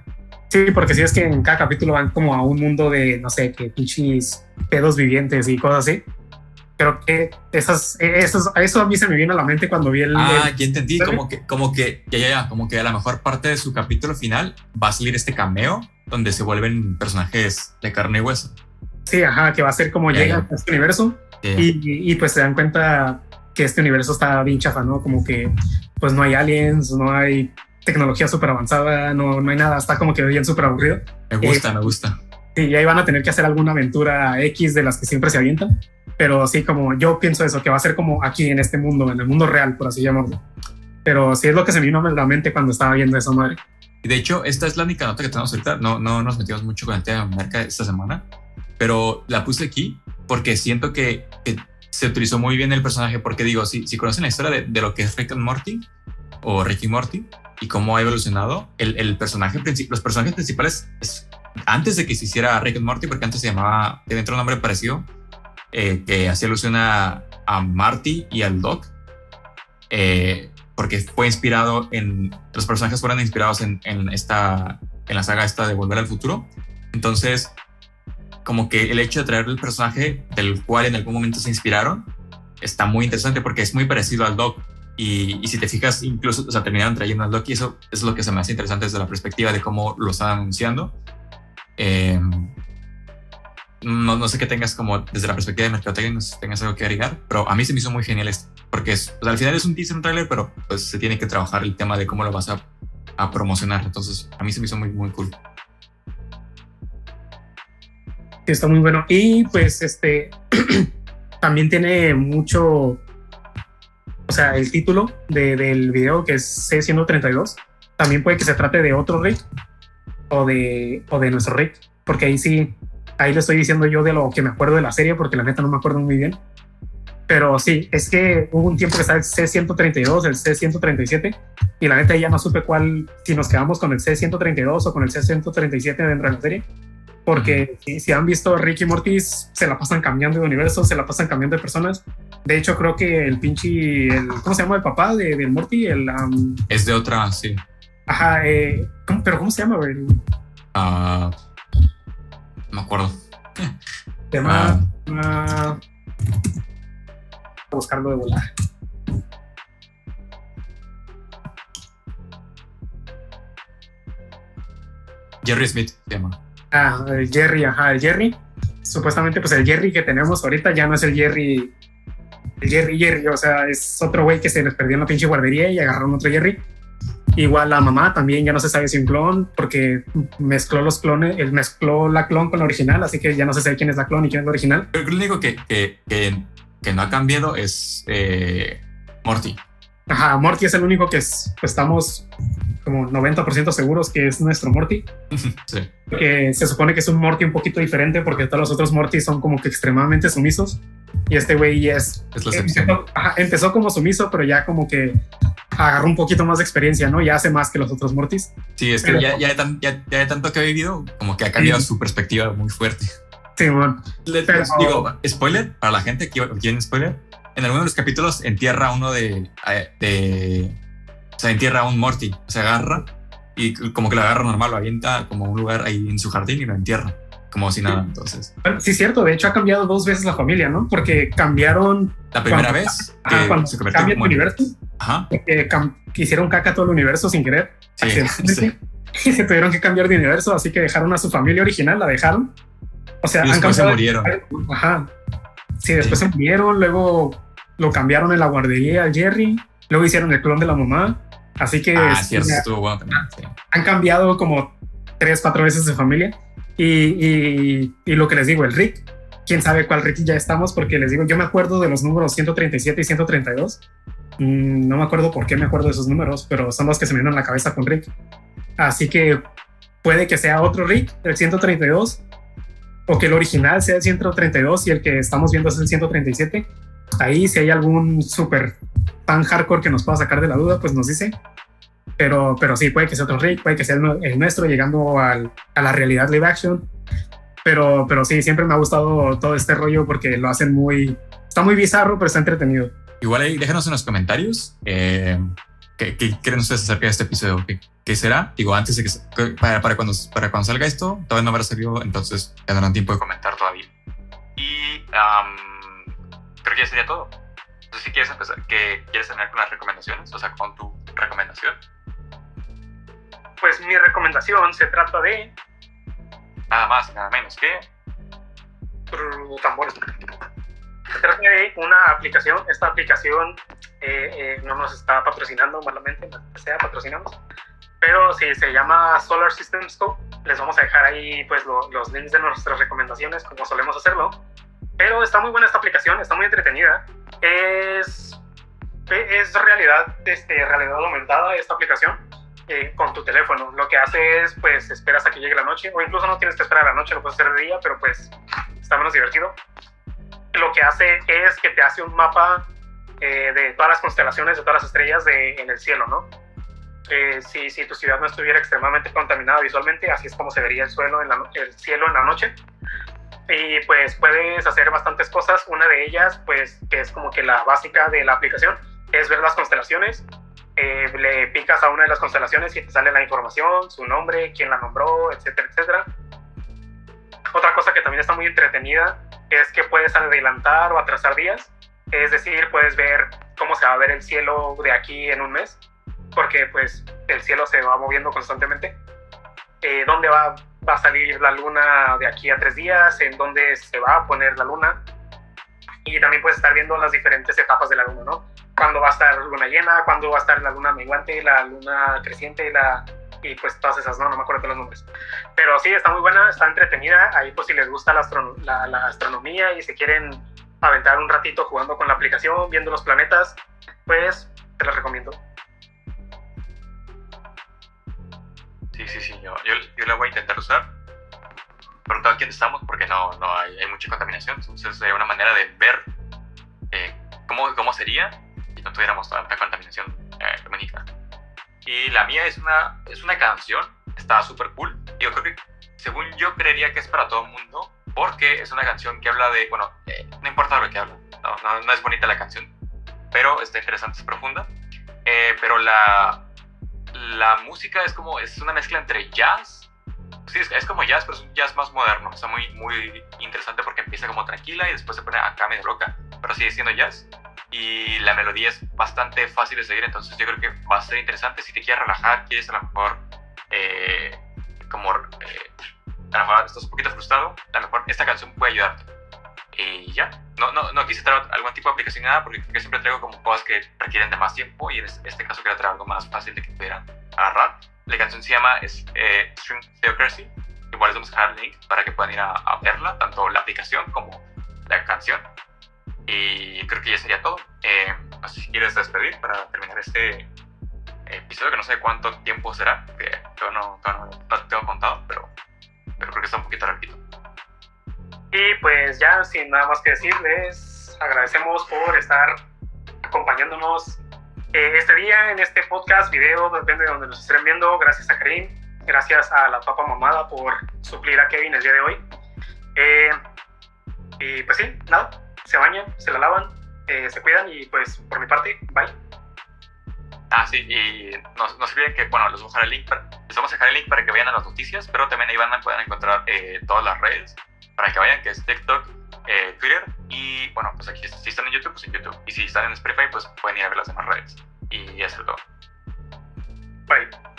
Sí, porque si es que en cada capítulo van como a un mundo de, no sé, que pinches pedos vivientes y cosas así. Creo que esas, esas, eso a mí se me viene a la mente cuando vi el. Ah, ya entendí. Como que, como que, ya, ya, ya, como que a la mejor parte de su capítulo final va a salir este cameo donde se vuelven personajes de carne y hueso. Sí, ajá, que va a ser como llega a este universo y, y, pues se dan cuenta que este universo está bien chafa, ¿no? Como que pues no hay aliens, no hay tecnología súper avanzada, no, no hay nada, está como que bien súper aburrido. Me gusta, me gusta. Sí, y ahí van a tener que hacer alguna aventura X de las que siempre se avientan, pero sí, como yo pienso eso, que va a ser como aquí en este mundo, en el mundo real, por así llamarlo. Pero sí es lo que se me vino a la mente cuando estaba viendo esa madre. Y de hecho, esta es la única nota que tenemos ahorita. No, no nos metimos mucho con el tema de marca esta semana, pero la puse aquí porque siento que, se utilizó muy bien el personaje, porque digo, si, si conocen la historia de, de, lo que es Rick and Morty o Ricky Morty y cómo ha evolucionado, el, el personaje los personajes principales, antes de que se hiciera Rick and Morty, porque antes se llamaba, dentro un nombre parecido, eh, que hacía alusión a, a, Marty y al Doc, eh, porque fue inspirado en, los personajes fueron inspirados en, en, esta, en la saga esta de Volver al Futuro. Entonces, como que el hecho de traer el personaje del cual en algún momento se inspiraron está muy interesante porque es muy parecido al Doc. Y, si te fijas, incluso, o sea, terminaron trayendo al Doc y eso, es lo que se me hace interesante desde la perspectiva de cómo lo están anunciando. Eh, no, no, sé qué tengas como desde la perspectiva de mercadotecnia, no sé si tengas algo que agregar, pero a mí se me hizo muy genial esto, porque es, al final es un teaser, un trailer, pero pues se tiene que trabajar el tema de cómo lo vas a, a promocionar. Entonces, a mí se me hizo muy, muy cool que está muy bueno. Y pues este también tiene mucho, o sea, el título de, del video que es C132, también puede que se trate de otro Rick o de, o de nuestro Rick, porque ahí sí, ahí le estoy diciendo yo de lo que me acuerdo de la serie, porque la neta no me acuerdo muy bien. Pero sí, es que hubo un tiempo que estaba el C132, el C137, y la neta ya no supe cuál, si nos quedamos con el C132 o con el C137 dentro de la serie porque si, han visto Ricky Mortis, se la pasan cambiando de universo, se la pasan cambiando de personas. De hecho, creo que el pinche, el, ¿cómo se llama el papá de, de Morty? El, es de otra, sí. Ajá, eh, pero ¿cómo se llama? El... Uh, no me acuerdo. Se llama... Uh, buscarlo de volar. Jerry Smith se llama. El Jerry, ajá, el Jerry. Supuestamente, pues el Jerry que tenemos ahorita ya no es el Jerry, el Jerry Jerry, o sea, es otro güey que se les perdió en la pinche guardería y agarraron otro Jerry. Igual la mamá también ya no se sabe si un clon, porque mezcló los clones, él mezcló la clon con la original, así que ya no se sabe quién es la clon y quién es la original. Lo único que, que, que, no ha cambiado es eh, Morty. Ajá, Morty es el único que es, pues, estamos como 90% seguros que es nuestro Morty. Sí. Que se supone que es un Morty un poquito diferente porque todos los otros Morty son como que extremadamente sumisos. Y este güey es, es empezó, empezó, como sumiso, pero ya como que agarró un poquito más de experiencia, ¿no? Ya hace más que los otros Mortys. Sí, es que ya, ya, ya, ya, tanto que ha vivido, como que ha cambiado su perspectiva muy fuerte. Sí, bueno. digo, spoiler, para la gente que quieren spoiler, en alguno de los capítulos entierra uno de, de o sea, entierra a un Morty, se agarra y como que lo agarra normal, lo avienta como un lugar ahí en su jardín y lo entierra. como si nada, entonces. Sí, cierto. De hecho, ha cambiado dos veces la familia, ¿no? Porque cambiaron. La primera vez que cuando se en el universo. Ajá. Que, hicieron caca todo el universo sin querer. Sí, sí. Y se tuvieron que cambiar de universo, así que dejaron a su familia original, la dejaron. O sea, y después se murieron. Ajá. Sí, después se murieron, luego lo cambiaron en la guardería al Jerry, luego hicieron el clon de la mamá. Así que. Ah, estuvo bueno Han cambiado como tres, cuatro veces de familia. Y, y, lo que les digo, el Rick, quién sabe cuál Rick ya estamos, porque les digo, yo me acuerdo de los números 137 y 132. Mm, no me acuerdo por qué me acuerdo de esos números, pero son los que se me vienen a la cabeza con Rick. Así que puede que sea otro Rick, el 132, o que el original sea el 132 y el que estamos viendo es el 137. Ahí, si hay algún super fan hardcore que nos pueda sacar de la duda, pues nos dice. Pero, pero sí, puede que sea otro Rick, puede que sea el, nuestro llegando al, a la realidad live action. Pero, pero sí, siempre me ha gustado todo este rollo porque lo hacen muy... Está muy bizarro, pero está entretenido. Igual ahí déjenos en los comentarios eh, ¿qué, creen ustedes acerca de este episodio. ¿Qué, será? Digo, antes de que... Para, para, cuando, para cuando salga esto, todavía no habrá salido, entonces tendrán tiempo de comentar todavía. Y creo que ya sería todo. Entonces, si quieres empezar, que quieres tener unas recomendaciones, o sea, con tu recomendación pues mi recomendación se trata de... Nada más, nada menos que... Tambores. Se trata de una aplicación. Esta aplicación eh, eh, no nos está patrocinando malamente, no sea patrocinamos. Pero sí, se llama Solar System Scope. Les vamos a dejar ahí pues los links de nuestras recomendaciones, como solemos hacerlo. Pero está muy buena esta aplicación, está muy entretenida. Es, es realidad, este, realidad aumentada esta aplicación eh, con tu teléfono. Lo que hace es, pues, esperas a que llegue la noche, o incluso no tienes que esperar a la noche, lo puedes hacer de día, pero pues está menos divertido. Lo que hace es que te hace un mapa eh, de todas las constelaciones, de todas las estrellas de, en el cielo, ¿no? Eh, si, si, tu ciudad no estuviera extremadamente contaminada visualmente, así es como se vería el, suelo en la, el cielo en la noche. Y pues puedes hacer bastantes cosas. Una de ellas, pues, que es como que la básica de la aplicación, es ver las constelaciones eh, le picas a una de las constelaciones y te sale la información, su nombre, quién la nombró, etcétera, etcétera. Otra cosa que también está muy entretenida es que puedes adelantar o atrasar días, es decir, puedes ver cómo se va a ver el cielo de aquí en un mes, porque pues el cielo se va moviendo constantemente. Eh, ¿Dónde va, va a salir la luna de aquí a tres días? ¿En dónde se va a poner la luna? Y también puedes estar viendo las diferentes etapas de la luna, ¿no? cuándo va a estar luna llena, cuándo va a estar la luna menguante, la luna creciente, la, y pues todas esas, no, no me acuerdo de los nombres. Pero sí, está muy buena, está entretenida. Ahí pues si les gusta la, la, astronomía y se quieren aventar un ratito jugando con la aplicación, viendo los planetas, pues te las recomiendo. Sí, sí, sí, yo, yo, la voy a intentar usar. Todo aquí estamos porque no, no hay, hay, mucha contaminación. Entonces, hay una manera de ver eh, cómo, cómo sería no tuviéramos tanta contaminación eh, lumínica. Y la mía es una, es una canción, está súper cool. Yo creo que, según yo, creería que es para todo el mundo, porque es una canción que habla de, bueno, eh, no importa lo que habla, no, no, es bonita la canción, pero está interesante, es profunda. Eh, pero la, la música es como, es una mezcla entre jazz, sí, es, es, como jazz, pero es un jazz más moderno, está muy, muy interesante porque empieza como tranquila y después se pone acá medio loca, pero sigue siendo jazz. Y la melodía es bastante fácil de seguir, entonces yo creo que va a ser interesante. Si te quieres relajar, quieres a lo mejor eh, como eh, a lo mejor estás un poquito frustrado, a lo mejor esta canción puede ayudarte. Y ya, no, no, no quise traer algún tipo de aplicación nada porque siempre traigo como cosas que requieren de más tiempo y en este caso quiero traer algo más fácil de que pudieran agarrar. La canción se llama es, eh, Stream Theocracy, igual les vamos a dejar el link para que puedan ir a, a verla, tanto la aplicación como la canción. Y creo que ya sería todo. Eh, sé si quieres despedir para terminar este episodio, que no sé cuánto tiempo será, que todavía no, no, no tengo contado, pero, pero creo que está un poquito rápido. Y pues ya, sin nada más que decirles, agradecemos por estar acompañándonos eh, este día en este podcast, video, depende de donde nos estén viendo. Gracias a Karim, gracias a la papa mamada por suplir a Kevin el día de hoy. Eh, y pues sí, nada, se bañan, se la lavan, eh, se cuidan y pues por mi parte, bye. Ah, sí, y nos, nos olviden que, bueno, les vamos a dejar el link para, les vamos a dejar el link para que vayan a las noticias, pero también ahí van a poder encontrar eh, todas las redes para que vayan, que es TikTok, eh, Twitter y bueno, pues aquí si están en YouTube, pues en YouTube. Y si están en Spotify, pues pueden ir a ver las demás redes. Y eso es todo. Bye.